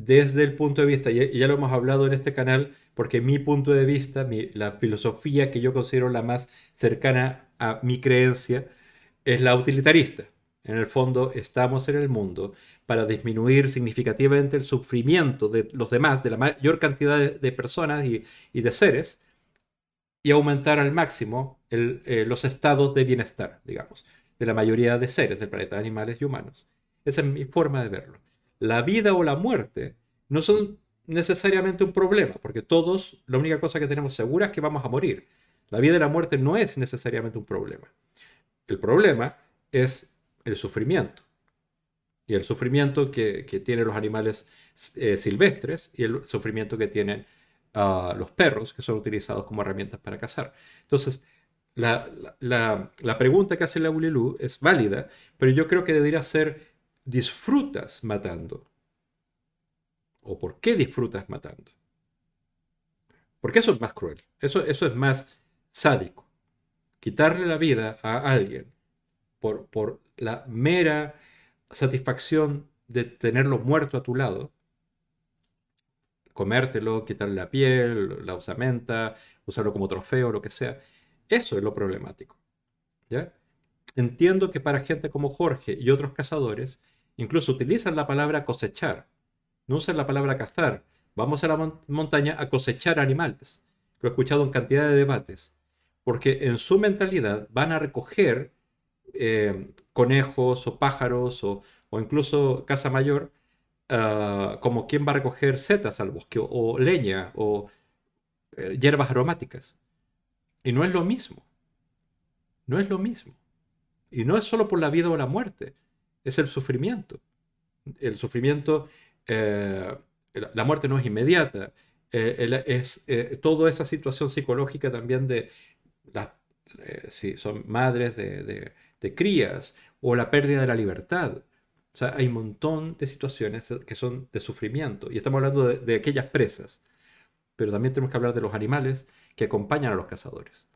desde el punto de vista, y ya lo hemos hablado en este canal, porque mi punto de vista, la filosofía que yo considero la más cercana a mi creencia, es la utilitarista. En el fondo, estamos en el mundo para disminuir significativamente el sufrimiento de los demás, de la mayor cantidad de, personas y, de seres, y aumentar al máximo eh, los estados de bienestar, digamos, de la mayoría de seres del planeta, animales y humanos. Esa es mi forma de verlo. La vida o la muerte no son necesariamente un problema, porque todos, la única cosa que tenemos segura es que vamos a morir. La vida y la muerte no es necesariamente un problema. El problema es el sufrimiento. Y el sufrimiento que, tienen los animales eh, silvestres y el sufrimiento que tienen ah, los perros, que son utilizados como herramientas para cazar. Entonces, la, pregunta que hace la Ulilú es válida, pero yo creo que debería ser, ¿disfrutas matando? ¿O por qué disfrutas matando? Porque eso es más cruel, eso, eso es más sádico. Quitarle la vida a alguien por, por la mera satisfacción de tenerlo muerto a tu lado, comértelo, quitarle la piel, la osamenta, usarlo como trofeo, lo que sea, eso es lo problemático. ¿ya? Entiendo que para gente como Jorge y otros cazadores, incluso utilizan la palabra cosechar, no usan la palabra cazar. Vamos a la montaña a cosechar animales. Lo he escuchado en cantidad de debates, porque en su mentalidad van a recoger eh, conejos o pájaros o, incluso casa mayor, ah, como quien va a recoger setas al bosque o, leña o eh, hierbas aromáticas. Y no es lo mismo. No es lo mismo. Y no es solo por la vida o la muerte, es el sufrimiento. El sufrimiento, eh, la muerte no es inmediata, es toda esa situación psicológica también de las, si son madres de de crías o la pérdida de la libertad. O sea, hay un montón de situaciones que son de sufrimiento y estamos hablando de, aquellas presas. Pero también tenemos que hablar de los animales que acompañan a los cazadores,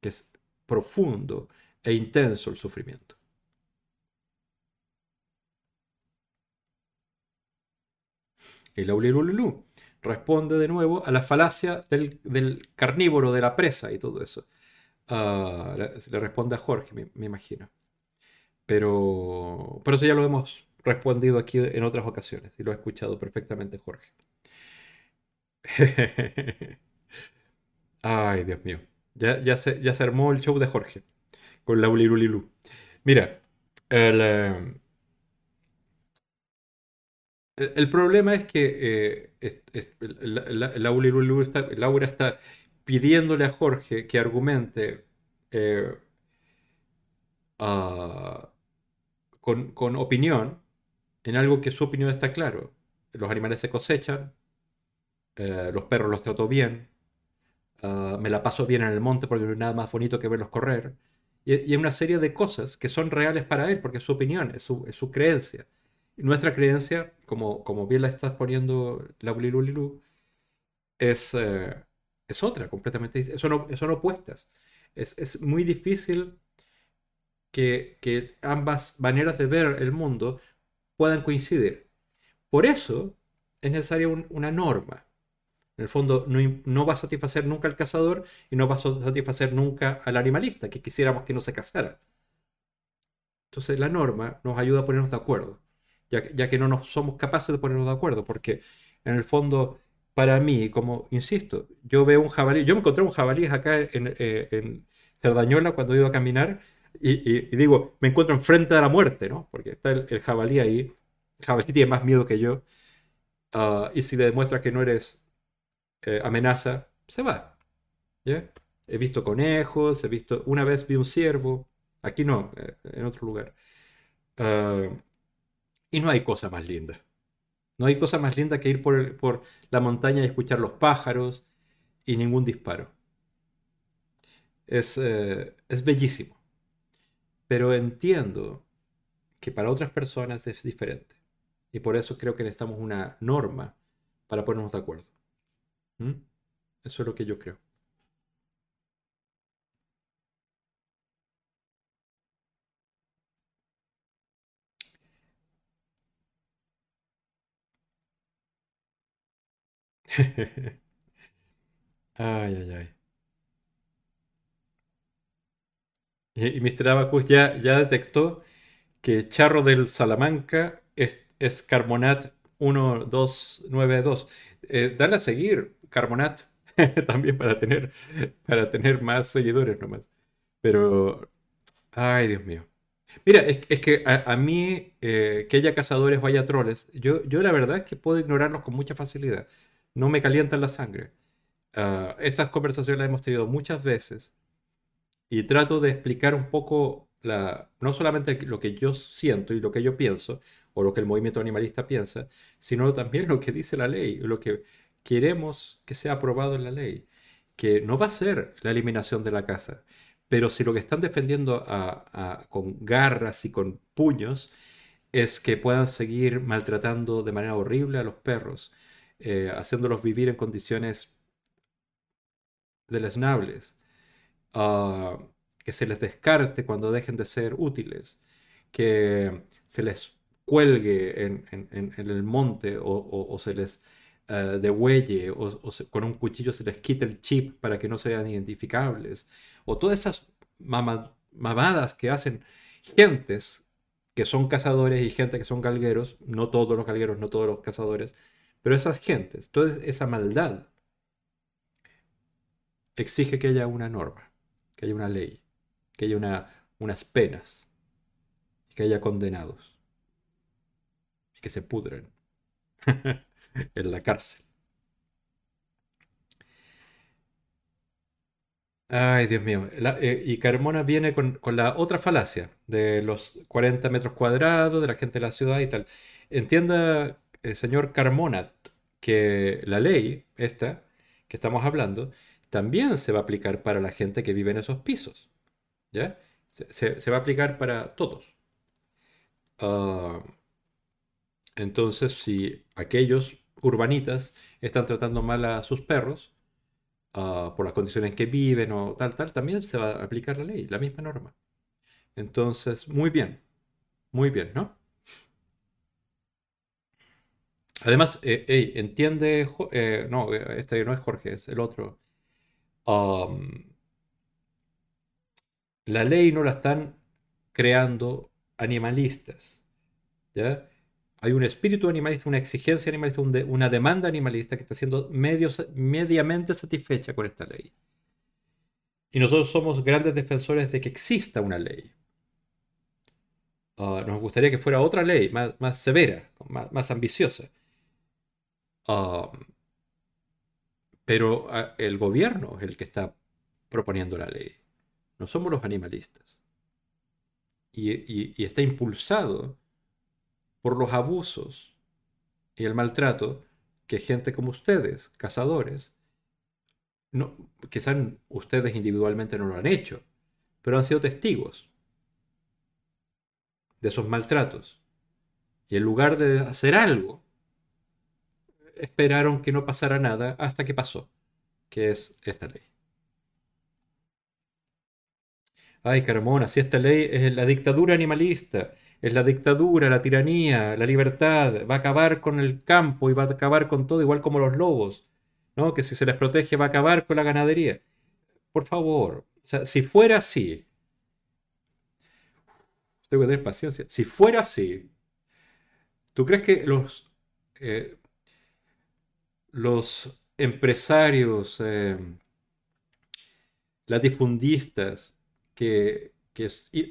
que es profundo e intenso el sufrimiento. Y la Ulilululu responde de nuevo a la falacia del, carnívoro, de la presa y todo eso. Ah, le, responde a Jorge, me, imagino. Pero, pero eso ya lo hemos respondido aquí en otras ocasiones y lo ha escuchado perfectamente Jorge. Ay, Dios mío. Ya, ya, se, ya se armó el show de Jorge con la Ulirulilu. Mira, el, el, problema es que eh, Laura está pidiéndole a Jorge que argumente eh, con, opinión en algo que su opinión está claro. Los animales se cosechan, eh, los perros los trato bien, ah, me la paso bien en el monte porque no hay nada más bonito que verlos correr. Y, hay una serie de cosas que son reales para él porque es su opinión, es su, creencia. Nuestra creencia, como, como bien la estás poniendo la Ulilulilu, es, eh, es otra, completamente son, son opuestas. Es, es muy difícil que, que, ambas maneras de ver el mundo puedan coincidir. Por eso es necesaria una norma. En el fondo, no, no, va a satisfacer nunca al cazador y no va a satisfacer nunca al animalista, que quisiéramos que no se casara. Entonces, la norma nos ayuda a ponernos de acuerdo, ya, ya que no nos somos capaces de ponernos de acuerdo, porque en el fondo, para mí, como insisto, yo veo un jabalí, yo me encontré un jabalí acá en, eh, en Cerdañola cuando he ido a caminar y, digo, me encuentro enfrente de la muerte, ¿no? Porque está el, jabalí ahí, el jabalí tiene más miedo que yo, ah, y si le demuestras que no eres eh, amenaza, se va. He visto conejos, he visto, una vez vi un ciervo, aquí no, eh, en otro lugar. Ah, y no hay cosa más linda. No hay cosa más linda que ir por, por la montaña y escuchar los pájaros y ningún disparo. Es, eh, es bellísimo. Pero entiendo que para otras personas es diferente. Y por eso creo que necesitamos una norma para ponernos de acuerdo. ¿Mm? Eso es lo que yo creo. ay, ay, ay. Y, Mr. Abacus ya, ya detectó que Charro del Salamanca es, es Carmonat 1292. Eh, dale a seguir, Carmonat, también para tener, para tener más seguidores nomás. Pero, ay, Dios mío. Mira, es, que a, mí, eh, que haya cazadores o haya troles, yo, yo la verdad es que puedo ignorarlos con mucha facilidad. No me calientan la sangre. Ah, estas conversaciones las hemos tenido muchas veces y trato de explicar un poco la, no solamente lo que yo siento y lo que yo pienso, o lo que el movimiento animalista piensa, sino también lo que dice la ley, lo que queremos que sea aprobado en la ley, que no va a ser la eliminación de la caza, pero si lo que están defendiendo con garras y con puños es que puedan seguir maltratando de manera horrible a los perros, eh, haciéndolos vivir en condiciones deleznables, uh, que se les descarte cuando dejen de ser útiles, que se les cuelgue en, el monte o, se les uh, degüelle o, con un cuchillo se les quite el chip para que no sean identificables, o todas esas mamadas que hacen gentes que son cazadores y gente que son galgueros, no todos los galgueros, no todos los cazadores, pero esas gentes, toda esa maldad exige que haya una norma, que haya una ley, que haya una, unas penas, que haya condenados y que se pudren en la cárcel. Ay, Dios mío. Eh, y Carmona viene con, la otra falacia de los 40 metros cuadrados, de la gente de la ciudad y tal. Entienda, el señor Carmona, que la ley, esta que estamos hablando, también se va a aplicar para la gente que vive en esos pisos. ¿Ya? Se, va a aplicar para todos. Ah, entonces, si aquellos urbanitas están tratando mal a sus perros, ah, por las condiciones en que viven o tal, tal, también se va a aplicar la ley, la misma norma. Entonces, muy bien, muy bien, ¿no? Además, eh, entiende, eh, no, este no es Jorge, es el otro. la ley no la están creando animalistas. Hay un espíritu animalista, una exigencia animalista, una demanda animalista que está siendo mediamente satisfecha con esta ley. Y nosotros somos grandes defensores de que exista una ley. Ah, nos gustaría que fuera otra ley, más, severa, más ambiciosa pero ah, el gobierno es el que está proponiendo la ley. No somos los animalistas. Y, está impulsado por los abusos y el maltrato que gente como ustedes, cazadores, no, quizás ustedes individualmente no lo han hecho, pero han sido testigos de esos maltratos Y en lugar de hacer algo, esperaron que no pasara nada hasta que pasó, que es esta ley. Ay, Carmona, si esta ley es la dictadura animalista, es la dictadura, la tiranía, la libertad, va a acabar con el campo y va a acabar con todo, igual como los lobos, ¿no? Que si se les protege va a acabar con la ganadería. Por favor, o sea, si fuera así, tengo que tener paciencia, si fuera así, ¿tú crees que los, eh, los empresarios, eh, latifundistas, que,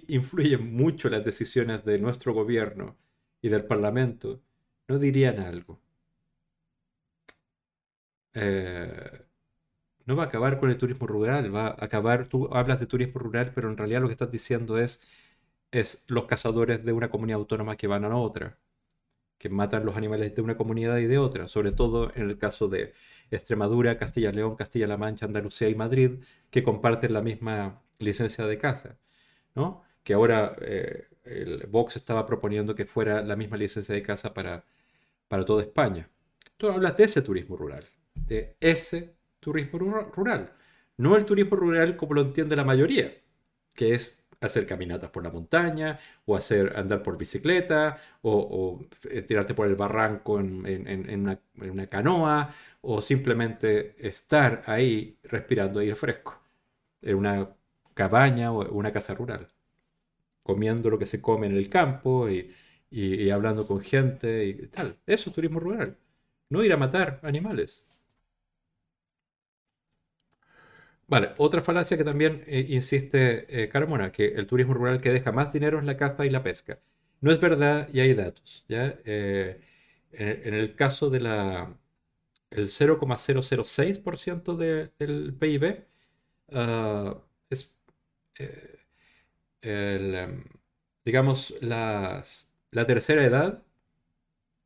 influyen mucho las decisiones de nuestro gobierno y del Parlamento, no dirían algo. Eh, no va a acabar con el turismo rural, va a acabar, tú hablas de turismo rural, pero en realidad lo que estás diciendo es, es los cazadores de una comunidad autónoma que van a otra, que matan los animales de una comunidad y de otra, sobre todo en el caso de Extremadura, Castilla-León, Castilla-La Mancha, Andalucía y Madrid, que comparten la misma licencia de caza, ¿no? Que ahora eh, el Vox estaba proponiendo que fuera la misma licencia de caza para, para toda España. Tú hablas de ese turismo rural, de ese turismo rural, no el turismo rural como lo entiende la mayoría, que es hacer caminatas por la montaña, o hacer andar por bicicleta, o, eh, tirarte por el barranco en, una, canoa, o simplemente estar ahí respirando aire fresco, en una cabaña o una casa rural, comiendo lo que se come en el campo y, hablando con gente y tal. Eso es turismo rural. No ir a matar animales. Vale, otra falacia que también eh, insiste eh, Carmona, que el turismo rural que deja más dinero es la caza y la pesca. No es verdad y hay datos. ¿ya? Eh, en, el caso de la el 0,006% del PIB es em, digamos la tercera edad,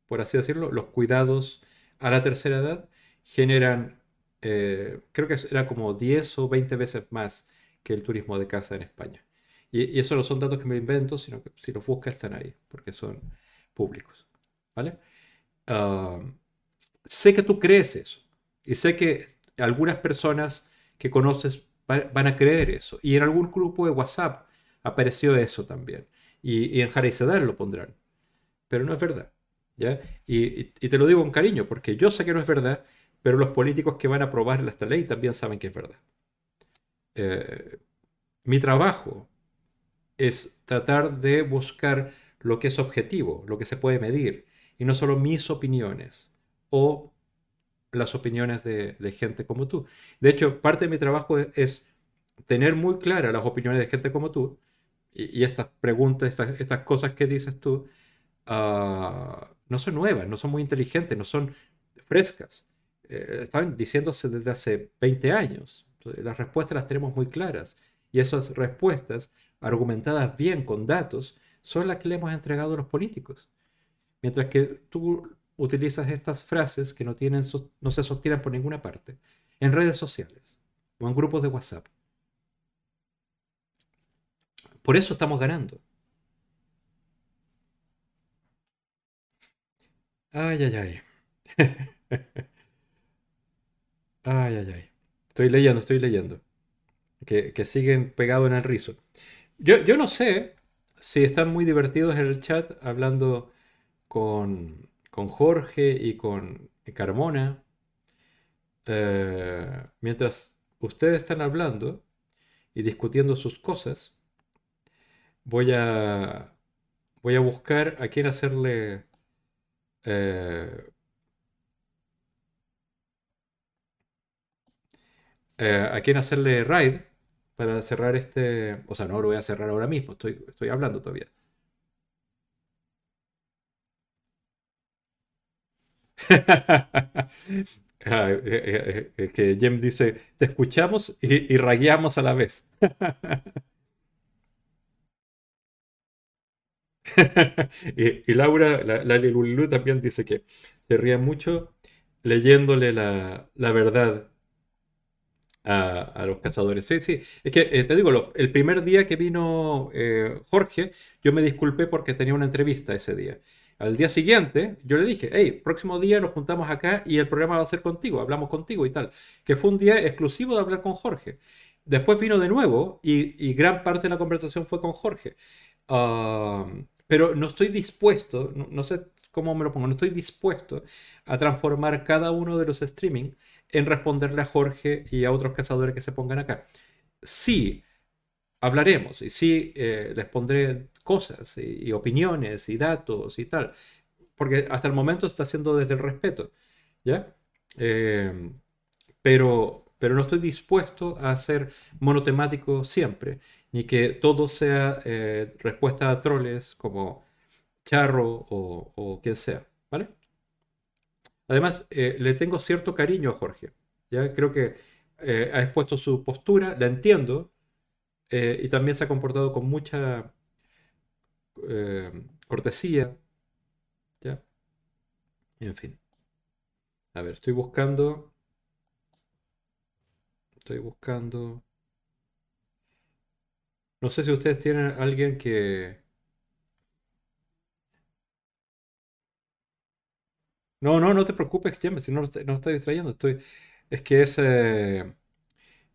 por así decirlo, los cuidados a la tercera edad generan eh, creo que era como 10 o 20 veces más que el turismo de caza en España. Y, eso no son datos que me invento, sino que si los buscas están ahí, porque son públicos. ¿Vale? Ah, sé que tú crees eso. Y sé que algunas personas que conoces van a creer eso. Y en algún grupo de WhatsApp apareció eso también. Y, en Jara y lo pondrán. Pero no es verdad. ¿ya? Y, y, te lo digo con cariño, porque yo sé que no es verdad pero los políticos que van a aprobar esta ley también saben que es verdad. Eh, mi trabajo es tratar de buscar lo que es objetivo, lo que se puede medir, y no solo mis opiniones o las opiniones de, gente como tú. De hecho, parte de mi trabajo es, tener muy claras las opiniones de gente como tú, y, estas preguntas, estas, cosas que dices tú, ah, no son nuevas, no son muy inteligentes, no son frescas. Eh, estaban diciéndose desde hace 20 años. las respuestas las tenemos muy claras. Y esas respuestas, argumentadas bien con datos, son las que le hemos entregado a los políticos. Mientras que tú utilizas estas frases que no, tienen, no se sostienen por ninguna parte, en redes sociales o en grupos de WhatsApp. Por eso estamos ganando. Ay, ay, ay. Ay, ay, ay. Estoy leyendo, estoy leyendo. Que, siguen pegados en el rizo. Yo, yo no sé si están muy divertidos en el chat hablando con, con Jorge y con Carmona. Eh, mientras ustedes están hablando y discutiendo sus cosas, voy a, voy a buscar a quién hacerle eh, eh, a quién hacerle raid para cerrar este. O sea, no lo voy a cerrar ahora mismo, estoy, estoy hablando todavía. Ah, eh, eh, que Jem dice, te escuchamos y, y a la vez. y, Laura, la, la también dice que se ríe mucho leyéndole la, la verdad a, los cazadores. Sí, sí. Es que eh, te digo, el primer día que vino eh, Jorge, yo me disculpé porque tenía una entrevista ese día. Al día siguiente, yo le dije, hey, próximo día nos juntamos acá y el programa va a ser contigo, hablamos contigo y tal. Que fue un día exclusivo de hablar con Jorge. Después vino de nuevo y, gran parte de la conversación fue con Jorge. pero no estoy dispuesto, no, sé cómo me lo pongo, no estoy dispuesto a transformar cada uno de los streaming en responderle a Jorge y a otros cazadores que se pongan acá. Sí, hablaremos y sí eh, les pondré cosas y, opiniones y datos y tal, porque hasta el momento está haciendo desde el respeto, ¿ya? Eh, pero, pero no estoy dispuesto a ser monotemático siempre, ni que todo sea eh, respuesta a troles como Charro o, quien sea, ¿vale? Además, le tengo cierto cariño a Jorge, ¿ya? Creo que ha expuesto su postura, la entiendo, eh, y también se ha comportado con mucha eh, cortesía. ¿Ya? En fin. A ver, estoy buscando. Estoy buscando. No sé si ustedes tienen alguien que. No, no, no te preocupes, James, si no, no está distrayendo. Estoy. Es que es. Eh,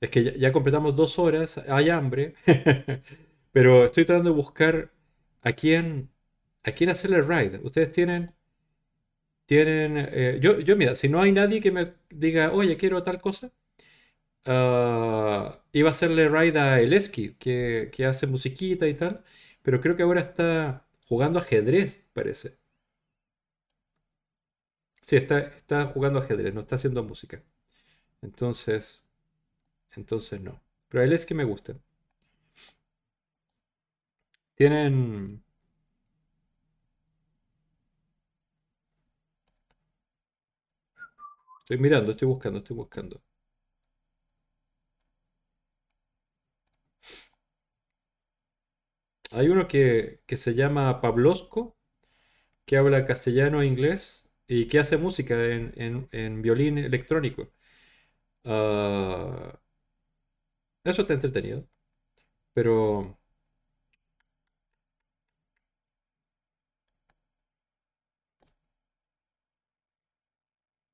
es que ya, completamos dos horas, hay hambre, pero estoy tratando de buscar a quién, a quién hacerle ride. Ustedes tienen, tienen, eh, yo, yo mira, si no hay nadie que me diga, oye, quiero tal cosa, ah, iba a hacerle ride a Eleski, que, que hace musiquita y tal, pero creo que ahora está jugando ajedrez, parece. Sí, está, jugando ajedrez, no está haciendo música. Entonces, entonces no. Pero él es que me gusta. Tienen... Estoy mirando, estoy buscando, estoy buscando. Hay uno que, que se llama Pablosco, que habla castellano e inglés y que hace música en, en, violín electrónico. Uh, eso está entretenido. Pero...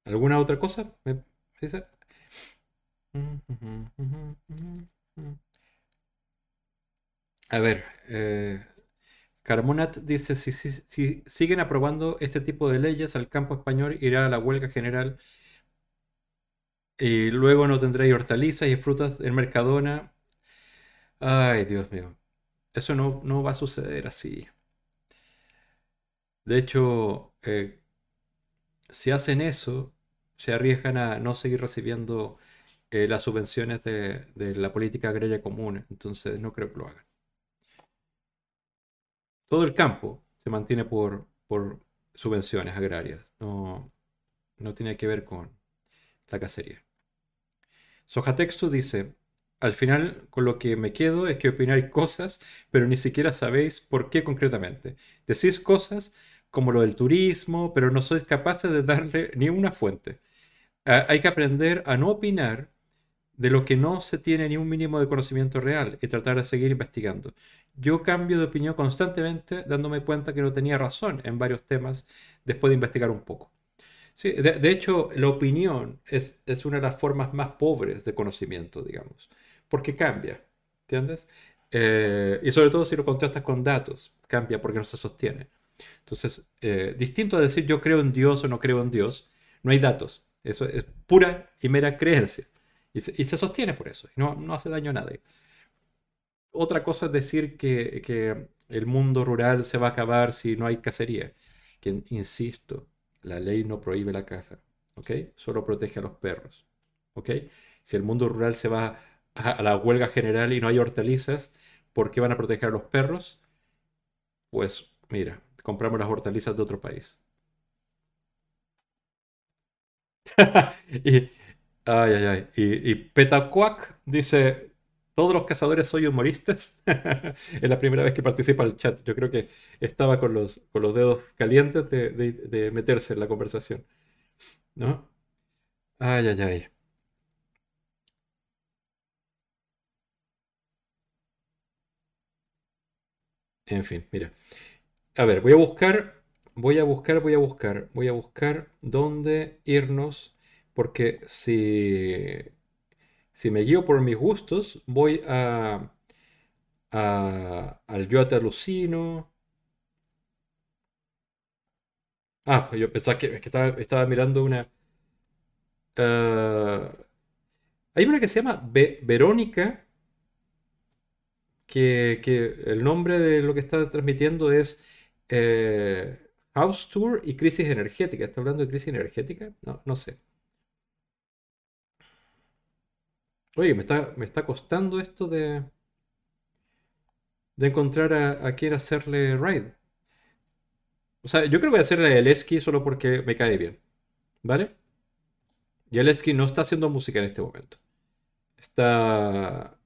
¿Alguna otra cosa? ¿Me A ver, eh, Carmonat dice, si, si, siguen aprobando este tipo de leyes, al campo español irá a la huelga general y luego no tendréis hortalizas y frutas en Mercadona. Ay, Dios mío. Eso no, no va a suceder así. De hecho, eh, si hacen eso, se arriesgan a no seguir recibiendo eh, las subvenciones de, la política agraria común. Entonces, no creo que lo hagan. Todo el campo se mantiene por, subvenciones agrarias. No, tiene que ver con la cacería. Sojatexto dice, al final con lo que me quedo es que opináis cosas, pero ni siquiera sabéis por qué concretamente. Decís cosas como lo del turismo, pero no sois capaces de darle ni una fuente. hay que aprender a no opinar de lo que no se tiene ni un mínimo de conocimiento real y tratar de seguir investigando. Yo cambio de opinión constantemente dándome cuenta que no tenía razón en varios temas después de investigar un poco. Sí, de, hecho, la opinión es, una de las formas más pobres de conocimiento, digamos, porque cambia, ¿entiendes? Eh, y sobre todo si lo contrastas con datos, cambia porque no se sostiene. Entonces, eh, distinto a decir yo creo en Dios o no creo en Dios, no hay datos. Eso es pura y mera creencia. Y se, sostiene por eso, y no, no, hace daño a nadie. Otra cosa es decir que, el mundo rural se va a acabar si no hay cacería. Que, insisto, la ley no prohíbe la caza, ¿ok? Solo protege a los perros, ¿ok? Si el mundo rural se va a, la huelga general y no hay hortalizas, ¿por qué van a proteger a los perros? Pues mira, compramos las hortalizas de otro país. ay, ay, ay. Y, y Petacuac dice, todos los cazadores soy humoristas. es la primera vez que participa el chat. Yo creo que estaba con los, con los dedos calientes de, meterse en la conversación. ¿No? Ay, ay, ay. En fin, mira. A ver, voy a buscar voy a buscar, voy a buscar, voy a buscar dónde irnos, porque si, si me guío por mis gustos, voy a, al Yo te alucino. Ah, yo pensaba que, estaba, mirando una... Ah, hay una que se llama Verónica, que, que, el nombre de lo que está transmitiendo es eh, House Tour y crisis energética. ¿Está hablando de crisis energética? No, no sé. Oye, me está, me está costando esto de, de encontrar a, a quién hacerle ride. O sea, yo creo que voy a hacerle el esqui solo porque me cae bien. ¿Vale? Y el no está haciendo música en este momento. Está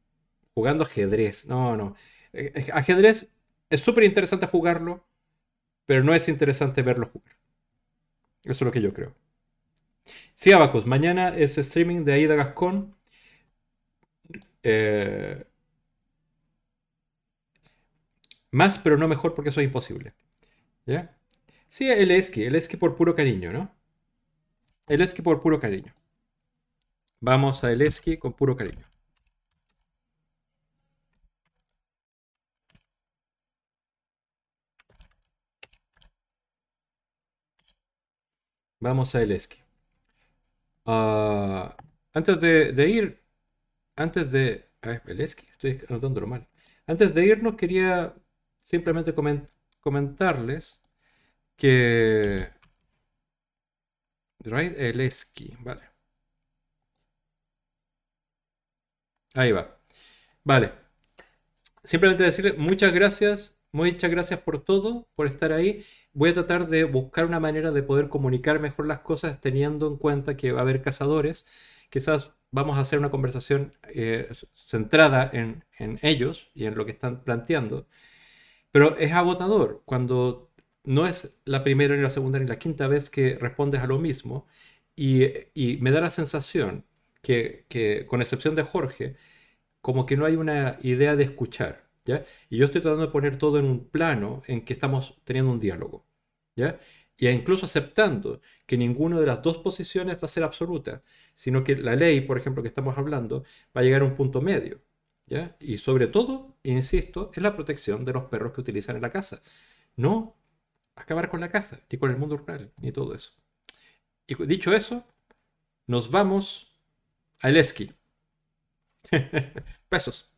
jugando ajedrez. No, no. Eh, eh, ajedrez es súper interesante jugarlo pero no es interesante verlo jugar. Eso es lo que yo creo. Sí, Abacus, mañana es streaming de Aida Gascón. Eh, más, pero no mejor porque eso es imposible. ¿Ya? Sí, el esqui, el esqui por puro cariño, ¿no? El esqui por puro cariño. Vamos a el esqui con puro cariño. Vamos a el esqui. Ah, antes de, ir, antes de... esqui, estoy anotándolo mal. Antes de irnos quería simplemente comentarles que... el esqui, vale. Ahí va. Vale. Simplemente decirle muchas gracias, muchas gracias por todo, por estar ahí voy a tratar de buscar una manera de poder comunicar mejor las cosas teniendo en cuenta que va a haber cazadores. Quizás vamos a hacer una conversación eh, centrada en, ellos y en lo que están planteando. Pero es agotador cuando no es la primera ni la segunda ni la quinta vez que respondes a lo mismo y, me da la sensación que, con excepción de Jorge, como que no hay una idea de escuchar. Y yo estoy tratando de poner todo en un plano en que estamos teniendo un diálogo, ¿ya? Y incluso aceptando que ninguna de las dos posiciones va a ser absoluta, sino que la ley, por ejemplo, que estamos hablando, va a llegar a un punto medio, ¿ya? Y sobre todo, insisto, es la protección de los perros que utilizan en la casa. No acabar con la caza, ni con el mundo rural, ni todo eso. Y dicho eso, nos vamos al esquí. Besos.